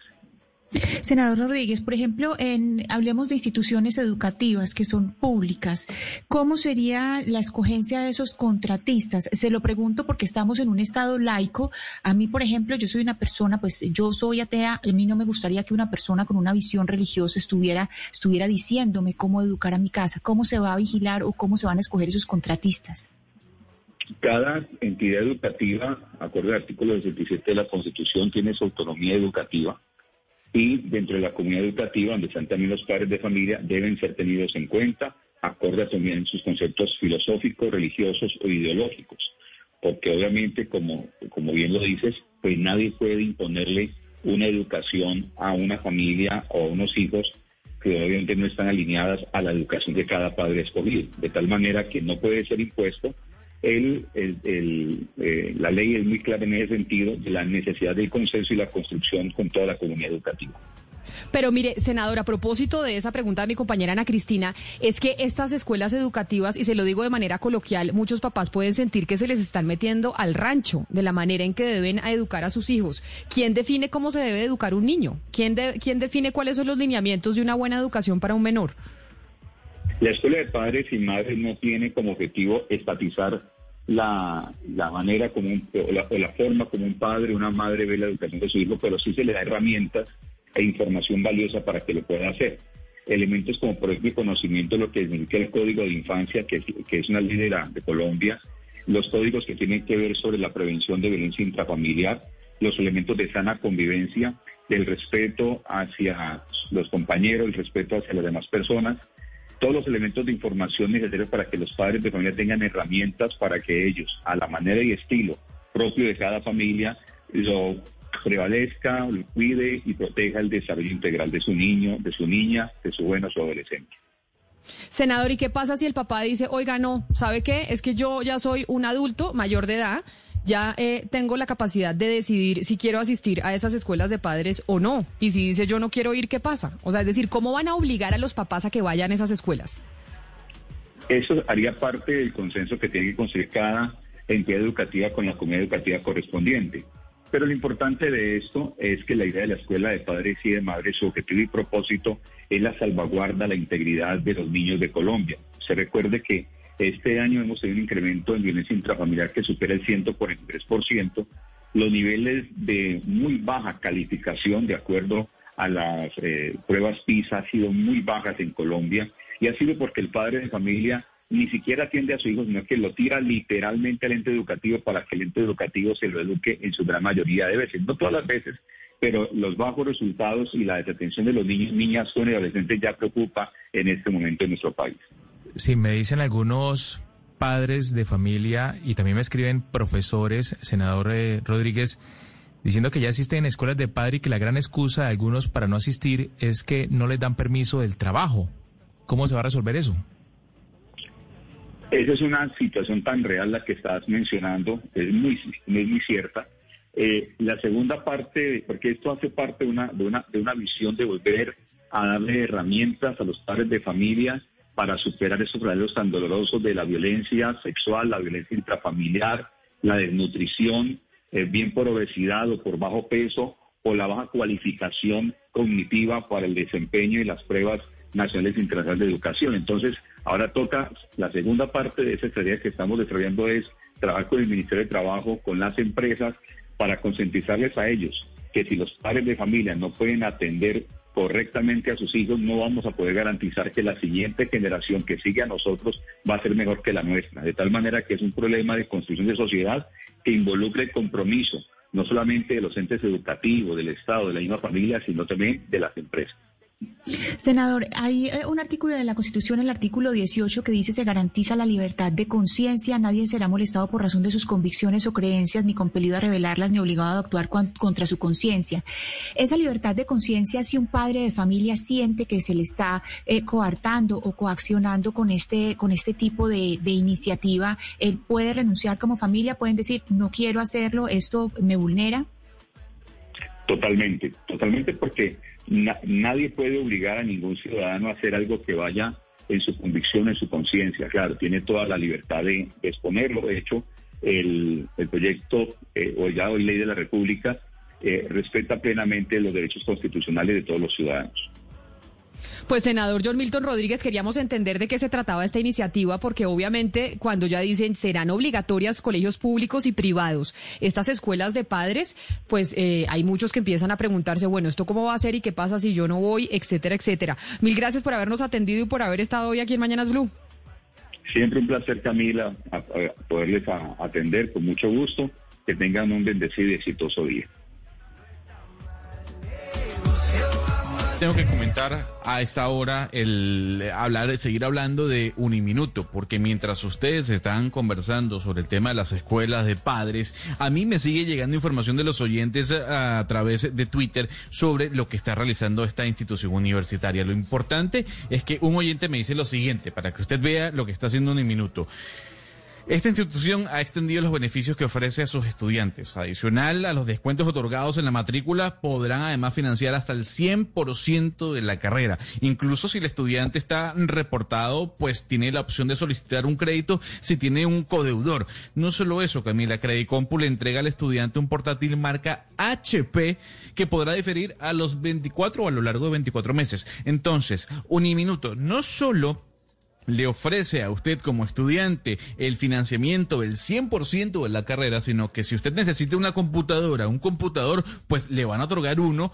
Senador Rodríguez, por ejemplo, en, hablemos de instituciones educativas que son públicas. ¿Cómo sería la escogencia de esos contratistas? Se lo pregunto porque estamos en un estado laico. A mí, por ejemplo, yo soy una persona, pues yo soy atea. A mí no me gustaría que una persona con una visión religiosa estuviera, estuviera diciéndome cómo educar a mi casa, cómo se va a vigilar o cómo se van a escoger esos contratistas. Cada entidad educativa, acorde al artículo 67 de la Constitución, tiene su autonomía educativa y dentro de la comunidad educativa, donde están también los padres de familia, deben ser tenidos en cuenta, acorde también sus conceptos filosóficos, religiosos o ideológicos. Porque obviamente, como, como bien lo dices, pues nadie puede imponerle una educación a una familia o a unos hijos que obviamente no están alineadas a la educación que cada padre escogido. De tal manera que no puede ser impuesto el, el, eh, la ley es muy clara en ese sentido de la necesidad del consenso y la construcción con toda la comunidad educativa. Pero mire, senador, a propósito de esa pregunta de mi compañera Ana Cristina, es que estas escuelas educativas, y se lo digo de manera coloquial, muchos papás pueden sentir que se les están metiendo al rancho de la manera en que deben educar a sus hijos. ¿Quién define cómo se debe educar un niño? ¿Quién, de, ¿Quién define cuáles son los lineamientos de una buena educación para un menor? La escuela de padres y madres no tiene como objetivo estatizar la, la manera como un, o, la, o la forma como un padre o una madre ve la educación de su hijo, pero sí se le da herramientas e información valiosa para que lo pueda hacer. elementos como por ejemplo el conocimiento de lo que significa el Código de Infancia, que es, una ley de Colombia, los códigos que tienen que ver sobre la prevención de violencia intrafamiliar, los elementos de sana convivencia, del respeto hacia los compañeros, el respeto hacia las demás personas, todos los elementos de información necesarios para que los padres de familia tengan herramientas para que ellos, a la manera y estilo propio de cada familia, lo prevalezca, lo cuide y proteja el desarrollo integral de su niño, de su niña, de su bueno, su adolescente. Senador, ¿y qué pasa si el papá dice, oiga, no, ¿sabe qué? Es que yo ya soy un adulto mayor de edad, ya eh, tengo la capacidad de decidir si quiero asistir a esas escuelas de padres o no. Y si dice yo no quiero ir, ¿qué pasa? O sea, es decir, ¿cómo van a obligar a los papás a que vayan a esas escuelas? Eso haría parte del consenso que tiene que conseguir cada entidad educativa con la comunidad educativa correspondiente. Pero lo importante de esto es que la idea de la escuela de padres y de madres, su objetivo y propósito es la salvaguarda, la integridad de los niños de Colombia. Se recuerde que este año hemos tenido un incremento en violencia intrafamiliar que supera el 143%, los niveles de muy baja calificación de acuerdo a las eh, pruebas PISA han sido muy bajas en Colombia. Y ha sido porque el padre de familia ni siquiera atiende a su hijo, sino que lo tira literalmente al ente educativo para que el ente educativo se lo eduque en su gran mayoría de veces, no todas las veces, pero los bajos resultados y la desatención de los niños, niñas, jóvenes y adolescentes ya preocupa en este momento en nuestro país. Si me dicen algunos padres de familia y también me escriben profesores, senador eh, Rodríguez, diciendo que ya asisten en escuelas de padre y que la gran excusa de algunos para no asistir es que no les dan permiso del trabajo. ¿Cómo se va a resolver eso? Esa es una situación tan real la que estás mencionando, es muy, es muy cierta. Eh, la segunda parte, porque esto hace parte de una, de, una, de una visión de volver a darle herramientas a los padres de familia para superar esos problemas tan dolorosos de la violencia sexual, la violencia intrafamiliar, la desnutrición, eh, bien por obesidad o por bajo peso, o la baja cualificación cognitiva para el desempeño y las pruebas nacionales e internacionales de educación. Entonces, ahora toca la segunda parte de esa tarea que estamos desarrollando es trabajar con el Ministerio de Trabajo, con las empresas, para concientizarles a ellos que si los padres de familia no pueden atender correctamente a sus hijos, no vamos a poder garantizar que la siguiente generación que sigue a nosotros va a ser mejor que la nuestra. De tal manera que es un problema de construcción de sociedad que involucre el compromiso, no solamente de los entes educativos, del Estado, de la misma familia, sino también de las empresas. Senador, hay eh, un artículo de la Constitución, el artículo 18, que dice se garantiza la libertad de conciencia, nadie será molestado por razón de sus convicciones o creencias, ni compelido a revelarlas, ni obligado a actuar con- contra su conciencia. Esa libertad de conciencia, si un padre de familia siente que se le está eh, coartando o coaccionando con este, con este tipo de, de iniciativa, él puede renunciar como familia, pueden decir, no quiero hacerlo, esto me vulnera. Totalmente, totalmente porque na- nadie puede obligar a ningún ciudadano a hacer algo que vaya en su convicción, en su conciencia. Claro, tiene toda la libertad de, exponerlo. De hecho, el, el proyecto eh, o ya hoy ley de la República eh, respeta plenamente los derechos constitucionales de todos los ciudadanos. Pues senador John Milton Rodríguez, queríamos entender de qué se trataba esta iniciativa, porque obviamente cuando ya dicen serán obligatorias colegios públicos y privados, estas escuelas de padres, pues eh, hay muchos que empiezan a preguntarse, bueno, ¿esto cómo va a ser y qué pasa si yo no voy, etcétera, etcétera? Mil gracias por habernos atendido y por haber estado hoy aquí en Mañanas Blue. Siempre un placer, Camila, a- poderles atender con mucho gusto. Que tengan un bendecido y exitoso día. Tengo que comentar a esta hora el hablar, seguir hablando de Uniminuto, porque mientras ustedes están conversando sobre el tema de las escuelas de padres, a mí me sigue llegando información de los oyentes eh, a, través de Twitter sobre lo que está realizando esta institución universitaria. Lo importante es que un oyente me dice lo siguiente, para que usted vea lo que está haciendo Uniminuto. Esta institución ha extendido los beneficios que ofrece a sus estudiantes. Adicional a los descuentos otorgados en la matrícula, podrán además financiar hasta el 100% de la carrera. Incluso si el estudiante está reportado, pues tiene la opción de solicitar un crédito si tiene un codeudor. No solo eso, Camila, Credicompu le entrega al estudiante un portátil marca HP que podrá diferir a los 24 o a lo largo de 24 meses. Entonces, Uniminuto no solo le ofrece a usted como estudiante el financiamiento del 100% de la carrera, sino que si usted necesita una computadora, un computador, pues le van a otorgar uno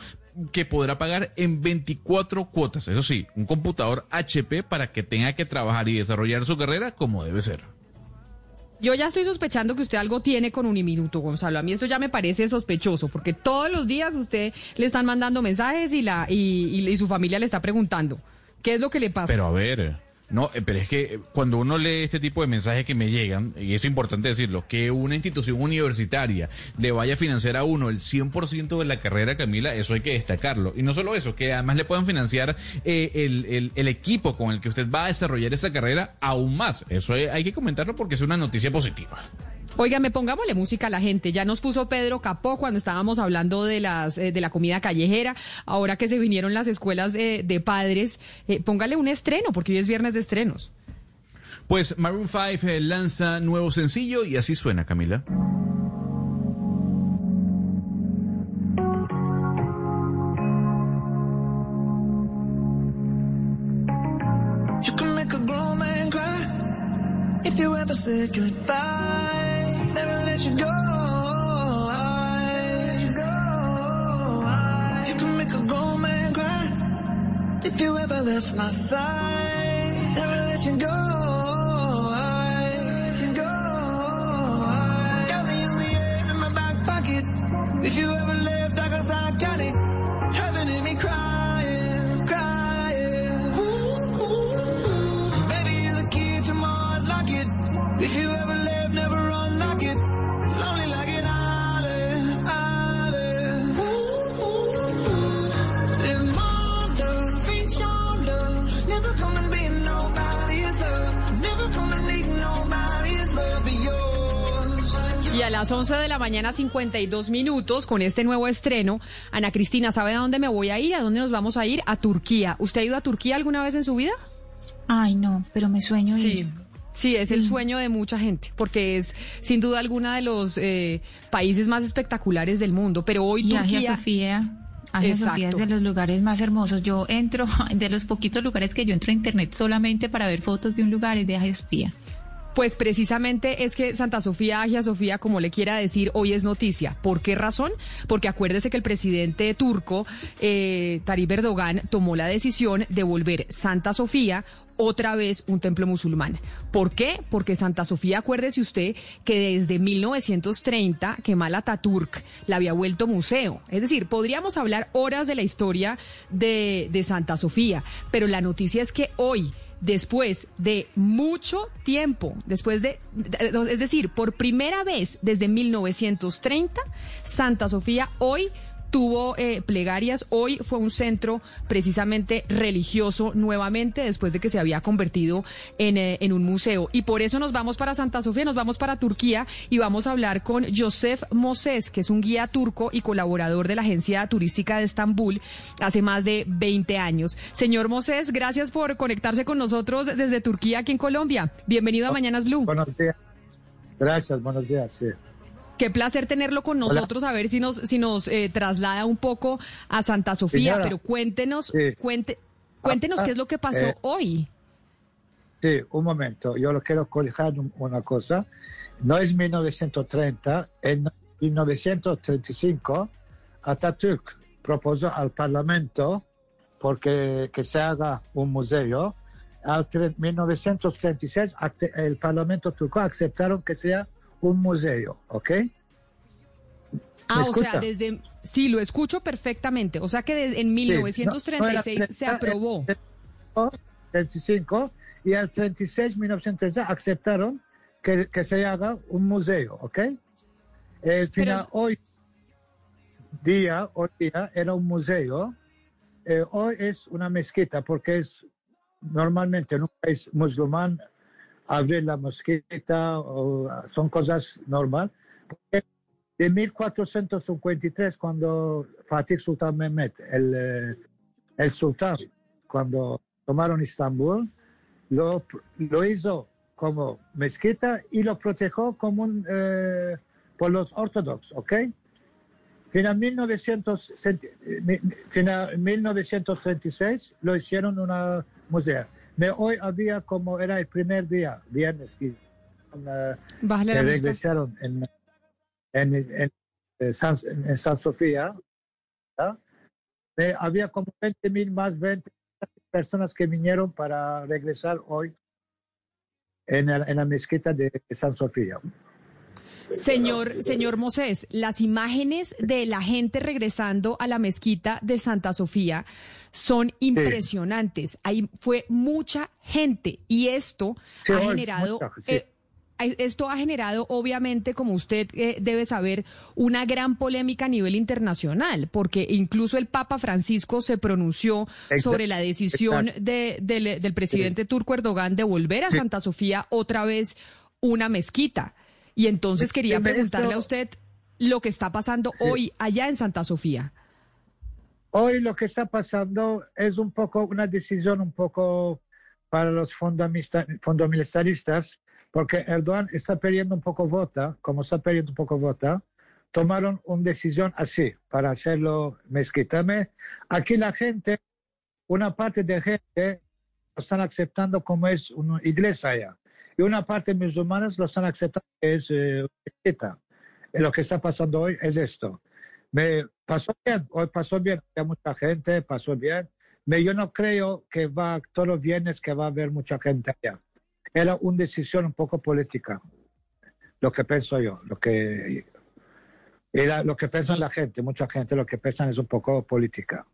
que podrá pagar en 24 cuotas. Eso sí, un computador HP para que tenga que trabajar y desarrollar su carrera como debe ser. Yo ya estoy sospechando que usted algo tiene con Uniminuto, Gonzalo. A mí eso ya me parece sospechoso, porque todos los días usted le están mandando mensajes y la y, y- y su familia le está preguntando qué es lo que le pasa. Pero a ver, no, eh, pero es que eh, cuando uno lee este tipo de mensajes que me llegan, y es importante decirlo, que una institución universitaria le vaya a financiar a uno el 100% de la carrera, Camila, eso hay que destacarlo. Y no solo eso, que además le puedan financiar eh, el, el- el equipo con el que usted va a desarrollar esa carrera aún más. Eso hay, hay que comentarlo porque es una noticia positiva. Óigame, pongámosle música a la gente. Ya nos puso Pedro Capó cuando estábamos hablando de las eh, de la comida callejera. Ahora que se vinieron las escuelas de, de padres, eh, póngale un estreno, porque hoy es viernes de estrenos. Pues Maroon 5 eh, lanza nuevo sencillo y así suena, Camila. You can make a grown man cry if you ever say goodbye. You go. You can make a grown man cry if you ever left my side. Never let you go. Las 11 de la mañana, 52 minutos, con este nuevo estreno, Ana Cristina, ¿sabe a dónde me voy a ir? ¿A dónde nos vamos a ir? A Turquía. ¿Usted ha ido a Turquía alguna vez en su vida? Ay, no, pero me sueño Sí. ir. Sí, es el sueño de mucha gente, porque es sin duda alguna de los eh, países más espectaculares del mundo. Pero hoy Y Turquía. Sofía. Es de los lugares más hermosos. Yo entro, de los poquitos lugares que yo entro a internet solamente para ver fotos de un lugar es de Sofía. Pues precisamente es que Santa Sofía, Agia Sofía, como le quiera decir, hoy es noticia. ¿Por qué razón? Porque acuérdese que el presidente turco, eh, Tayyip Erdogan, tomó la decisión de volver Santa Sofía otra vez un templo musulmán. ¿Por qué? Porque Santa Sofía, acuérdese usted que desde 1930 Kemal Atatürk la había vuelto museo. Es decir, podríamos hablar horas de la historia de, de Santa Sofía, pero la noticia es que hoy después de mucho tiempo, después de, es decir, por primera vez desde 1930, Santa Sofía hoy tuvo eh, plegarias, hoy fue un centro precisamente religioso nuevamente después de que se había convertido en, eh, en un museo. Y por eso nos vamos para Santa Sofía, nos vamos para Turquía y vamos a hablar con Josef Moses, que es un guía turco y colaborador de la Agencia Turística de Estambul hace más de 20 años. Señor Moses, gracias por conectarse con nosotros desde Turquía aquí en Colombia. Bienvenido a Mañanas Blue. Buenos días. Gracias, buenos días. Sí. Qué placer tenerlo con nosotros, a ver si nos, si nos eh, traslada un poco a Santa Sofía, Señora. pero cuéntenos, Sí. cuente, cuéntenos Ah, qué es lo que pasó eh, hoy. Sí, un momento. Yo lo quiero corregir un- una cosa. No es 1930, en 1935 Atatürk propuso al Parlamento porque que se haga un museo. Al tre- 1936 acte- el Parlamento turco aceptaron que sea un museo, ¿ok? Ah, o sea, desde, sí, lo escucho perfectamente. O sea que de- en Sí, 1936 no, no se aprobó. 35 y al 36, 1936 aceptaron que, que se haga un museo, ¿ok? El final, hoy día, hoy día era un museo, eh, hoy es una mezquita porque es normalmente en un país musulmán abrir la mezquita o, son cosas normal. De 1453 cuando Fatih Sultan Mehmet, el, eh, el sultán, cuando tomaron Istambul, lo, lo hizo como mezquita y lo protegió como un, eh, por los ortodoxos, ¿ok? Final 1900, cent- eh, 1936 lo hicieron una museo. Me- hoy había como era el primer día, viernes, que, eh, que la música. regresaron en, en, en, eh, San, en San Sofía. Eh, había como 20 mil más 20 personas que vinieron para regresar hoy en, el- en la mezquita de San Sofía. Señor, señor Mosés, las imágenes de la gente regresando a la mezquita de Santa Sofía son impresionantes. Ahí fue mucha gente y esto Sí, ha generado... mucha, sí. eh, esto ha generado, obviamente, como usted eh, debe saber, una gran polémica a nivel internacional, porque incluso el Papa Francisco se pronunció sobre la decisión de- del, del presidente turco Erdogan de volver a. Santa Sofía otra vez una mezquita. Y entonces quería preguntarle a usted lo que está pasando hoy allá en Santa Sofía. Hoy lo que está pasando es un poco una decisión un poco para los fundamentaristas, porque Erdogan está perdiendo un poco vota, como está perdiendo un poco vota, tomaron una decisión así para hacerlo mezquita. Me- Aquí la gente, una parte de gente lo están aceptando como es una iglesia ya, y una parte de musulmanes lo están aceptando que es eh. Eh, Lo que está pasando hoy es esto. Me pasó bien, hoy pasó bien, había mucha gente, pasó bien. Me, yo no creo que va, todos los viernes que va a haber mucha gente allá. Era una decisión un poco política, lo que pienso yo, lo que era lo que piensa la gente, mucha gente lo que piensan es un poco política.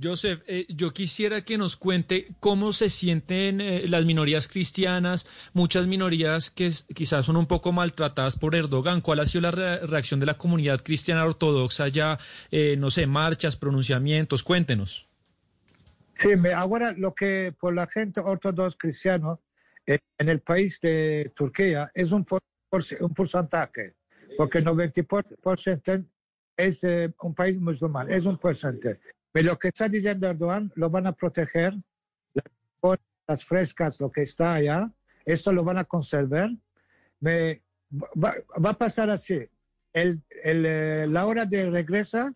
Joseph, eh, yo quisiera que nos cuente cómo se sienten eh, las minorías cristianas, muchas minorías que quizás son un poco maltratadas por Erdogan. ¿Cuál ha sido la re- reacción de la comunidad cristiana ortodoxa ya, eh, no sé, marchas, pronunciamientos? Cuéntenos. Sí, ahora lo que por la gente ortodoxa cristiana eh, en el país de Turquía es un, por- por- un porcentaje, porque el 90% es eh, un país musulmán, es un porcentaje. Pero lo que está diciendo Erdogan lo van a proteger, las, frescas, lo que está allá, esto lo van a conservar. Me, va, va a pasar así. El, el, eh, la hora de regresa,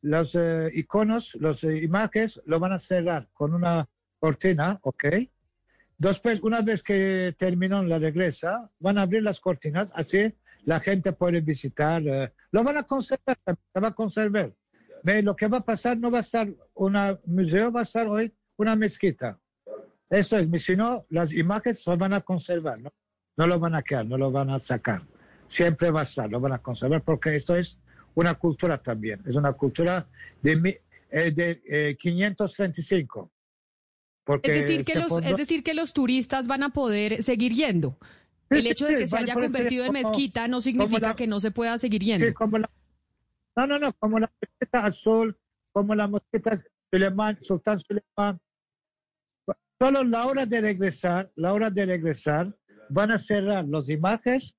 los eh, iconos, los eh, imágenes, lo van a cerrar con una cortina, ¿ok? Después, una vez que terminó la regresa, van a abrir las cortinas, así la gente puede visitar. eh, lo van a conservar, se va a conservar. Ve, Lo que va a pasar no va a ser un museo, va a ser hoy una mezquita. Eso es, si no, las imágenes se van a conservar, ¿no? No lo van a quedar, no lo van a sacar. Siempre va a estar, lo van a conservar porque esto es una cultura también. Es una cultura de, eh, de eh, 535. Porque Es decir, que se los, fundó- es decir, que los turistas van a poder seguir yendo. El Sí, hecho sí, de que se van a haya convertido en como- mezquita no significa la- que no se pueda seguir yendo. Sí, como la, no, no, no, como la mosquita azul, como la mosquita Suleiman, Sultán Suleiman. Solo la hora de regresar, la hora de regresar, van a cerrar las imágenes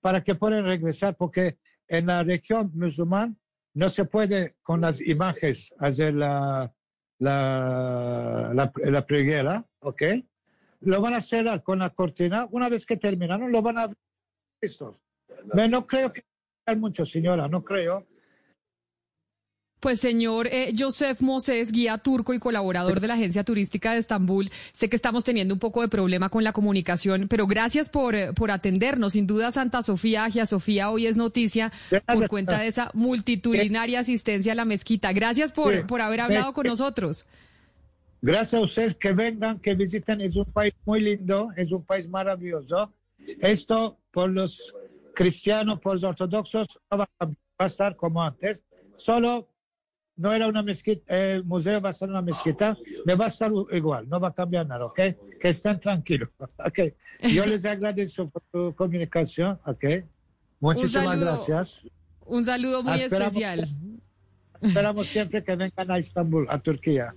para que puedan regresar, porque en la región musulmán no se puede con las imágenes hacer la, la, la, la preguera, ¿ok? Lo van a cerrar con la cortina. Una vez que terminaron, lo van a abrir. listos. No creo que mucho, señora, no creo. Pues señor eh, Joseph Moses, guía turco y colaborador de la Agencia Turística de Estambul, sé que estamos teniendo un poco de problema con la comunicación, pero gracias por, eh, por atendernos. Sin duda Santa Sofía, Agia Sofía hoy es noticia por cuenta de esa multitudinaria asistencia a la mezquita. Gracias por, por haber hablado con nosotros. Gracias a ustedes que vengan, que visiten. Es un país muy lindo, es un país maravilloso. Esto por los cristianos, por los ortodoxos, va a estar como antes. Solo no era una mezquita, el museo va a ser una mezquita, me va a estar igual, no va a cambiar nada, ¿ok? Que estén tranquilos, ¿ok? Yo les agradezco por su comunicación, ¿ok? Muchísimas saludo. gracias. Un saludo muy Esperamos- especial. Esperamos siempre que vengan a Estambul, a Turquía.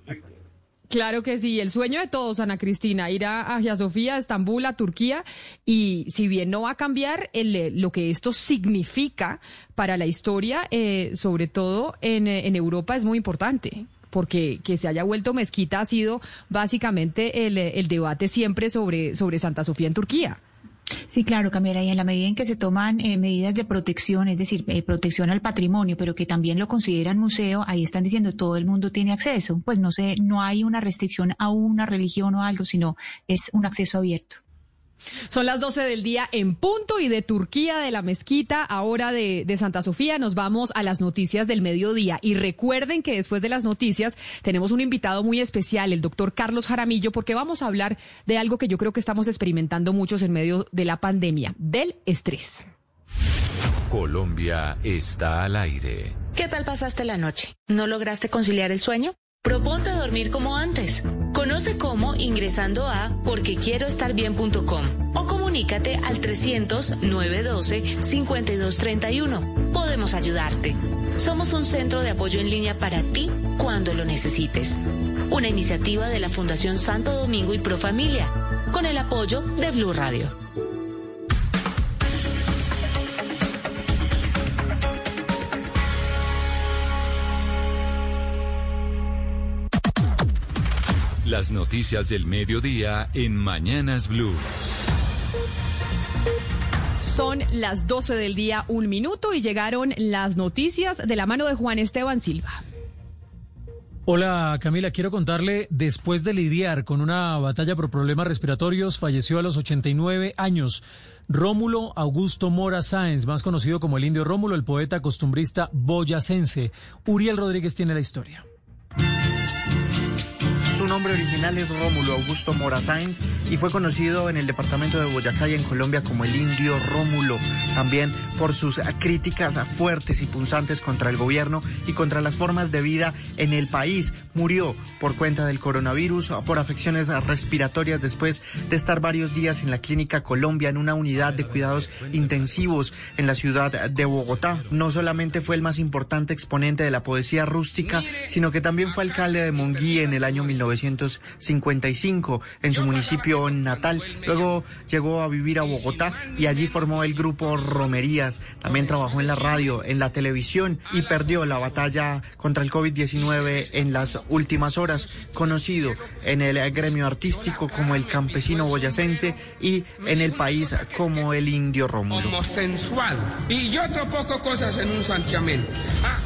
Claro que sí, el sueño de todos, Ana Cristina, ir a Agia Sofía, a Estambul, a Turquía, y si bien no va a cambiar el, eh, lo que esto significa para la historia, eh, sobre todo en, eh, en Europa, es muy importante. Porque que se haya vuelto mezquita ha sido básicamente el, eh, el debate siempre sobre, sobre Santa Sofía en Turquía. Sí, claro, Camila, y en la medida en que se toman eh, medidas de protección, es decir, eh, protección al patrimonio, pero que también lo consideran museo, ahí están diciendo todo el mundo tiene acceso. Pues no sé, no hay una restricción a una religión o algo, sino es un acceso abierto. Son las 12 del día en punto y de Turquía, de la mezquita, ahora de, de, Santa Sofía, nos vamos a las noticias del mediodía. Y recuerden que después de las noticias tenemos un invitado muy especial, el doctor Carlos Jaramillo, porque vamos a hablar de algo que yo creo que estamos experimentando muchos en medio de la pandemia, del estrés. Colombia está al aire. ¿Qué tal pasaste la noche? ¿No lograste conciliar el sueño? Proponte dormir como antes. Conoce cómo ingresando a porquequieroestarbien.com o comunícate al 300-912-5231. Podemos ayudarte. Somos un centro de apoyo en línea para ti cuando lo necesites. Una iniciativa de la Fundación Santo Domingo y Profamilia, con el apoyo de Blue Radio. Las noticias del mediodía en Mañanas Blue. Son las 12 del día, un minuto, y llegaron las noticias de la mano de Juan Esteban Silva. Hola Camila, quiero contarle, después de lidiar con una batalla por problemas respiratorios, falleció a los 89 años. Rómulo Augusto Mora Sáenz, más conocido como el indio Rómulo, el poeta costumbrista boyacense. Uriel Rodríguez tiene la historia. Su nombre original es Rómulo Augusto Mora Sáenz y fue conocido en el departamento de Boyacá y en Colombia como el indio Rómulo, también por sus críticas fuertes y punzantes contra el gobierno y contra las formas de vida en el país. Murió por cuenta del coronavirus, por afecciones respiratorias después de estar varios días en la clínica Colombia en una unidad de cuidados intensivos en la ciudad de Bogotá. No solamente fue el más importante exponente de la poesía rústica, sino que también fue alcalde de Monguí en el año 1955 en su municipio natal. Luego llegó a vivir a Bogotá y allí formó el grupo Romerías. También trabajó en la radio, en la televisión y perdió la batalla contra el COVID-19 en las últimas horas, conocido en el gremio artístico como el campesino boyacense y en el país como el indio Rómulo. Homosexual. Y yo otro poco cosas en un santiamén. Ah.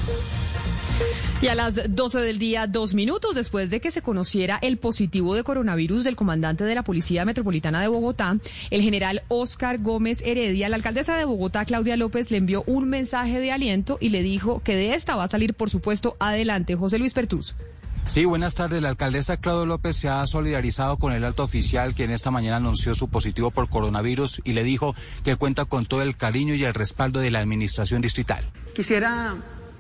Y a las 12 del día, dos minutos después de que se conociera el positivo de coronavirus del comandante de la Policía Metropolitana de Bogotá, el general Oscar Gómez Heredia, la alcaldesa de Bogotá, Claudia López, le envió un mensaje de aliento y le dijo que de esta va a salir, por supuesto, adelante. José Luis Pertús. Sí, buenas tardes. La alcaldesa Claudia López se ha solidarizado con el alto oficial que en esta mañana anunció su positivo por coronavirus y le dijo que cuenta con todo el cariño y el respaldo de la administración distrital. Quisiera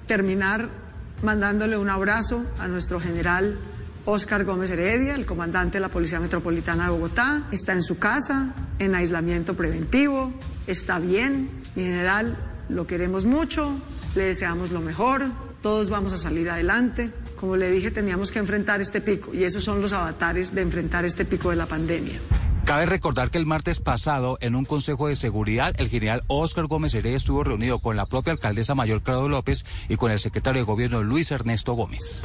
terminar mandándole un abrazo a nuestro general Óscar Gómez Heredia, el comandante de la Policía Metropolitana de Bogotá. Está en su casa, en aislamiento preventivo, está bien. Mi general, lo queremos mucho, le deseamos lo mejor, todos vamos a salir adelante. Como le dije, teníamos que enfrentar este pico y esos son los avatares de enfrentar este pico de la pandemia. Cabe recordar que el martes pasado, en un consejo de seguridad, el general Óscar Gómez Heredia estuvo reunido con la propia alcaldesa mayor Claudio López y con el secretario de gobierno Luis Ernesto Gómez.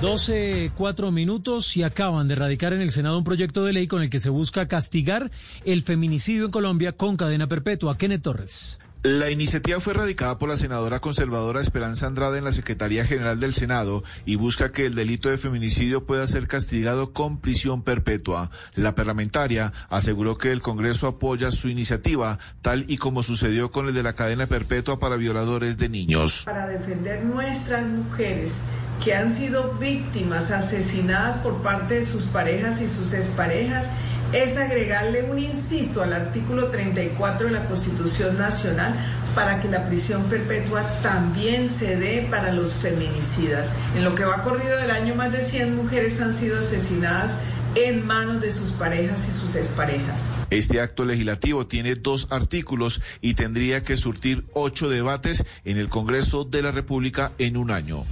12, cuatro minutos y acaban de radicar en el Senado un proyecto de ley con el que se busca castigar el feminicidio en Colombia con cadena perpetua. Kenneth Torres. La iniciativa fue radicada por la senadora conservadora Esperanza Andrade en la Secretaría General del Senado y busca que el delito de feminicidio pueda ser castigado con prisión perpetua. La parlamentaria aseguró que el Congreso apoya su iniciativa, tal y como sucedió con el de la cadena perpetua para violadores de niños. Para defender nuestras mujeres que han sido víctimas asesinadas por parte de sus parejas y sus exparejas es agregarle un inciso al artículo 34 de la Constitución Nacional para que la prisión perpetua también se dé para los feminicidas. En lo que va corrido del año, más de 100 mujeres han sido asesinadas en manos de sus parejas y sus exparejas. Este acto legislativo tiene dos artículos y tendría que surtir ocho debates en el Congreso de la República en un año.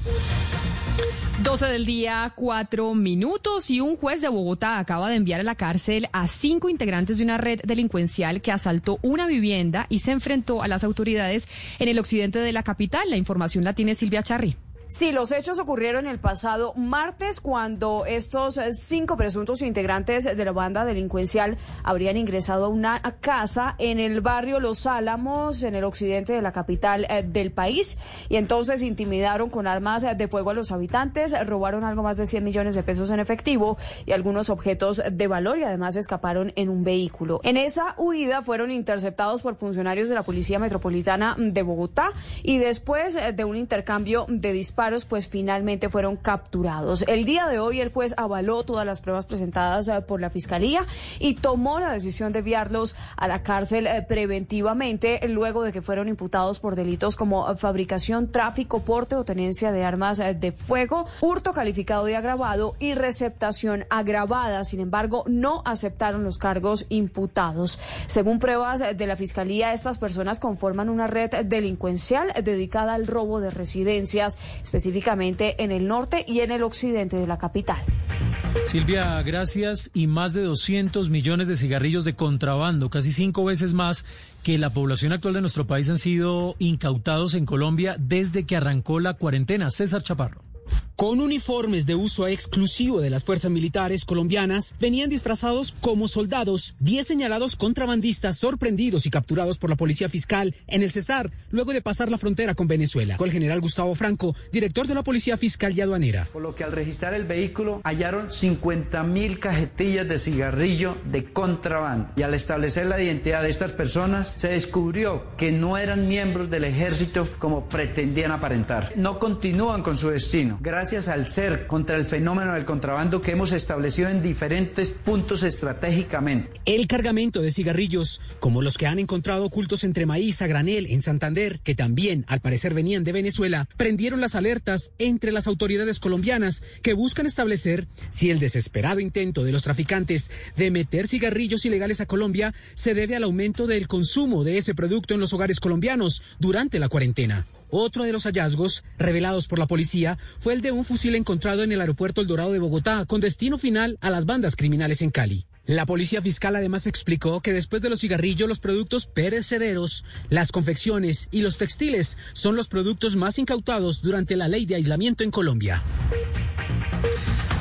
12 del día, cuatro minutos y un juez de Bogotá acaba de enviar a la cárcel a cinco integrantes de una red delincuencial que asaltó una vivienda y se enfrentó a las autoridades en el occidente de la capital. La información la tiene Silvia Charri. Sí, los hechos ocurrieron el pasado martes cuando estos eh, cinco presuntos integrantes de la banda delincuencial habrían ingresado a una casa en el barrio Los Álamos, en el occidente de la capital eh, del país, y entonces intimidaron con armas de fuego a los habitantes, robaron algo más de 100 millones de pesos en efectivo y algunos objetos de valor y además escaparon en un vehículo. En esa huida fueron interceptados por funcionarios de la Policía Metropolitana de Bogotá y después eh, de un intercambio de disparos pues finalmente fueron capturados. El día de hoy el juez avaló todas las pruebas presentadas eh, por la Fiscalía y tomó la decisión de enviarlos a la cárcel eh, preventivamente luego de que fueron imputados por delitos como fabricación, tráfico, porte o tenencia de armas eh, de fuego, hurto calificado y agravado y receptación agravada. Sin embargo, no aceptaron los cargos imputados. Según pruebas de la Fiscalía, estas personas conforman una red delincuencial dedicada al robo de residencias, específicamente en el norte y en el occidente de la capital. Silvia, gracias. Y más de 200 millones de cigarrillos de contrabando, casi cinco veces más que la población actual de nuestro país han sido incautados en Colombia desde que arrancó la cuarentena. César Chaparro. Con uniformes de uso exclusivo de las fuerzas militares colombianas, venían disfrazados como soldados 10 señalados contrabandistas sorprendidos y capturados por la policía fiscal en el Cesar, luego de pasar la frontera con Venezuela. Con el general Gustavo Franco, director de la policía fiscal y aduanera. Por lo que al registrar el vehículo hallaron 50 mil cajetillas de cigarrillo de contrabando. Y al establecer la identidad de estas personas, se descubrió que no eran miembros del ejército como pretendían aparentar. No continúan con su destino. Gracias al ser contra el fenómeno del contrabando que hemos establecido en diferentes puntos estratégicamente. El cargamento de cigarrillos, como los que han encontrado ocultos entre maíz a granel en Santander, que también al parecer venían de Venezuela, prendieron las alertas entre las autoridades colombianas que buscan establecer si el desesperado intento de los traficantes de meter cigarrillos ilegales a Colombia se debe al aumento del consumo de ese producto en los hogares colombianos durante la cuarentena. Otro de los hallazgos revelados por la policía fue el de un fusil encontrado en el aeropuerto El Dorado de Bogotá, con destino final a las bandas criminales en Cali. La policía fiscal además explicó que después de los cigarrillos, los productos perecederos, las confecciones y los textiles son los productos más incautados durante la ley de aislamiento en Colombia.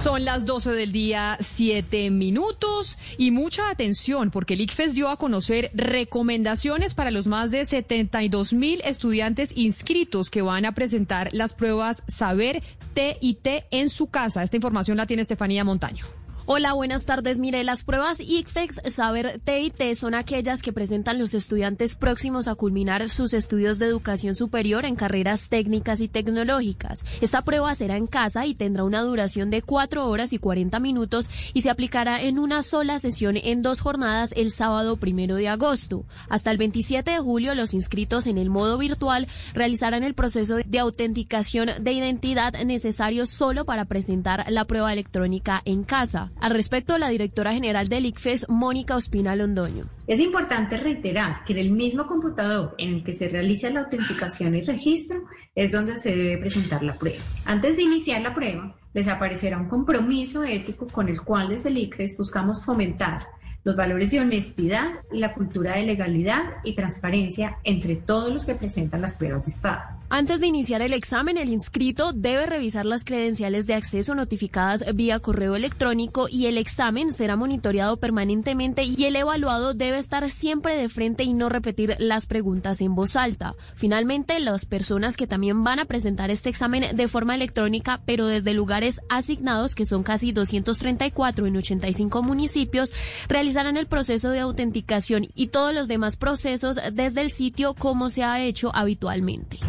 Son las 12 del día, 7 minutos y mucha atención porque el ICFES dio a conocer recomendaciones para los más de 72 mil estudiantes inscritos que van a presentar las pruebas Saber TIT en su casa. Esta información la tiene Estefanía Montaño. Hola, buenas tardes. Mire, las pruebas ICFEX Saber TIT son aquellas que presentan los estudiantes próximos a culminar sus estudios de educación superior en carreras técnicas y tecnológicas. Esta prueba será en casa y tendrá una duración de 4 horas y 40 minutos y se aplicará en una sola sesión en dos jornadas el sábado primero de agosto. Hasta el 27 de julio, los inscritos en el modo virtual realizarán el proceso de autenticación de identidad necesario solo para presentar la prueba electrónica en casa. Al respecto, la directora general del ICFES, Mónica Ospina Londoño. Es importante reiterar que en el mismo computador en el que se realiza la autenticación y registro es donde se debe presentar la prueba. Antes de iniciar la prueba, les aparecerá un compromiso ético con el cual desde el ICFES buscamos fomentar los valores de honestidad y la cultura de legalidad y transparencia entre todos los que presentan las pruebas de Estado. Antes de iniciar el examen, el inscrito debe revisar las credenciales de acceso notificadas vía correo electrónico y el examen será monitoreado permanentemente y el evaluado debe estar siempre de frente y no repetir las preguntas en voz alta. Finalmente, las personas que también van a presentar este examen de forma electrónica, pero desde lugares asignados, que son casi 234 en 85 municipios, realizarán el proceso de autenticación y todos los demás procesos desde el sitio como se ha hecho habitualmente.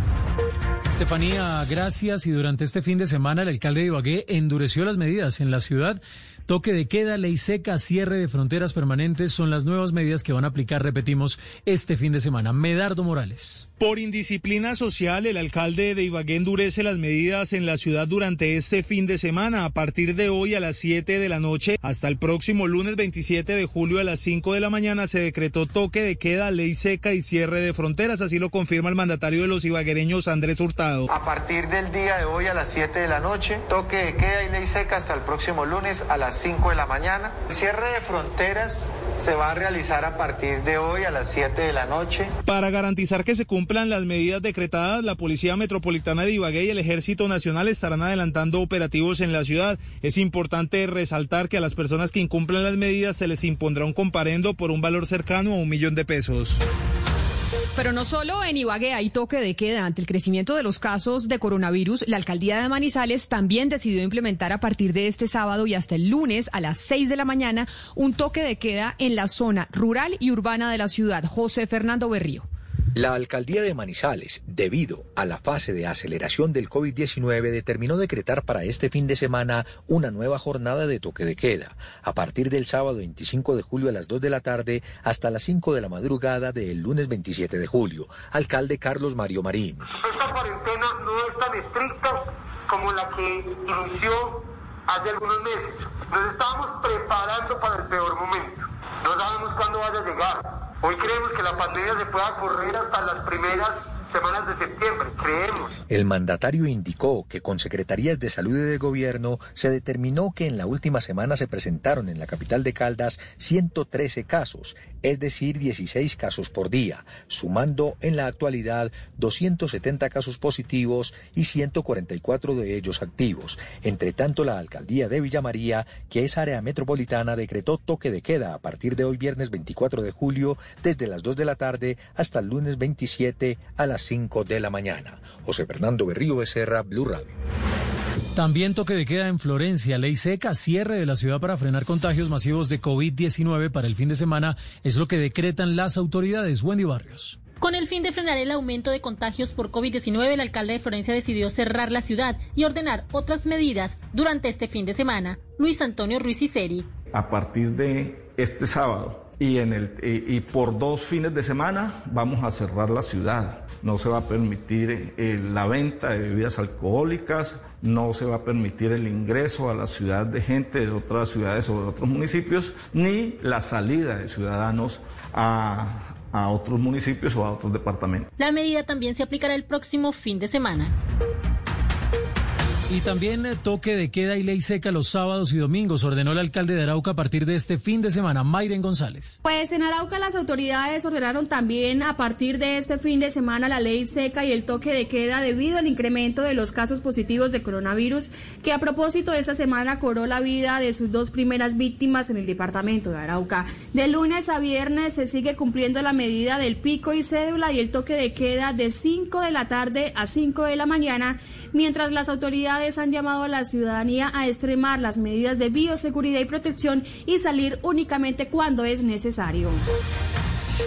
Estefanía, gracias. Y durante este fin de semana el alcalde de Ibagué endureció las medidas en la ciudad. Toque de queda, ley seca, cierre de fronteras permanentes son las nuevas medidas que van a aplicar, repetimos, este fin de semana. Medardo Morales. Por indisciplina social, el alcalde de Ibagué endurece las medidas en la ciudad durante este fin de semana. A partir de hoy a las 7 de la noche hasta el próximo lunes 27 de julio a las 5 de la mañana se decretó toque de queda, ley seca y cierre de fronteras. Así lo confirma el mandatario de los ibaguereños, Andrés Hurtado. A partir del día de hoy a las 7 de la noche, toque de queda y ley seca hasta el próximo lunes a las 5 de la mañana. Cierre de fronteras se va a realizar a partir de hoy a las 7 de la noche. Para garantizar que se cumplan las medidas decretadas, la Policía Metropolitana de Ibagué y el Ejército Nacional estarán adelantando operativos en la ciudad. Es importante resaltar que a las personas que incumplan las medidas se les impondrá un comparendo por un valor cercano a un millón de pesos. Pero no solo en Ibagué hay toque de queda. Ante el crecimiento de los casos de coronavirus, la alcaldía de Manizales también decidió implementar a partir de este sábado y hasta el lunes a las 6 de la mañana un toque de queda en la zona rural y urbana de la ciudad. José Fernando Berrío. La alcaldía de Manizales, debido a la fase de aceleración del COVID-19, determinó decretar para este fin de semana una nueva jornada de toque de queda, a partir del sábado 25 de julio a las 2 de la tarde hasta las 5 de la madrugada del lunes 27 de julio. Alcalde Carlos Mario Marín. Esta cuarentena no es tan estricta como la que inició hace algunos meses. Nos estábamos preparando para el peor momento. No sabemos cuándo vaya a llegar. Hoy creemos que la pandemia se pueda correr hasta las primeras semanas de septiembre, creemos. El mandatario indicó que con secretarías de salud y de gobierno se determinó que en la última semana se presentaron en la capital de Caldas 113 casos, es decir, 16 casos por día, sumando en la actualidad 270 casos positivos y 144 de ellos activos. Entre tanto, la alcaldía de Villa María, que es área metropolitana, decretó toque de queda a partir de hoy viernes 24 de julio desde las 2 de la tarde hasta el lunes 27 a las 5 de la mañana. José Fernando Berrío Becerra, Blue Radio. También toque de queda en Florencia, ley seca, cierre de la ciudad para frenar contagios masivos de COVID-19 para el fin de semana, es lo que decretan las autoridades. Wendy Barrios. Con el fin de frenar el aumento de contagios por COVID-19, el alcalde de Florencia decidió cerrar la ciudad y ordenar otras medidas durante este fin de semana. Luis Antonio Ruiz Iseri. A partir de este sábado y, en el, y, por dos fines de semana vamos a cerrar la ciudad. No se va a permitir eh, la venta de bebidas alcohólicas, no se va a permitir el ingreso a la ciudad de gente de otras ciudades o de otros municipios, ni la salida de ciudadanos a, a otros municipios o a otros departamentos. La medida también se aplicará el próximo fin de semana. Y también eh, toque de queda y ley seca los sábados y domingos, ordenó el alcalde de Arauca a partir de este fin de semana, Mayren González. Pues en Arauca las autoridades ordenaron también a partir de este fin de semana la ley seca y el toque de queda debido al incremento de los casos positivos de coronavirus, que a propósito de esta semana cobró la vida de sus dos primeras víctimas en el departamento de Arauca. De lunes a viernes se sigue cumpliendo la medida del pico y cédula y el toque de queda de 5 de la tarde a 5 de la mañana mientras las autoridades han llamado a la ciudadanía a extremar las medidas de bioseguridad y protección y salir únicamente cuando es necesario.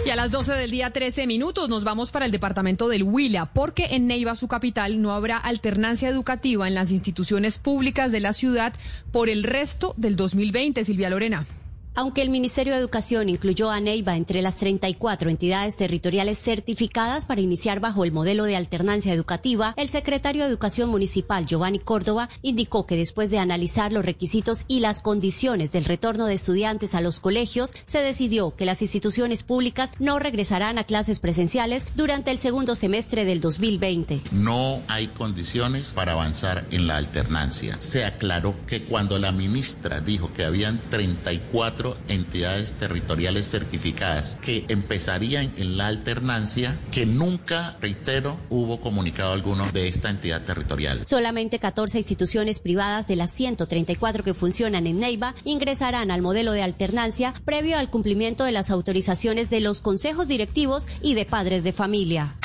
Y a las 12 del día 13 minutos nos vamos para el departamento del Huila, porque en Neiva, su capital, no habrá alternancia educativa en las instituciones públicas de la ciudad por el resto del 2020. Silvia Lorena. Aunque el Ministerio de Educación incluyó a Neiva entre las 34 entidades territoriales certificadas para iniciar bajo el modelo de alternancia educativa, el secretario de Educación Municipal, Giovanni Córdoba, indicó que después de analizar los requisitos y las condiciones del retorno de estudiantes a los colegios, se decidió que las instituciones públicas no regresarán a clases presenciales durante el segundo semestre del 2020. No hay condiciones para avanzar en la alternancia. Se aclaró que cuando la ministra dijo que habían 34 entidades territoriales certificadas que empezarían en la alternancia, que nunca, reitero, hubo comunicado alguno de esta entidad territorial. Solamente 14 instituciones privadas de las 134 que funcionan en Neiva ingresarán al modelo de alternancia previo al cumplimiento de las autorizaciones de los consejos directivos y de padres de familia.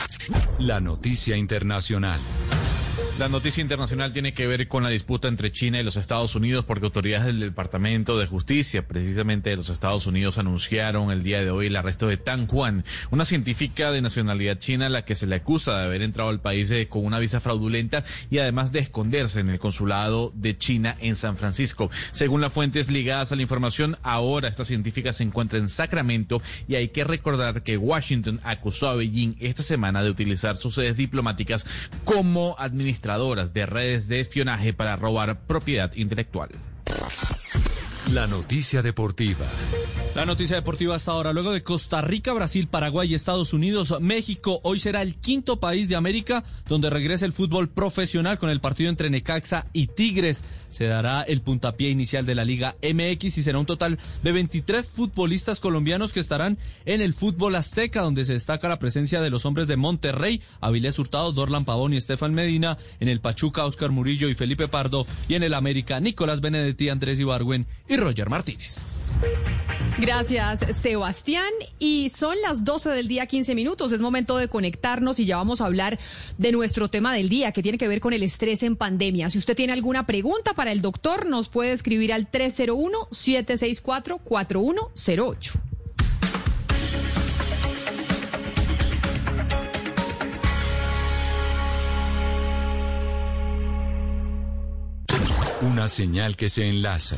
La noticia internacional. La noticia internacional tiene que ver con la disputa entre China y los Estados Unidos porque autoridades del Departamento de Justicia, precisamente de los Estados Unidos, anunciaron el día de hoy el arresto de Tang Juan, una científica de nacionalidad china a la que se le acusa de haber entrado al país eh, con una visa fraudulenta y además de esconderse en el consulado de China en San Francisco. Según las fuentes ligadas a la información, ahora esta científica se encuentra en Sacramento y hay que recordar que Washington acusó a Beijing esta semana de utilizar sus sedes diplomáticas como administrador de redes de espionaje para robar propiedad intelectual. La noticia deportiva. La noticia deportiva hasta ahora. Luego de Costa Rica, Brasil, Paraguay y Estados Unidos, México hoy será el quinto país de América donde regrese el fútbol profesional con el partido entre Necaxa y Tigres. Se dará el puntapié inicial de la Liga MX y será un total de 23 futbolistas colombianos que estarán en el fútbol azteca, donde se destaca la presencia de los hombres de Monterrey, Avilés Hurtado, Dorlan Pavón y Estefan Medina, en el Pachuca, Oscar Murillo y Felipe Pardo, y en el América, Nicolás Benedetti, Andrés Ibargüen y Roger Martínez. Gracias, Sebastián. Y son las 12 del día, 15 minutos. Es momento de conectarnos y ya vamos a hablar de nuestro tema del día, que tiene que ver con el estrés en pandemia. Si usted tiene alguna pregunta para el doctor, nos puede escribir al 301-764-4108. Una señal que se enlaza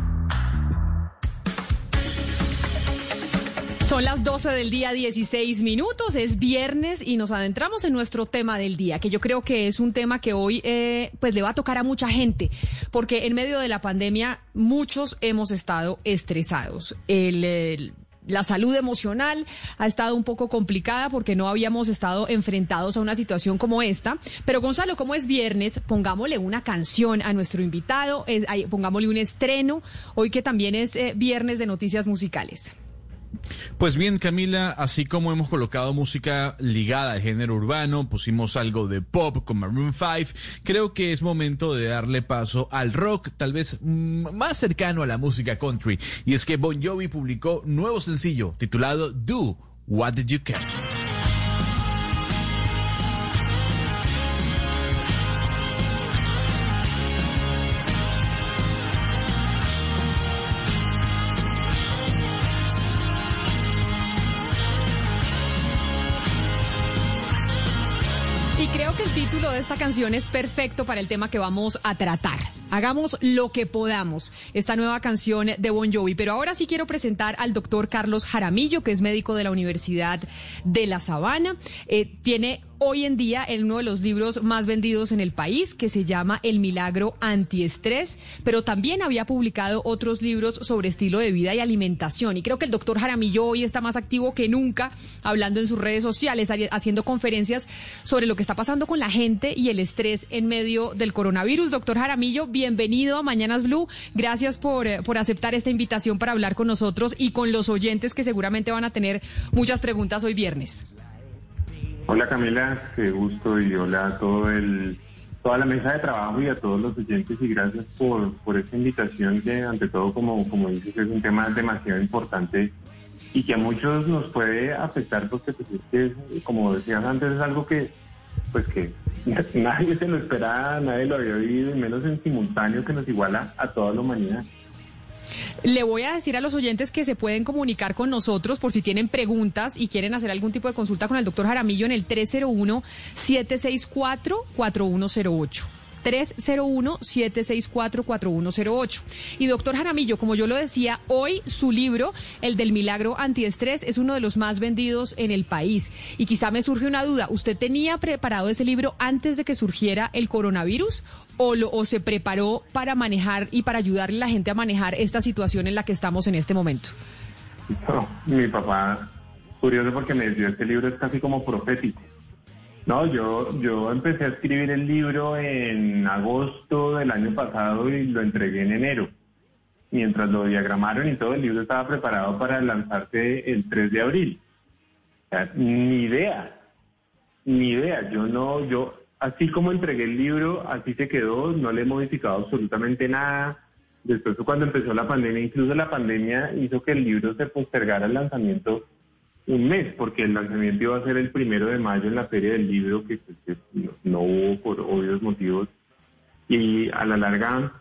Son las 12 del día 16 minutos, es viernes y nos adentramos en nuestro tema del día, que yo creo que es un tema que hoy eh, pues le va a tocar a mucha gente, porque en medio de la pandemia muchos hemos estado estresados. El, la salud emocional ha estado un poco complicada porque no habíamos estado enfrentados a una situación como esta. Pero Gonzalo, como es viernes, pongámosle una canción a nuestro invitado, pongámosle un estreno, hoy que también es eh, viernes de noticias musicales. Pues bien, Camila, así como hemos colocado música ligada al género urbano, pusimos algo de pop con Maroon 5, creo que es momento de darle paso al rock, tal vez mm, más cercano a la música country. Y es que Bon Jovi publicó nuevo sencillo titulado Do What Did You Care. De esta canción es perfecto para el tema que vamos a tratar. Hagamos lo que podamos, esta nueva canción de Bon Jovi. Pero ahora sí quiero presentar al doctor Carlos Jaramillo, que es médico de la Universidad de La Sabana. Eh, tiene hoy en día en uno de los libros más vendidos en el país, que se llama El Milagro Antiestrés, pero también había publicado otros libros sobre estilo de vida y alimentación. Y creo que el doctor Jaramillo hoy está más activo que nunca, hablando en sus redes sociales, haciendo conferencias sobre lo que está pasando con la gente y el estrés en medio del coronavirus. Doctor Jaramillo, bienvenido a Mañanas Blue. Gracias por, eh, por aceptar esta invitación para hablar con nosotros y con los oyentes que seguramente van a tener muchas preguntas hoy viernes. Hola Camila, qué gusto y hola a todo el, toda la mesa de trabajo y a todos los oyentes y gracias por, por esta invitación que ante todo como, como dices es un tema demasiado importante y que a muchos nos puede afectar porque pues, es que, como decías antes es algo que pues que nadie se lo esperaba, nadie lo había oído y menos en simultáneo que nos iguala a toda la humanidad. Le voy a decir a los oyentes que se pueden comunicar con nosotros por si tienen preguntas y quieren hacer algún tipo de consulta con el doctor Jaramillo en el 301-764-4108. 301-764-4108. Y doctor Jaramillo, como yo lo decía, hoy su libro, el del milagro antiestrés, es uno de los más vendidos en el país. Y quizá me surge una duda, ¿usted tenía preparado ese libro antes de que surgiera el coronavirus o, se preparó para manejar y para ayudarle a la gente a manejar esta situación en la que estamos en este momento? Mi papá, curioso porque me decía, este libro es casi como profético. No, yo, yo empecé a escribir el libro en agosto del año pasado y lo entregué en enero. Mientras lo diagramaron y todo, el libro estaba preparado para lanzarse el 3 de abril. ni idea, ni idea. Yo no, yo, así como entregué el libro, así se quedó, no le he modificado absolutamente nada. Después cuando empezó la pandemia, incluso la pandemia hizo que el libro se postergara el lanzamiento un mes, porque el lanzamiento iba a ser el primero de mayo en la Feria del Libro, que, pues, no, hubo por obvios motivos. Y a la larga,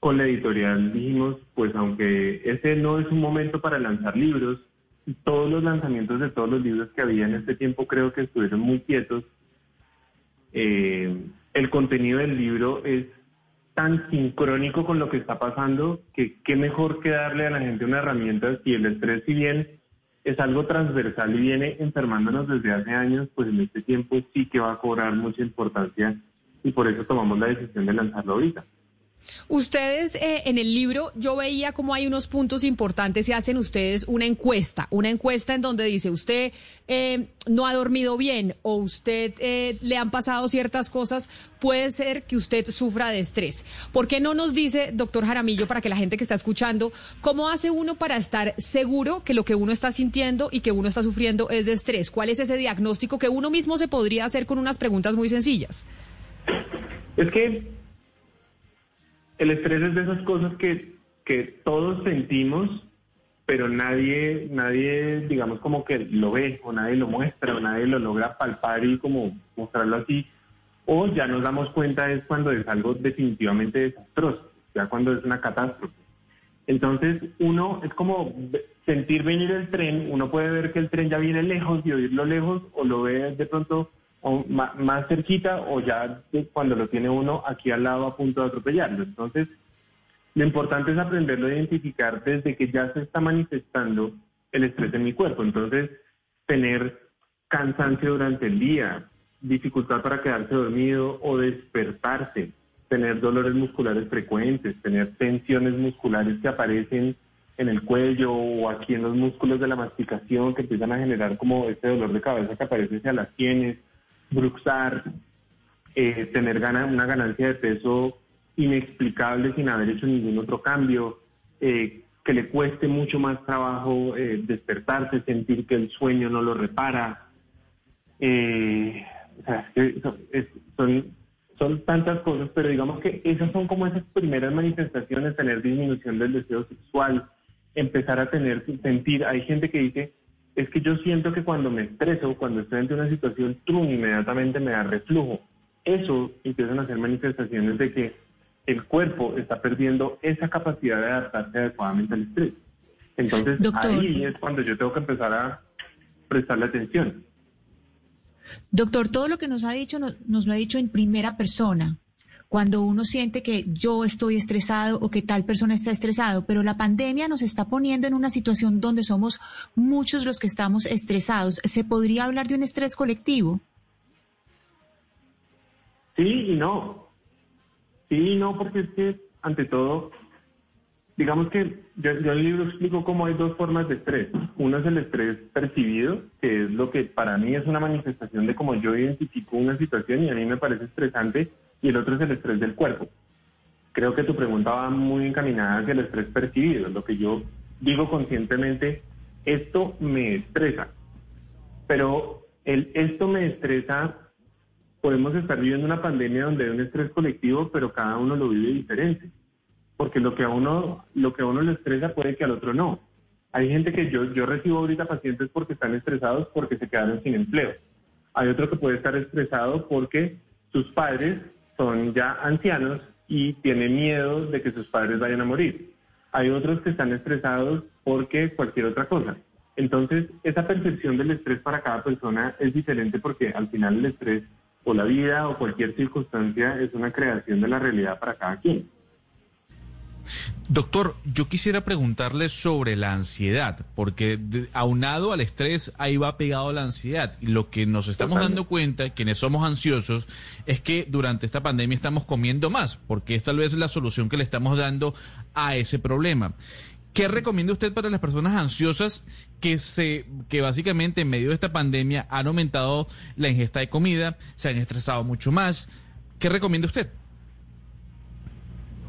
con la editorial dijimos, pues aunque este no es un momento para lanzar libros, todos los lanzamientos de todos los libros que había en este tiempo creo que estuvieron muy quietos. eh, el contenido del libro es tan sincrónico con lo que está pasando que qué mejor que darle a la gente una herramienta si el estrés si bien es algo transversal y viene enfermándonos desde hace años, pues en este tiempo sí que va a cobrar mucha importancia y por eso tomamos la decisión de lanzarlo ahorita. Ustedes eh, en el libro yo veía como hay unos puntos importantes y hacen ustedes una encuesta, una encuesta en donde dice usted eh, no ha dormido bien o usted eh, le han pasado ciertas cosas, puede ser que usted sufra de estrés. ¿Por qué no nos dice, doctor Jaramillo, para que la gente que está escuchando, cómo hace uno para estar seguro que lo que uno está sintiendo y que uno está sufriendo es de estrés? ¿Cuál es ese diagnóstico que uno mismo se podría hacer con unas preguntas muy sencillas? Es que el estrés es de esas cosas que, que todos sentimos, pero nadie, nadie, digamos, como que lo ve, o nadie lo muestra, o nadie lo logra palpar y como mostrarlo así. O ya nos damos cuenta es cuando es algo definitivamente desastroso, ya cuando es una catástrofe. Entonces, uno es como sentir venir el tren, uno puede ver que el tren ya viene lejos y oírlo lejos, o lo ve de pronto o más, cerquita o ya cuando lo tiene uno aquí al lado a punto de atropellarlo. Entonces, lo importante es aprenderlo a identificar desde que ya se está manifestando el estrés en mi cuerpo. Entonces, tener cansancio durante el día, dificultad para quedarse dormido o despertarse, tener dolores musculares frecuentes, tener tensiones musculares que aparecen en el cuello o aquí en los músculos de la masticación que empiezan a generar como este dolor de cabeza que aparece hacia las sienes, bruxar, eh, tener una ganancia de peso inexplicable sin haber hecho ningún otro cambio, eh, que le cueste mucho más trabajo eh, despertarse, sentir que el sueño no lo repara. son, son tantas cosas, pero digamos que esas son como esas primeras manifestaciones, tener disminución del deseo sexual, empezar a tener, sentir, hay gente que dice, es que yo siento que cuando me estreso, cuando estoy ante una situación, trum, inmediatamente me da reflujo. Eso empiezan a ser manifestaciones de que el cuerpo está perdiendo esa capacidad de adaptarse adecuadamente al estrés. Entonces, ahí es cuando yo tengo que empezar a prestarle atención. Doctor, todo lo que nos ha dicho nos lo ha dicho en primera persona cuando uno siente que yo estoy estresado o que tal persona está estresado, pero la pandemia nos está poniendo en una situación donde somos muchos los que estamos estresados. ¿Se podría hablar de un estrés colectivo? Sí y no. Sí y no, porque es que, ante todo, digamos que yo, en el libro explico cómo hay dos formas de estrés. Uno es el estrés percibido, que es lo que para mí es una manifestación de cómo yo identifico una situación y a mí me parece estresante y el otro es el estrés del cuerpo. Creo que tu pregunta va muy encaminada hacia el estrés percibido, lo que yo digo conscientemente, esto me estresa, pero el esto me estresa, podemos estar viviendo una pandemia donde hay un estrés colectivo, pero cada uno lo vive diferente, porque lo que a uno, lo que a uno le estresa puede que al otro no. Hay gente que yo, yo recibo ahorita pacientes porque están estresados porque se quedaron sin empleo. Hay otro que puede estar estresado porque sus padres son ya ancianos y tienen miedo de que sus padres vayan a morir. Hay otros que están estresados porque cualquier otra cosa. Entonces, esa percepción del estrés para cada persona es diferente porque al final el estrés o la vida o cualquier circunstancia es una creación de la realidad para cada quien. Doctor, yo quisiera preguntarle sobre la ansiedad, porque aunado al estrés, ahí va pegado la ansiedad. Y lo que nos estamos dando cuenta, quienes somos ansiosos, es que durante esta pandemia estamos comiendo más, porque es tal vez la solución que le estamos dando a ese problema. ¿Qué recomienda usted para las personas ansiosas que se, que básicamente en medio de esta pandemia han aumentado la ingesta de comida, se han estresado mucho más? ¿Qué recomienda usted?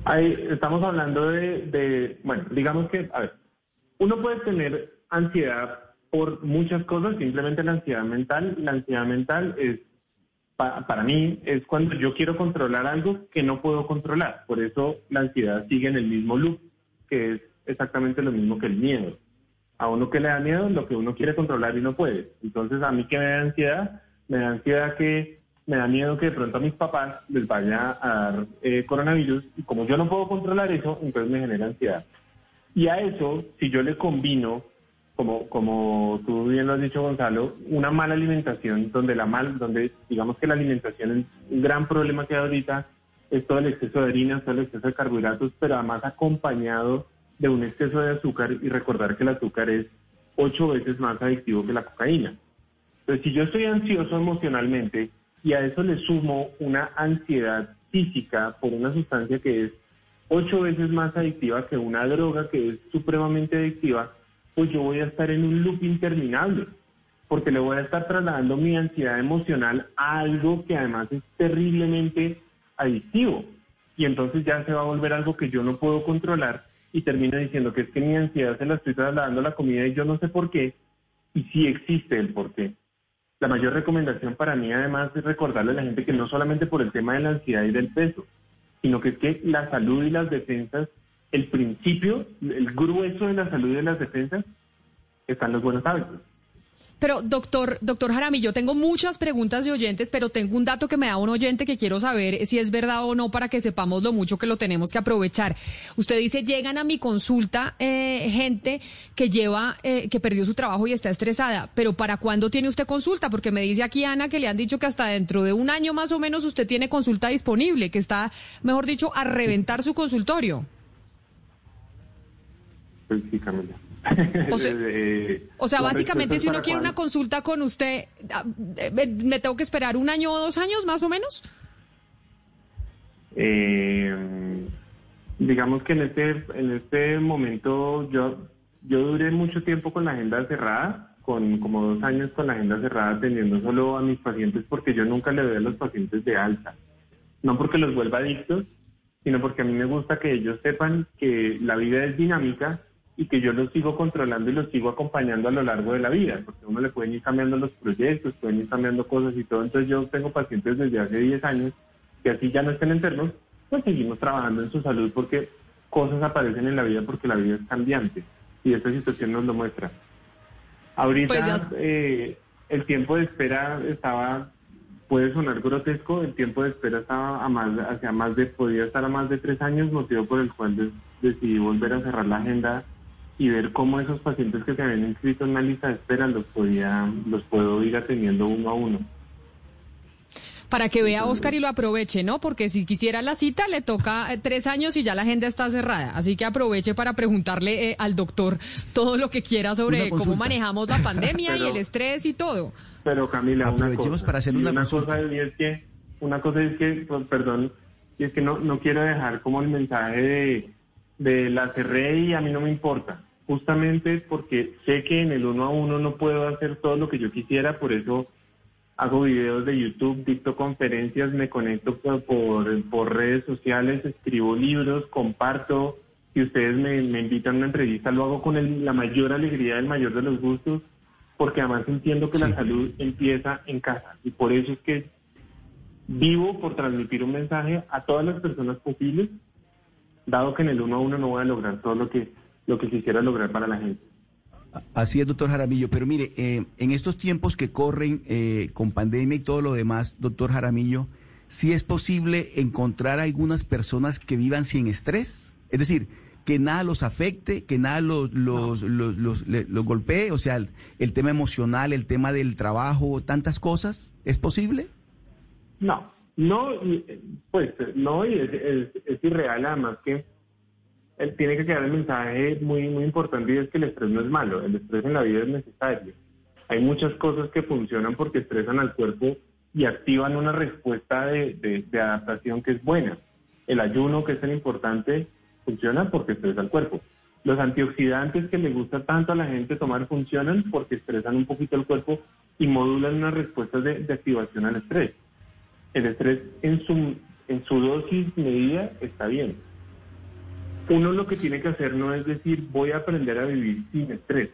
Ahí estamos hablando de, bueno, digamos que, a ver, uno puede tener ansiedad por muchas cosas, simplemente la ansiedad mental. La ansiedad mental es, para mí, es cuando yo quiero controlar algo que no puedo controlar. Por eso la ansiedad sigue en el mismo loop, que es exactamente lo mismo que el miedo. A uno que le da miedo, lo que uno quiere controlar y no puede. Entonces, a mí que me da ansiedad, me da ansiedad que me da miedo que de pronto a mis papás les vaya a dar eh, coronavirus y como yo no puedo controlar eso, entonces me genera ansiedad. Y a eso, si yo le combino, como, como tú bien lo has dicho, Gonzalo, una mala alimentación, donde la mal, donde digamos que la alimentación es un gran problema que hay ahorita, es todo el exceso de harinas, todo el exceso de carbohidratos, pero además acompañado de un exceso de azúcar y recordar que el azúcar es ocho veces más adictivo que la cocaína. Entonces, si yo estoy ansioso emocionalmente y a eso le sumo una ansiedad física por una sustancia que es ocho veces más adictiva que una droga que es supremamente adictiva, pues yo voy a estar en un loop interminable, porque le voy a estar trasladando mi ansiedad emocional a algo que además es terriblemente adictivo. Y entonces ya se va a volver algo que yo no puedo controlar y termino diciendo que es que mi ansiedad se la estoy trasladando a la comida y yo no sé por qué, y sí existe el por qué. La mayor recomendación para mí además es recordarle a la gente que no solamente por el tema de la ansiedad y del peso, sino que es que la salud y las defensas el principio, el grueso de la salud y de las defensas, están los buenos hábitos. Pero doctor, doctor Jaramillo, tengo muchas preguntas de oyentes, pero tengo un dato que me da un oyente que quiero saber si es verdad o no para que sepamos lo mucho que lo tenemos que aprovechar. Usted dice, llegan a mi consulta eh, gente que lleva, eh, que perdió su trabajo y está estresada, pero ¿para cuándo tiene usted consulta? Porque me dice aquí Ana que le han dicho que hasta dentro de un año más o menos usted tiene consulta disponible, que está, mejor dicho, a reventar su consultorio. Sí, Camila. O sea, o sea básicamente si uno quiere una consulta con usted, ah, ¿me, tengo que esperar un año o dos años más o menos? Eh, digamos que en este, en este momento yo, yo duré mucho tiempo con la agenda cerrada, con como dos años con la agenda cerrada atendiendo solo a mis pacientes porque yo nunca le doy a los pacientes de alta. No porque los vuelva adictos, sino porque a mí me gusta que ellos sepan que la vida es dinámica y que yo los sigo controlando y los sigo acompañando a lo largo de la vida, porque uno le pueden ir cambiando los proyectos, pueden ir cambiando cosas y todo. Entonces yo tengo pacientes desde hace 10 años que así ya no estén enfermos, pues seguimos trabajando en su salud porque cosas aparecen en la vida porque la vida es cambiante y esta situación nos lo muestra. Ahorita pues eh, el tiempo de espera estaba, puede sonar grotesco, el tiempo de espera estaba a más, hacia más de, podía estar a más de tres años, motivo por el cual decidí volver a cerrar la agenda y ver cómo esos pacientes que se habían inscrito en la lista de espera los podía, los puedo ir atendiendo uno a uno. Para que vea Oscar y lo aproveche, ¿no? Porque si quisiera la cita le toca eh, tres años y ya la agenda está cerrada. Así que aproveche para preguntarle eh, al doctor todo lo que quiera sobre cómo manejamos la pandemia y el estrés y todo. Pero Camila, aprovechemos una cosa, para hacer una, una consulta. Cosa es que, una cosa es que, pues, perdón, y es que no, no quiero dejar como el mensaje de, de la cerré y a mí no me importa justamente porque sé que en el uno a uno no puedo hacer todo lo que yo quisiera, por eso hago videos de YouTube, dicto conferencias, me conecto por, por, redes sociales, escribo libros, comparto. Si ustedes me, invitan a una entrevista, lo hago con la mayor alegría, el mayor de los gustos, porque además entiendo que la salud empieza en casa. Y por eso es que vivo por transmitir un mensaje a todas las personas posibles, dado que en el uno a uno no voy a lograr todo lo que lo que quisiera lograr para la gente. Así es, doctor Jaramillo. Pero mire, eh, en estos tiempos que corren eh, con pandemia y todo lo demás, doctor Jaramillo, ¿sí es posible encontrar algunas personas que vivan sin estrés? Es decir, que nada los afecte, que nada los, los, los, los, golpee, o sea, el, tema emocional, el tema del trabajo, tantas cosas, ¿es posible? No, no, pues no, y es, es irreal además que tiene que quedar el mensaje muy, muy importante y es que el estrés no es malo, el estrés en la vida es necesario. Hay muchas cosas que funcionan porque estresan al cuerpo y activan una respuesta de, adaptación que es buena. El ayuno, que es tan importante, funciona porque estresa al cuerpo. Los antioxidantes que le gusta tanto a la gente tomar funcionan porque estresan un poquito el cuerpo y modulan una respuesta de, de activación al estrés. El estrés en su, en su dosis medida está bien uno lo que tiene que hacer no es decir voy a aprender a vivir sin estrés,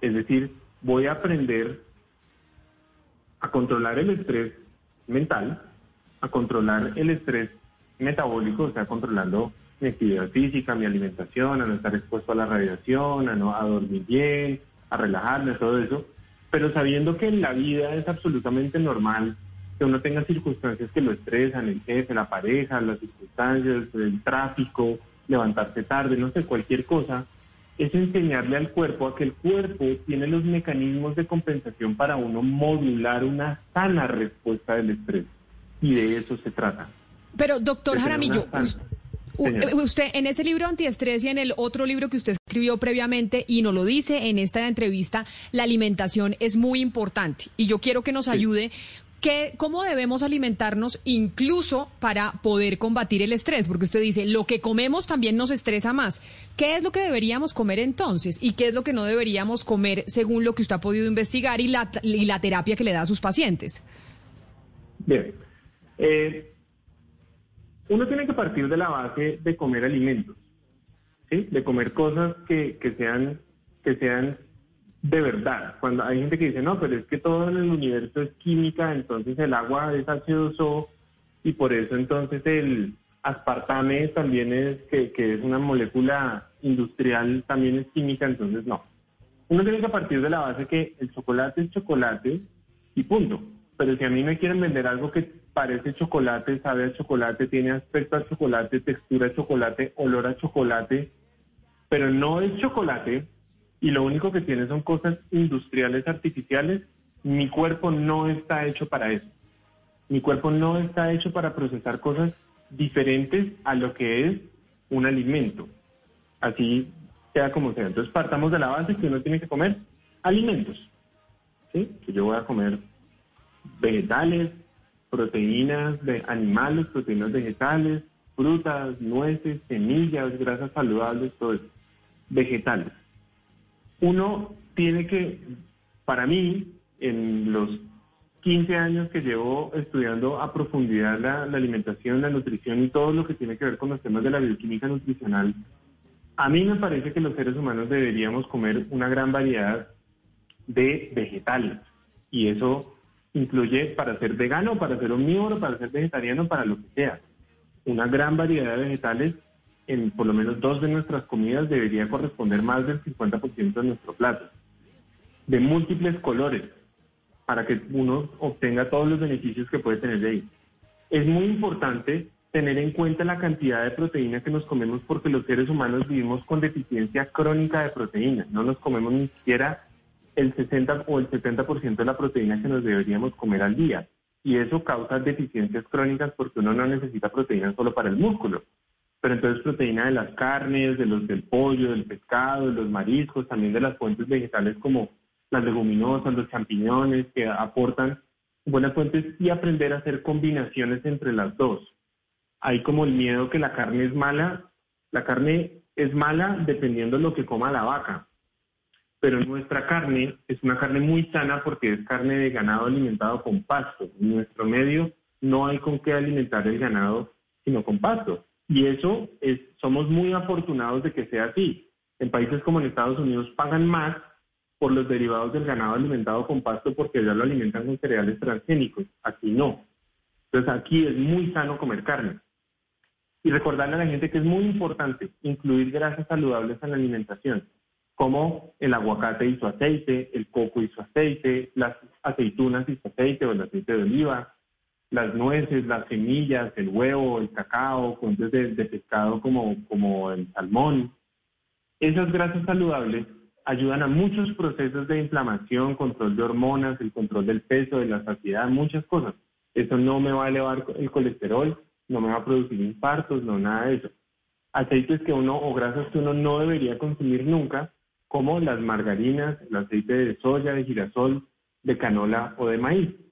es decir, voy a aprender a controlar el estrés mental, a controlar el estrés metabólico, o sea, controlando mi actividad física, mi alimentación, a no estar expuesto a la radiación, a, no, a dormir bien, a relajarme, todo eso, pero sabiendo que en la vida es absolutamente normal que uno tenga circunstancias que lo estresan, el jefe, la pareja, las circunstancias, el tráfico, levantarse tarde, no sé, cualquier cosa, es enseñarle al cuerpo a que el cuerpo tiene los mecanismos de compensación para uno modular una sana respuesta del estrés. Y de eso se trata. Pero, doctor Jaramillo, Señora. usted en ese libro antiestrés y en el otro libro que usted escribió previamente y nos lo dice en esta entrevista, la alimentación es muy importante y yo quiero que nos ayude. ¿Qué, ¿Cómo debemos alimentarnos incluso para poder combatir el estrés? Porque usted dice, lo que comemos también nos estresa más. ¿Qué es lo que deberíamos comer entonces? ¿Y qué es lo que no deberíamos comer según lo que usted ha podido investigar y la, y la terapia que le da a sus pacientes? Bien. Eh, uno tiene que partir de la base de comer alimentos, ¿sí? De comer cosas que, que sean que sean de verdad. Cuando hay gente que dice, no, pero es que todo en el universo es química, entonces el agua es H2O y por eso entonces el aspartame también es, que, que es una molécula industrial, también es química, entonces no. Uno tiene que partir de la base que el chocolate es chocolate y punto. Pero si a mí me quieren vender algo que parece chocolate, sabe a chocolate, tiene aspecto a chocolate, textura a chocolate, olor a chocolate, pero no es chocolate y lo único que tiene son cosas industriales artificiales, mi cuerpo no está hecho para eso. Mi cuerpo no está hecho para procesar cosas diferentes a lo que es un alimento. Así sea como sea. Entonces partamos de la base que uno tiene que comer alimentos. ¿sí? Que yo voy a comer vegetales, proteínas de animales, proteínas vegetales, frutas, nueces, semillas, grasas saludables, todo eso. Vegetales. Uno tiene que, para mí, en los 15 años que llevo estudiando a profundidad la, alimentación, la nutrición y todo lo que tiene que ver con los temas de la bioquímica nutricional, a mí me parece que los seres humanos deberíamos comer una gran variedad de vegetales. Y eso incluye para ser vegano, para ser omnívoro, para ser vegetariano, para lo que sea. Una gran variedad de vegetales en por lo menos dos de nuestras comidas debería corresponder más del 50% de nuestro plato. De múltiples colores, para que uno obtenga todos los beneficios que puede tener de ahí. Es muy importante tener en cuenta la cantidad de proteína que nos comemos porque los seres humanos vivimos con deficiencia crónica de proteína. No nos comemos ni siquiera el 60 o el 70% de la proteína que nos deberíamos comer al día. Y eso causa deficiencias crónicas porque uno no necesita proteína solo para el músculo. Pero entonces proteína de las carnes, de los del pollo, del pescado, de los mariscos, también de las fuentes vegetales como las leguminosas, los champiñones, que aportan buenas fuentes y aprender a hacer combinaciones entre las dos. Hay como el miedo que la carne es mala. La carne es mala dependiendo de lo que coma la vaca. Pero nuestra carne es una carne muy sana porque es carne de ganado alimentado con pasto. En nuestro medio no hay con qué alimentar el ganado sino con pasto. Y eso es, somos muy afortunados de que sea así. En países como en Estados Unidos pagan más por los derivados del ganado alimentado con pasto porque ya lo alimentan con cereales transgénicos. Aquí no. Entonces aquí es muy sano comer carne. Y recordarle a la gente que es muy importante incluir grasas saludables en la alimentación, como el aguacate y su aceite, el coco y su aceite, las aceitunas y su aceite o el aceite de oliva, las nueces, las semillas, el huevo, el cacao, fuentes de, de pescado como, como el salmón. Esas grasas saludables ayudan a muchos procesos de inflamación, control de hormonas, el control del peso, de la saciedad, muchas cosas. Eso no me va a elevar el colesterol, no me va a producir infartos, no nada de eso. Aceites que uno o grasas que uno no debería consumir nunca, como las margarinas, el aceite de soya, de girasol, de canola o de maíz.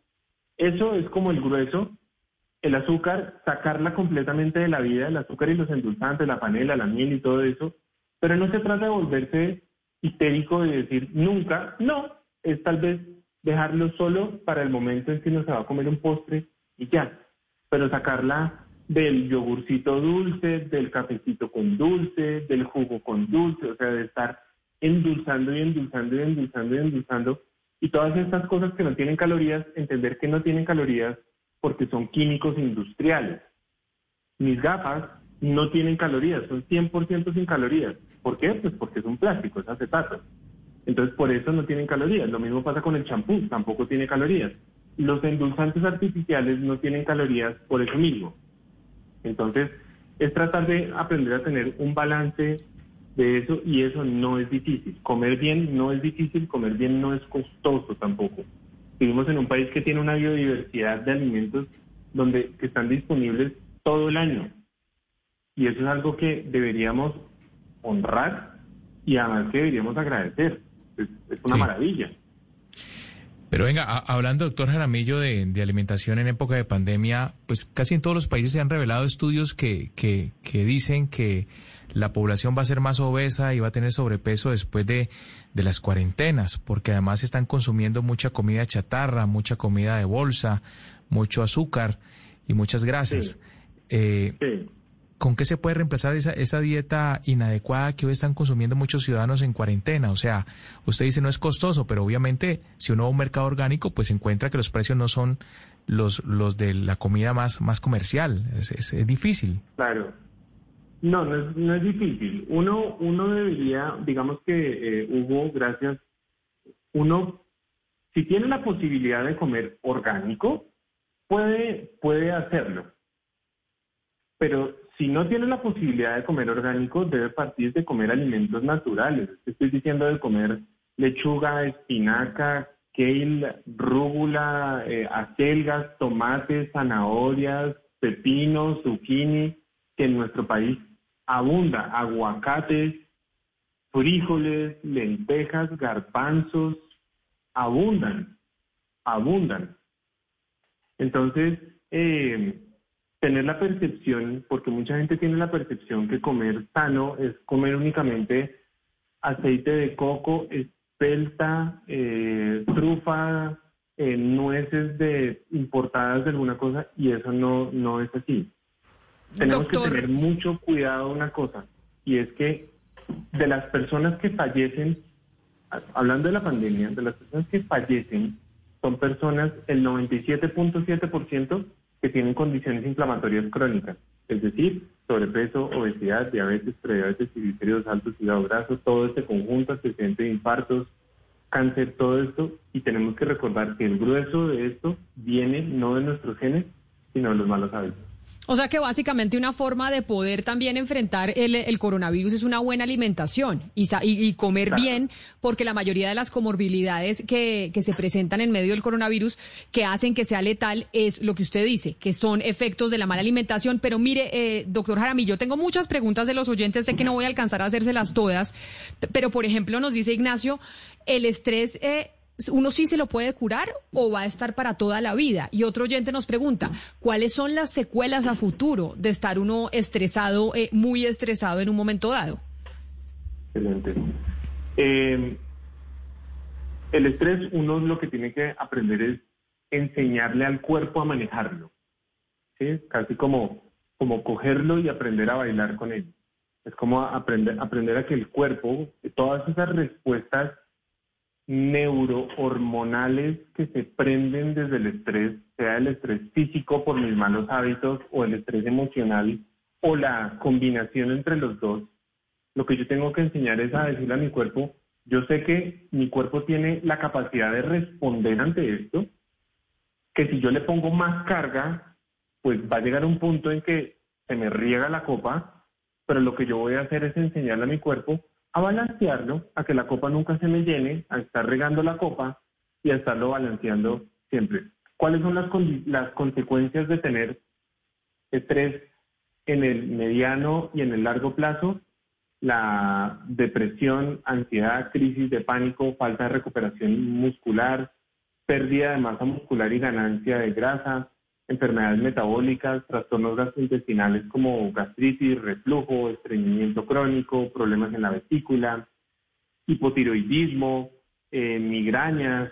Eso es como el grueso. El azúcar, sacarla completamente de la vida, el azúcar y los endulzantes, la panela, la miel y todo eso. Pero no se trata de volverse histérico de decir nunca, no, es tal vez dejarlo solo para el momento en que uno se va a comer un postre y ya. Pero sacarla del yogurcito dulce, del cafecito con dulce, del jugo con dulce, o sea, de estar endulzando y endulzando y endulzando y endulzando. Y todas estas cosas que no tienen calorías, entender que no tienen calorías porque son químicos industriales. Mis gafas no tienen calorías, son 100% sin calorías. ¿Por qué? Pues porque es un plástico, es acetato. Entonces, por eso no tienen calorías. Lo mismo pasa con el champú, tampoco tiene calorías. Los endulzantes artificiales no tienen calorías por eso mismo. Entonces, es tratar de aprender a tener un balance de eso y eso no es difícil. Comer bien no es difícil, comer bien no es costoso tampoco. Vivimos en un país que tiene una biodiversidad de alimentos donde que están disponibles todo el año. Y eso es algo que deberíamos honrar y además que deberíamos agradecer. Es, una maravilla. Pero venga, hablando, doctor Jaramillo, de, alimentación en época de pandemia, pues casi en todos los países se han revelado estudios que, que, que dicen que la población va a ser más obesa y va a tener sobrepeso después de, de las cuarentenas, porque además están consumiendo mucha comida chatarra, mucha comida de bolsa, mucho azúcar y muchas grasas. Eh, ¿Con qué se puede reemplazar esa, esa dieta inadecuada que hoy están consumiendo muchos ciudadanos en cuarentena? O sea, usted dice no es costoso, pero obviamente si uno va a un mercado orgánico, pues encuentra que los precios no son los, los de la comida más, más comercial. Es, es difícil. Claro. No, no es, no es difícil. Uno, uno debería, digamos que eh, Hugo, gracias, uno, si tiene la posibilidad de comer orgánico, puede, puede hacerlo. Pero si no tiene la posibilidad de comer orgánico, debe partir de comer alimentos naturales. Estoy diciendo de comer lechuga, espinaca, kale, rúgula, eh, acelgas, tomates, zanahorias, pepinos, zucchini, que en nuestro país abunda aguacates, frijoles, lentejas, garbanzos, abundan, abundan. Entonces, eh, tener la percepción, porque mucha gente tiene la percepción que comer sano es comer únicamente aceite de coco, espelta, eh, trufa, eh, nueces de importadas de alguna cosa, y eso no, no es así. Tenemos que tener mucho cuidado una cosa, y es que de las personas que fallecen, hablando de la pandemia, de las personas que fallecen, son personas, el 97.7% que tienen condiciones inflamatorias crónicas, es decir, sobrepeso, obesidad, diabetes, prediabetes, triglicéridos altos, hígado graso, todo este conjunto, antecedente de infartos, cáncer, todo esto, y tenemos que recordar que el grueso de esto viene no de nuestros genes, sino de los malos hábitos. O sea que básicamente una forma de poder también enfrentar el, coronavirus es una buena alimentación y, y, comer bien, porque la mayoría de las comorbilidades que, que, se presentan en medio del coronavirus que hacen que sea letal es lo que usted dice, que son efectos de la mala alimentación. Pero mire, eh, doctor Jaramillo, tengo muchas preguntas de los oyentes, sé que no voy a alcanzar a hacérselas todas, pero por ejemplo nos dice Ignacio, el estrés... Eh, uno sí se lo puede curar o va a estar para toda la vida. Y otro oyente nos pregunta, ¿cuáles son las secuelas a futuro de estar uno estresado, eh, muy estresado en un momento dado? Excelente. Eh, el estrés, uno lo que tiene que aprender es enseñarle al cuerpo a manejarlo. ¿sí? Casi como, como cogerlo y aprender a bailar con él. Es como aprender, aprender a que el cuerpo, todas esas respuestas neurohormonales que se prenden desde el estrés, sea el estrés físico por mis malos hábitos o el estrés emocional o la combinación entre los dos, lo que yo tengo que enseñar es a decirle a mi cuerpo, yo sé que mi cuerpo tiene la capacidad de responder ante esto, que si yo le pongo más carga, pues va a llegar un punto en que se me riega la copa, pero lo que yo voy a hacer es enseñarle a mi cuerpo a balancearlo, a que la copa nunca se me llene, a estar regando la copa y a estarlo balanceando siempre. ¿Cuáles son las, las consecuencias de tener estrés en el mediano y en el largo plazo? La depresión, ansiedad, crisis de pánico, falta de recuperación muscular, pérdida de masa muscular y ganancia de grasa, enfermedades metabólicas, trastornos gastrointestinales como gastritis, reflujo, estreñimiento crónico, problemas en la vesícula, hipotiroidismo, eh, migrañas,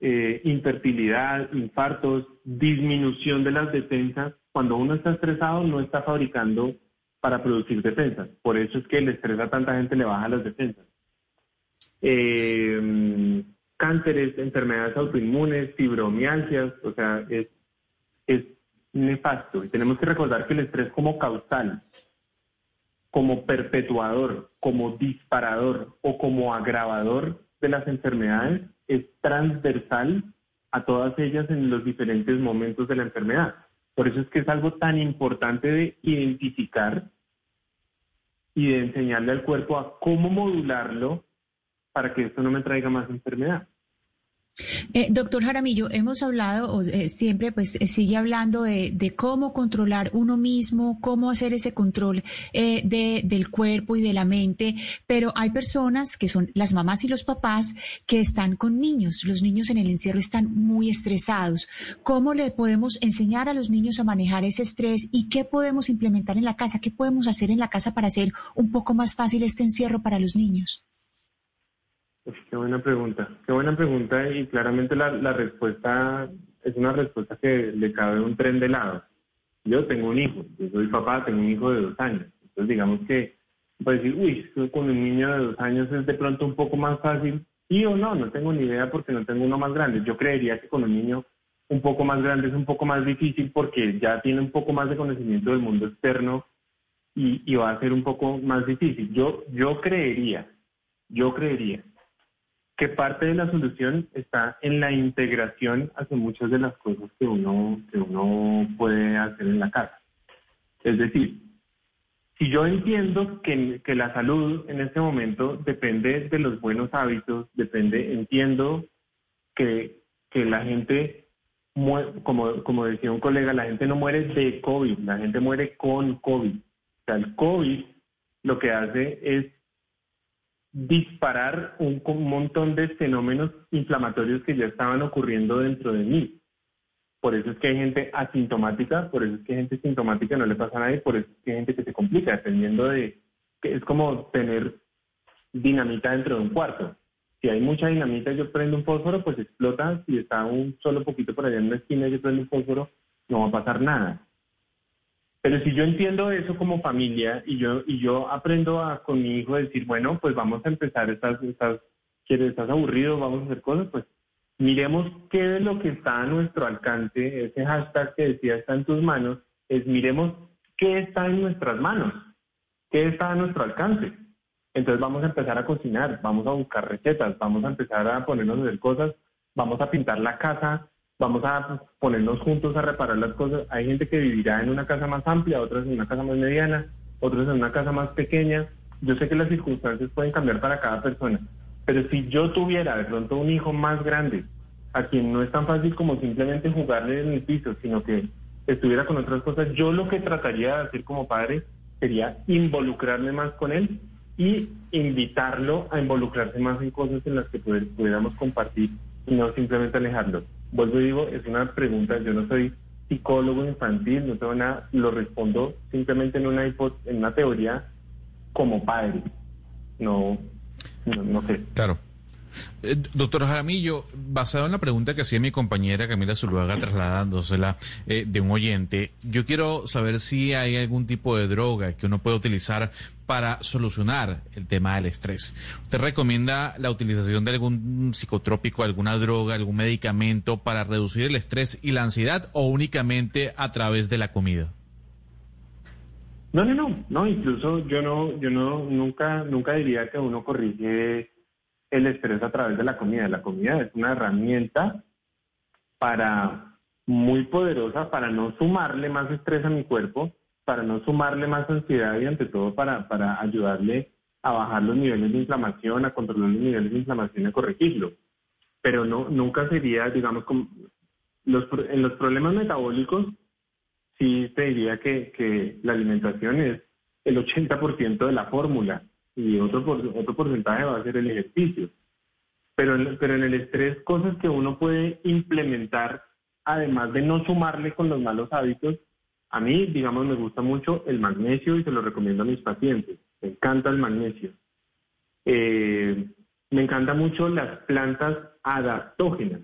eh, infertilidad, infartos, disminución de las defensas. Cuando uno está estresado no está fabricando para producir defensas. Por eso es que el estrés a tanta gente le baja las defensas. Eh, cánceres, enfermedades autoinmunes, fibromialgias, o sea, es es nefasto y tenemos que recordar que el estrés como causal, como perpetuador, como disparador o como agravador de las enfermedades es transversal a todas ellas en los diferentes momentos de la enfermedad. Por eso es que es algo tan importante de identificar y de enseñarle al cuerpo a cómo modularlo para que esto no me traiga más enfermedad. Eh, doctor Jaramillo, hemos hablado, eh, siempre pues eh, sigue hablando de, cómo controlar uno mismo, cómo hacer ese control eh, de, del cuerpo y de la mente, pero hay personas que son las mamás y los papás que están con niños. Los niños en el encierro están muy estresados. ¿Cómo le podemos enseñar a los niños a manejar ese estrés y qué podemos implementar en la casa? ¿Qué podemos hacer en la casa para hacer un poco más fácil este encierro para los niños? Qué buena pregunta, qué buena pregunta y claramente la, la respuesta es una respuesta que le cabe un tren de lado. Yo tengo un hijo, yo soy papá, tengo un hijo de dos años. Entonces digamos que puede decir, uy, con un niño de dos años es de pronto un poco más fácil. Y o no, no tengo ni idea porque no tengo uno más grande. Yo creería que con un niño un poco más grande es un poco más difícil porque ya tiene un poco más de conocimiento del mundo externo y, y va a ser un poco más difícil. Yo, yo creería, yo creería que parte de la solución está en la integración hacia muchas de las cosas que uno, que uno puede hacer en la casa. Es decir, si yo entiendo que, que la salud en este momento depende de los buenos hábitos, depende, entiendo que, que la gente, como, como decía un colega, la gente no muere de COVID, la gente muere con COVID. O sea, el COVID lo que hace es disparar un, montón de fenómenos inflamatorios que ya estaban ocurriendo dentro de mí. Por eso es que hay gente asintomática, por eso es que hay gente sintomática no le pasa a nadie, por eso es que hay gente que se complica, dependiendo de que es como tener dinamita dentro de un cuarto. Si hay mucha dinamita, yo prendo un fósforo, pues explota. Si está un solo poquito por allá en una esquina, yo prendo un fósforo, no va a pasar nada. Pero si yo entiendo eso como familia y yo y yo aprendo a, con mi hijo a decir, bueno, pues vamos a empezar, estás, estás, quieres, estás aburrido, vamos a hacer cosas, pues miremos qué de lo que está a nuestro alcance, ese hashtag que decía está en tus manos, es miremos qué está en nuestras manos, qué está a nuestro alcance. Entonces vamos a empezar a cocinar, vamos a buscar recetas, vamos a empezar a ponernos a hacer cosas, vamos a pintar la casa, vamos a ponernos juntos a reparar las cosas. Hay gente que vivirá en una casa más amplia, otras en una casa más mediana, otros en una casa más pequeña. Yo sé que las circunstancias pueden cambiar para cada persona, pero si yo tuviera de pronto un hijo más grande, a quien no es tan fácil como simplemente jugarle en el piso, sino que estuviera con otras cosas, yo lo que trataría de hacer como padre sería involucrarme más con él y invitarlo a involucrarse más en cosas en las que pudiéramos compartir y no simplemente alejarlo vuelvo y digo, es una pregunta, yo no soy psicólogo infantil, no tengo nada, lo respondo simplemente en una, en una teoría como padre, no, no, no sé. Claro. Eh, doctor Jaramillo, basado en la pregunta que hacía mi compañera Camila Zuluaga trasladándosela eh, de un oyente, yo quiero saber si hay algún tipo de droga que uno puede utilizar para solucionar el tema del estrés. ¿Usted recomienda la utilización de algún psicotrópico, alguna droga, algún medicamento para reducir el estrés y la ansiedad o únicamente a través de la comida? No, no, no, no, incluso yo no, yo no, nunca, nunca diría que uno corrige el estrés a través de la comida. La comida es una herramienta para muy poderosa para no sumarle más estrés a mi cuerpo, para no sumarle más ansiedad y ante todo para, para ayudarle a bajar los niveles de inflamación, a controlar los niveles de inflamación y a corregirlo. Pero no, nunca sería, digamos, como los, en los problemas metabólicos, sí te diría que, que la alimentación es el 80% de la fórmula y otro, otro porcentaje va a ser el ejercicio. Pero, pero en el estrés, cosas que uno puede implementar, además de no sumarle con los malos hábitos, a mí, digamos, me gusta mucho el magnesio y se lo recomiendo a mis pacientes. Me encanta el magnesio. Eh, me encanta mucho las plantas adaptógenas.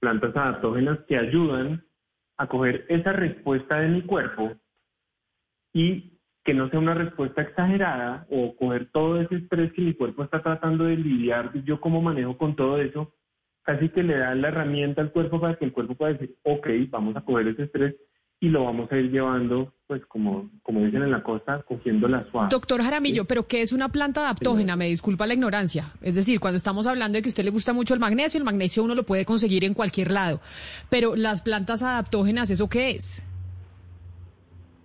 Plantas adaptógenas que ayudan a coger esa respuesta de mi cuerpo y que no sea una respuesta exagerada o coger todo ese estrés que mi cuerpo está tratando de lidiar, yo cómo manejo con todo eso, casi que le da la herramienta al cuerpo para que el cuerpo pueda decir, ok, vamos a coger ese estrés y lo vamos a ir llevando, pues como, como dicen en la costa, cogiendo la suave. Doctor Jaramillo, ¿pero qué es una planta adaptógena? Me disculpa la ignorancia. Es decir, cuando estamos hablando de que a usted le gusta mucho el magnesio, el magnesio uno lo puede conseguir en cualquier lado. Pero las plantas adaptógenas, ¿eso qué es?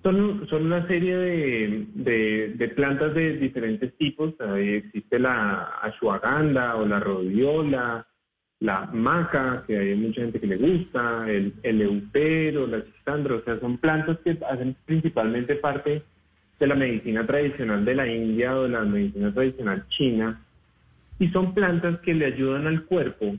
Son, son una serie de, de, plantas de diferentes tipos. Ahí existe la ashwagandha o la rhodiola, la maca, que hay mucha gente que le gusta, el, el eutero, la chistandra, o sea, son plantas que hacen principalmente parte de la medicina tradicional de la India o de la medicina tradicional china, y son plantas que le ayudan al cuerpo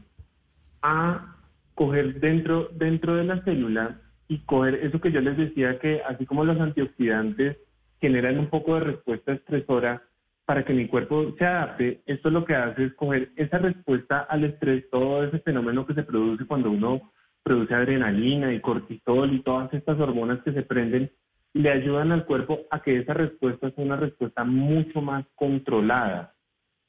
a coger dentro, dentro de la célula y coger eso que yo les decía que así como los antioxidantes generan un poco de respuesta estresora para que mi cuerpo se adapte, esto lo que hace es coger esa respuesta al estrés, todo ese fenómeno que se produce cuando uno produce adrenalina y cortisol y todas estas hormonas que se prenden, le ayudan al cuerpo a que esa respuesta sea una respuesta mucho más controlada,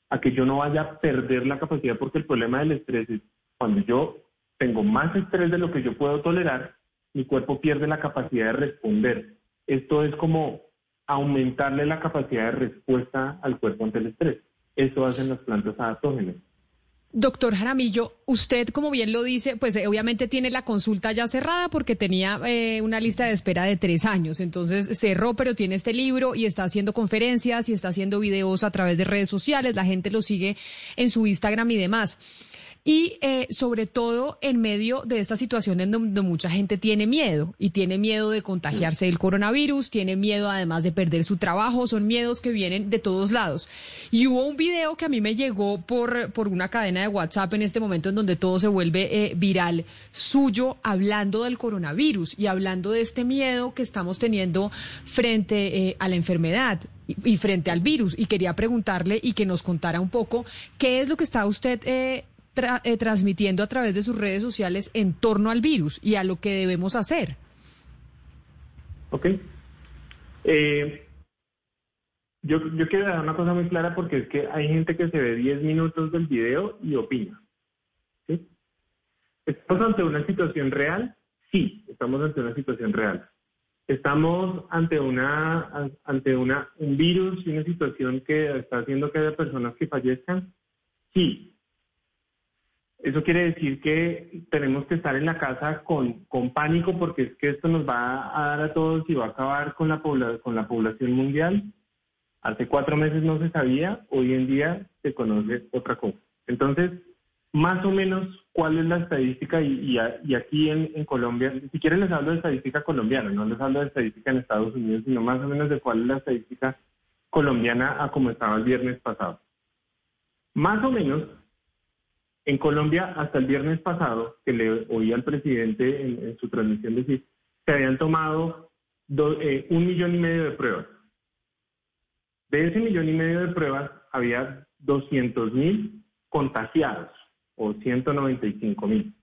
a que yo no vaya a perder la capacidad, porque el problema del estrés es cuando yo tengo más estrés de lo que yo puedo tolerar, mi cuerpo pierde la capacidad de responder. Esto es como aumentarle la capacidad de respuesta al cuerpo ante el estrés. Eso hacen las plantas adaptógenas. Doctor Jaramillo, usted, como bien lo dice, pues eh, obviamente tiene la consulta ya cerrada porque tenía eh, una lista de espera de tres años. Entonces cerró, pero tiene este libro y está haciendo conferencias y está haciendo videos a través de redes sociales. La gente lo sigue en su Instagram y demás. Y eh, sobre todo en medio de esta situación en donde mucha gente tiene miedo y tiene miedo de contagiarse del coronavirus, tiene miedo además de perder su trabajo, son miedos que vienen de todos lados. Y hubo un video que a mí me llegó por, por una cadena de WhatsApp en este momento en donde todo se vuelve eh, viral, suyo hablando del coronavirus y hablando de este miedo que estamos teniendo frente eh, a la enfermedad y, frente al virus. Y quería preguntarle y que nos contara un poco qué es lo que está usted eh, transmitiendo a través de sus redes sociales en torno al virus y a lo que debemos hacer. Ok. Eh, yo, quiero dar una cosa muy clara porque es que hay gente que se ve 10 minutos del video y opina. ¿Estamos ante una situación real? Sí, estamos ante una situación real. Estamos ante una ante una un virus y una situación que está haciendo que haya personas que fallezcan. Sí, eso quiere decir que tenemos que estar en la casa con, con pánico porque es que esto nos va a dar a todos y va a acabar con la, con la población mundial. Hace cuatro meses no se sabía, hoy en día se conoce otra cosa. Entonces, más o menos, ¿cuál es la estadística? Y, y, aquí en, en, Colombia, si quieren les hablo de estadística colombiana, no les hablo de estadística en Estados Unidos, sino más o menos de cuál es la estadística colombiana a como estaba el viernes pasado. Más o menos, en Colombia, hasta el viernes pasado, que le oí al presidente en, su transmisión decir, se habían tomado eh, un millón y medio de pruebas. De ese millón y medio de pruebas, había 200 mil contagiados o 195 mil.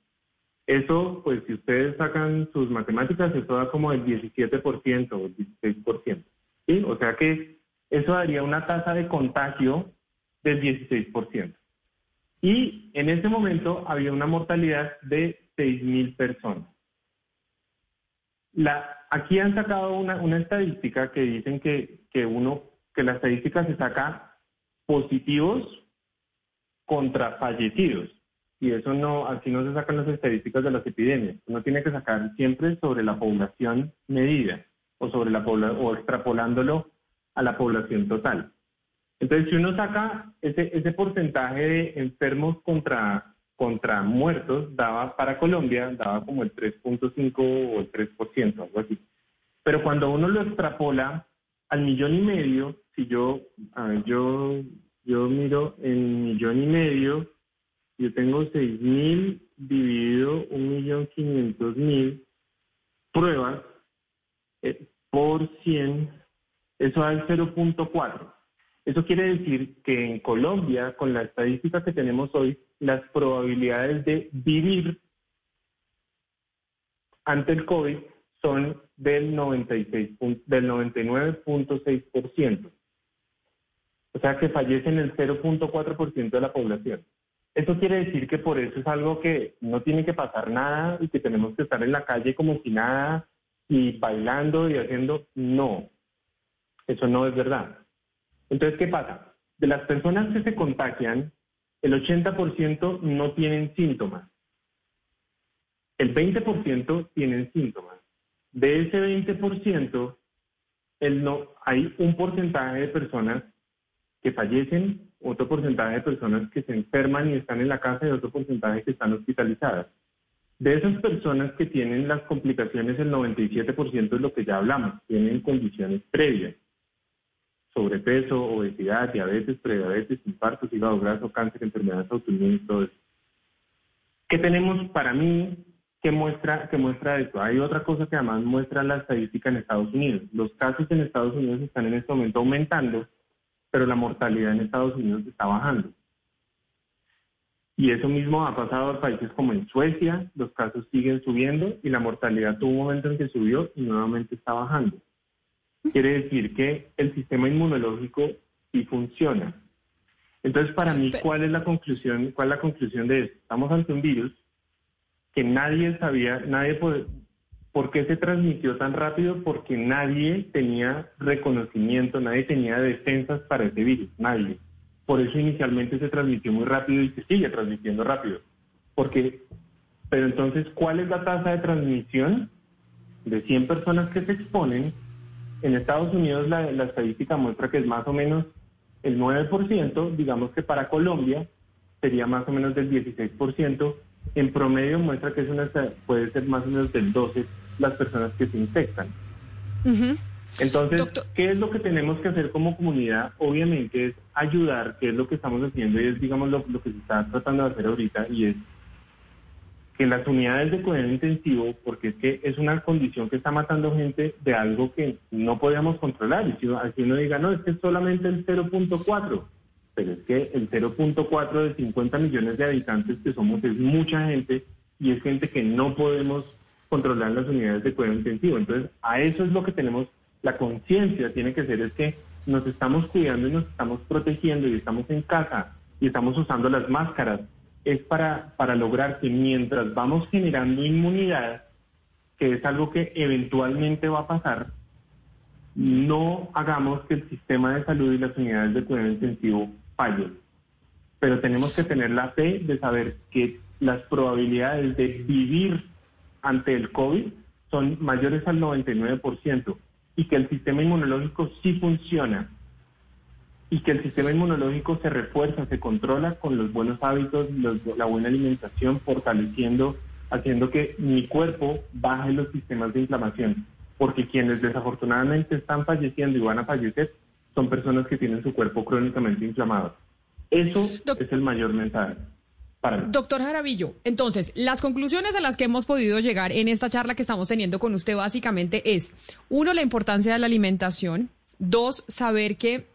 Eso, pues si ustedes sacan sus matemáticas, eso da como el 17% o el 16%. ¿sí? O sea que eso daría una tasa de contagio del 16%. Y en ese momento había una mortalidad de 6.000 personas. La, aquí han sacado una, estadística que dicen que, que, uno, que la estadística se saca positivos contra fallecidos. Y eso no, así no se sacan las estadísticas de las epidemias. Uno tiene que sacar siempre sobre la población medida o sobre la o extrapolándolo a la población total. Entonces, si uno saca ese, ese porcentaje de enfermos contra, muertos, daba para Colombia, daba como el 3.5 o el 3%, algo así. Pero cuando uno lo extrapola al millón y medio, si yo, miro en millón y medio, yo tengo 6 mil dividido un millón quinientos mil pruebas eh, por 100, eso da el 0.4. Eso quiere decir que en Colombia, con la estadística que tenemos hoy, las probabilidades de vivir ante el COVID son del 96 del 99.6%. O sea que fallecen el 0.4% de la población. Eso quiere decir que por eso es algo que no tiene que pasar nada y que tenemos que estar en la calle como si nada y bailando y haciendo. No, eso no es verdad. Entonces, ¿qué pasa? De las personas que se contagian, el 80% no tienen síntomas. El 20% tienen síntomas. De ese 20%, el no, hay un porcentaje de personas que fallecen, otro porcentaje de personas que se enferman y están en la casa y otro porcentaje que están hospitalizadas. De esas personas que tienen las complicaciones, el 97% es lo que ya hablamos, tienen condiciones previas, sobrepeso, obesidad, diabetes, prediabetes, infartos, hígado graso, cáncer, enfermedades autoinmunes, todo eso. ¿Qué tenemos para mí que muestra, que muestra esto? Hay otra cosa que además muestra la estadística en Estados Unidos. Los casos en Estados Unidos están en este momento aumentando, pero la mortalidad en Estados Unidos está bajando. Y eso mismo ha pasado en países como en Suecia, los casos siguen subiendo y la mortalidad tuvo un momento en que subió y nuevamente está bajando. Quiere decir que el sistema inmunológico sí funciona. Entonces, para mí, ¿cuál es la conclusión? ¿Cuál es la conclusión de esto? Estamos ante un virus que nadie sabía, nadie puede, ¿por qué se transmitió tan rápido? Porque nadie tenía reconocimiento, nadie tenía defensas para ese virus, nadie. Por eso inicialmente se transmitió muy rápido y se sigue transmitiendo rápido. Porque, pero entonces, ¿cuál es la tasa de transmisión? De 100 personas que se exponen, en Estados Unidos la, la estadística muestra que es más o menos el 9%, digamos que para Colombia sería más o menos del 16%, en promedio muestra que es una, puede ser más o menos del 12% las personas que se infectan. Entonces, ¿qué es lo que tenemos que hacer como comunidad? Obviamente es ayudar, que es lo que estamos haciendo y es, digamos, lo, lo que se está tratando de hacer ahorita, y es que las unidades de cuidado intensivo, porque es que es una condición que está matando gente de algo que no podíamos controlar. Y si, uno diga, no, es que es solamente el 0.4, pero es que el 0.4 de 50 millones de habitantes que somos es mucha gente y es gente que no podemos controlar las unidades de cuidado intensivo. Entonces, a eso es lo que tenemos, la conciencia tiene que ser, es que nos estamos cuidando y nos estamos protegiendo y estamos en casa y estamos usando las máscaras es para, para lograr que mientras vamos generando inmunidad, que es algo que eventualmente va a pasar, no hagamos que el sistema de salud y las unidades de cuidado intensivo fallen. Pero tenemos que tener la fe de saber que las probabilidades de vivir ante el COVID son mayores al 99% y que el sistema inmunológico sí funciona y que el sistema inmunológico se refuerza, se controla con los buenos hábitos, la buena alimentación, fortaleciendo, haciendo que mi cuerpo baje los sistemas de inflamación. Porque quienes desafortunadamente están falleciendo y van a fallecer son personas que tienen su cuerpo crónicamente inflamado. Eso es el mayor mensaje. Para mí. Doctor Jaravillo, entonces, las conclusiones a las que hemos podido llegar en esta charla que estamos teniendo con usted básicamente es, uno, la importancia de la alimentación, dos, saber que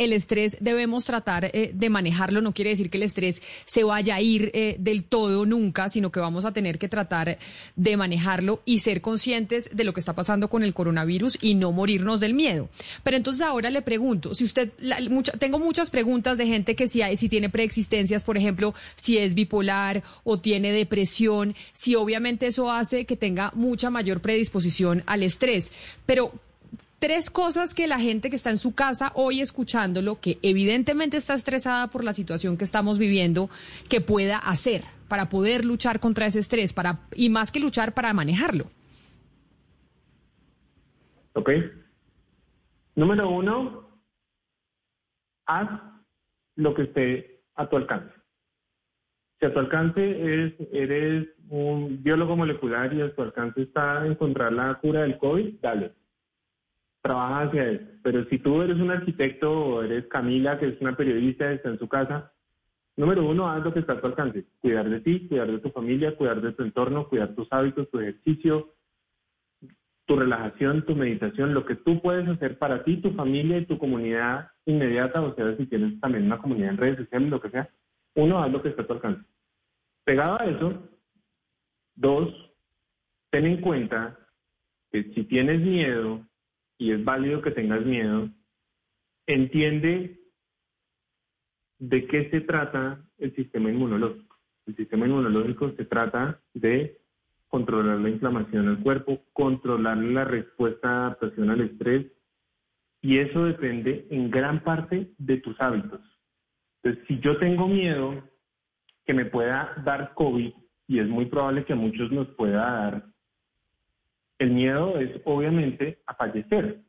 el estrés debemos tratar eh, de manejarlo. No quiere decir que el estrés se vaya a ir eh, del todo nunca, sino que vamos a tener que tratar de manejarlo y ser conscientes de lo que está pasando con el coronavirus y no morirnos del miedo. Pero entonces ahora le pregunto, si usted, tengo muchas preguntas de gente que si, hay, si tiene preexistencias, por ejemplo, si es bipolar o tiene depresión, si obviamente eso hace que tenga mucha mayor predisposición al estrés. Pero, tres cosas que la gente que está en su casa hoy escuchándolo, que evidentemente está estresada por la situación que estamos viviendo, que pueda hacer para poder luchar contra ese estrés, para y más que luchar para manejarlo. Ok. Número uno, haz lo que esté a tu alcance. Si a tu alcance es, eres un biólogo molecular y a tu alcance está encontrar la cura del COVID, dale trabaja hacia eso. Pero si tú eres un arquitecto o eres Camila, que es una periodista, está en su casa, número uno, haz lo que está a tu alcance. Cuidar de ti, cuidar de tu familia, cuidar de tu entorno, cuidar tus hábitos, tu ejercicio, tu relajación, tu meditación, lo que tú puedes hacer para ti, tu familia y tu comunidad inmediata, o sea, si tienes también una comunidad en redes sociales, lo que sea, uno, haz lo que está a tu alcance. Pegado a eso, dos, ten en cuenta que si tienes miedo, y es válido que tengas miedo, entiende de qué se trata el sistema inmunológico. El sistema inmunológico se trata de controlar la inflamación del cuerpo, controlar la respuesta de adaptación al estrés, y eso depende en gran parte de tus hábitos. Entonces, si yo tengo miedo que me pueda dar COVID, y es muy probable que a muchos nos pueda dar el miedo es obviamente a fallecer.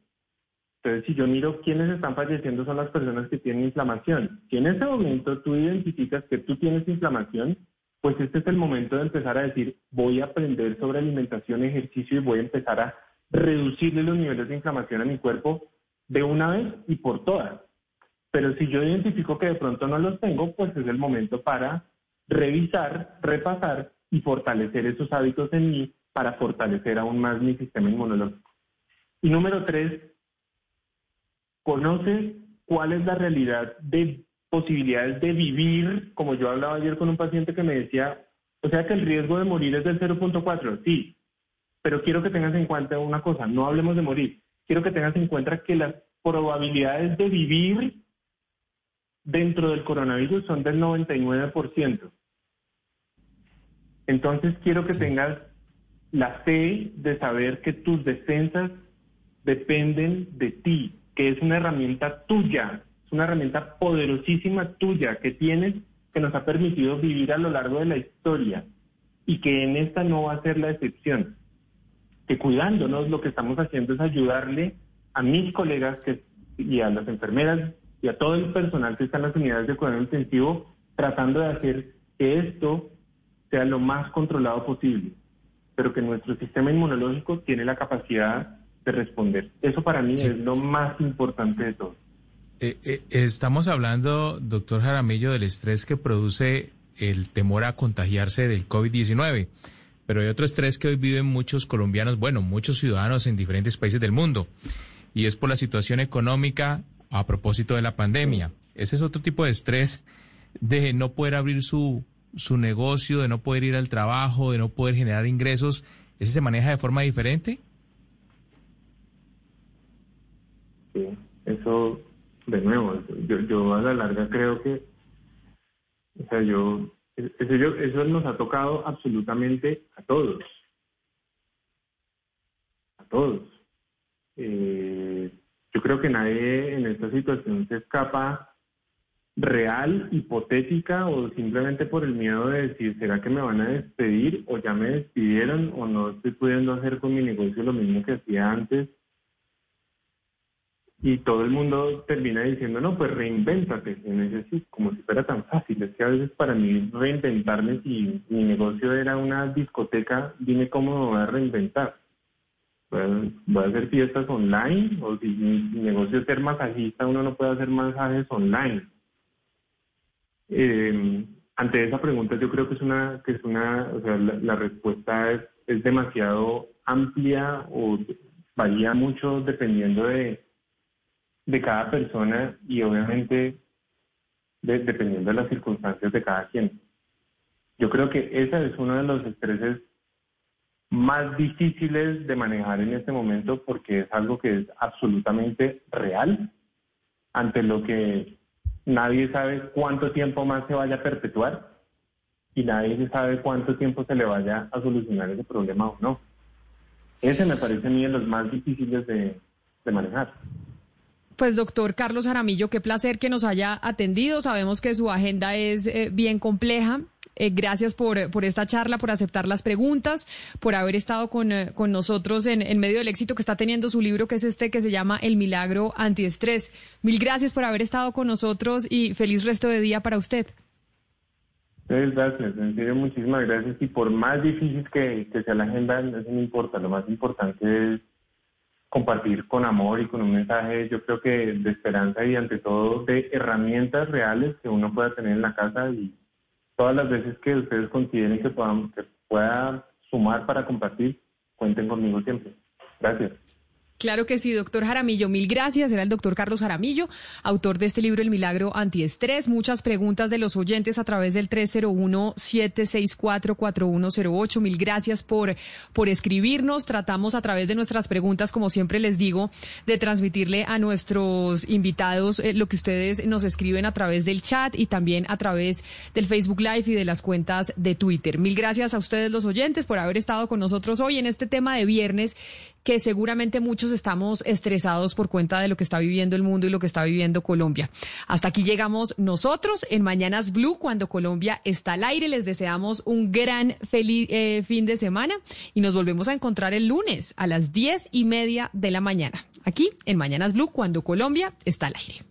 Entonces, si yo miro quiénes están falleciendo son las personas que tienen inflamación. Si en ese momento tú identificas que tú tienes inflamación, pues este es el momento de empezar a decir, voy a aprender sobre alimentación, ejercicio y voy a empezar a reducirle los niveles de inflamación a mi cuerpo de una vez y por todas. Pero si yo identifico que de pronto no los tengo, pues es el momento para revisar, repasar y fortalecer esos hábitos en mí para fortalecer aún más mi sistema inmunológico. Y número tres, conoce cuál es la realidad de posibilidades de vivir, como yo hablaba ayer con un paciente que me decía, o sea que el riesgo de morir es del 0.4, sí, pero quiero que tengas en cuenta una cosa, no hablemos de morir, quiero que tengas en cuenta que las probabilidades de vivir dentro del coronavirus son del 99%. Entonces quiero que tengas la fe de saber que tus defensas dependen de ti, que es una herramienta tuya, es una herramienta poderosísima tuya que tienes, que nos ha permitido vivir a lo largo de la historia y que en esta no va a ser la excepción. Que cuidándonos lo que estamos haciendo es ayudarle a mis colegas que, y a las enfermeras y a todo el personal que está en las unidades de cuidado intensivo tratando de hacer que esto sea lo más controlado posible, pero que nuestro sistema inmunológico tiene la capacidad de responder. Eso para mí es lo más importante de todo. Eh, eh, estamos hablando, doctor Jaramillo, del estrés que produce el temor a contagiarse del COVID-19, pero hay otro estrés que hoy viven muchos colombianos, bueno, muchos ciudadanos en diferentes países del mundo, y es por la situación económica a propósito de la pandemia. Ese es otro tipo de estrés de no poder abrir su, su negocio, de no poder ir al trabajo, de no poder generar ingresos. ¿Ese se maneja de forma diferente? Sí, eso, de nuevo, yo, yo a la larga creo que, o sea, yo, eso, eso nos ha tocado absolutamente a todos. A todos. Eh, yo creo que nadie en esta situación se escapa real, hipotética o simplemente por el miedo de decir, ¿será que me van a despedir o ya me despidieron o no estoy pudiendo hacer con mi negocio lo mismo que hacía antes? Y todo el mundo termina diciendo, no, pues reinvéntate. Y como si fuera tan fácil. Es que a veces para mí reinventarme, si mi negocio era una discoteca, dime cómo me voy a reinventar voy a hacer fiestas online o si mi, negocio es ser masajista, uno no puede hacer masajes online. Eh, ante esa pregunta yo creo que es una, que es una, o sea, la, respuesta es, es, demasiado amplia o varía mucho dependiendo de, de cada persona y obviamente dependiendo de las circunstancias de cada quien. Yo creo que ese es uno de los estreses más difíciles de manejar en este momento porque es algo que es absolutamente real, ante lo que nadie sabe cuánto tiempo más se vaya a perpetuar y nadie sabe cuánto tiempo se le vaya a solucionar ese problema o no. Ese me parece a mí de los más difíciles de, manejar. Pues doctor Carlos Aramillo, qué placer que nos haya atendido. Sabemos que su agenda es eh, bien compleja. Eh, gracias por, por, esta charla, por aceptar las preguntas, por haber estado con, eh, con nosotros en, en, medio del éxito que está teniendo su libro, que es este que se llama El Milagro Antiestrés. Mil gracias por haber estado con nosotros y feliz resto de día para usted. Serio, muchísimas gracias. Y por más difícil que, que sea la agenda, eso no importa. Lo más importante es compartir con amor y con un mensaje, yo creo que de esperanza y ante todo de herramientas reales que uno pueda tener en la casa y todas las veces que ustedes consideren que, podamos, que pueda sumar para compartir, cuenten conmigo siempre. Gracias. Claro que sí, doctor Jaramillo. Mil gracias. Era el doctor Carlos Jaramillo, autor de este libro El Milagro Antiestrés. Muchas preguntas de los oyentes a través del 301-764-4108. Mil gracias por, por escribirnos. Tratamos a través de nuestras preguntas, como siempre les digo, de transmitirle a nuestros invitados eh, lo que ustedes nos escriben a través del chat y también a través del Facebook Live y de las cuentas de Twitter. Mil gracias a ustedes los oyentes por haber estado con nosotros hoy en este tema de viernes que seguramente muchos estamos estresados por cuenta de lo que está viviendo el mundo y lo que está viviendo Colombia. Hasta aquí llegamos nosotros en Mañanas Blue cuando Colombia está al aire. Les deseamos un gran feliz eh, fin de semana y nos volvemos a encontrar el lunes a las diez y media de la mañana. aquí en Mañanas Blue cuando Colombia está al aire.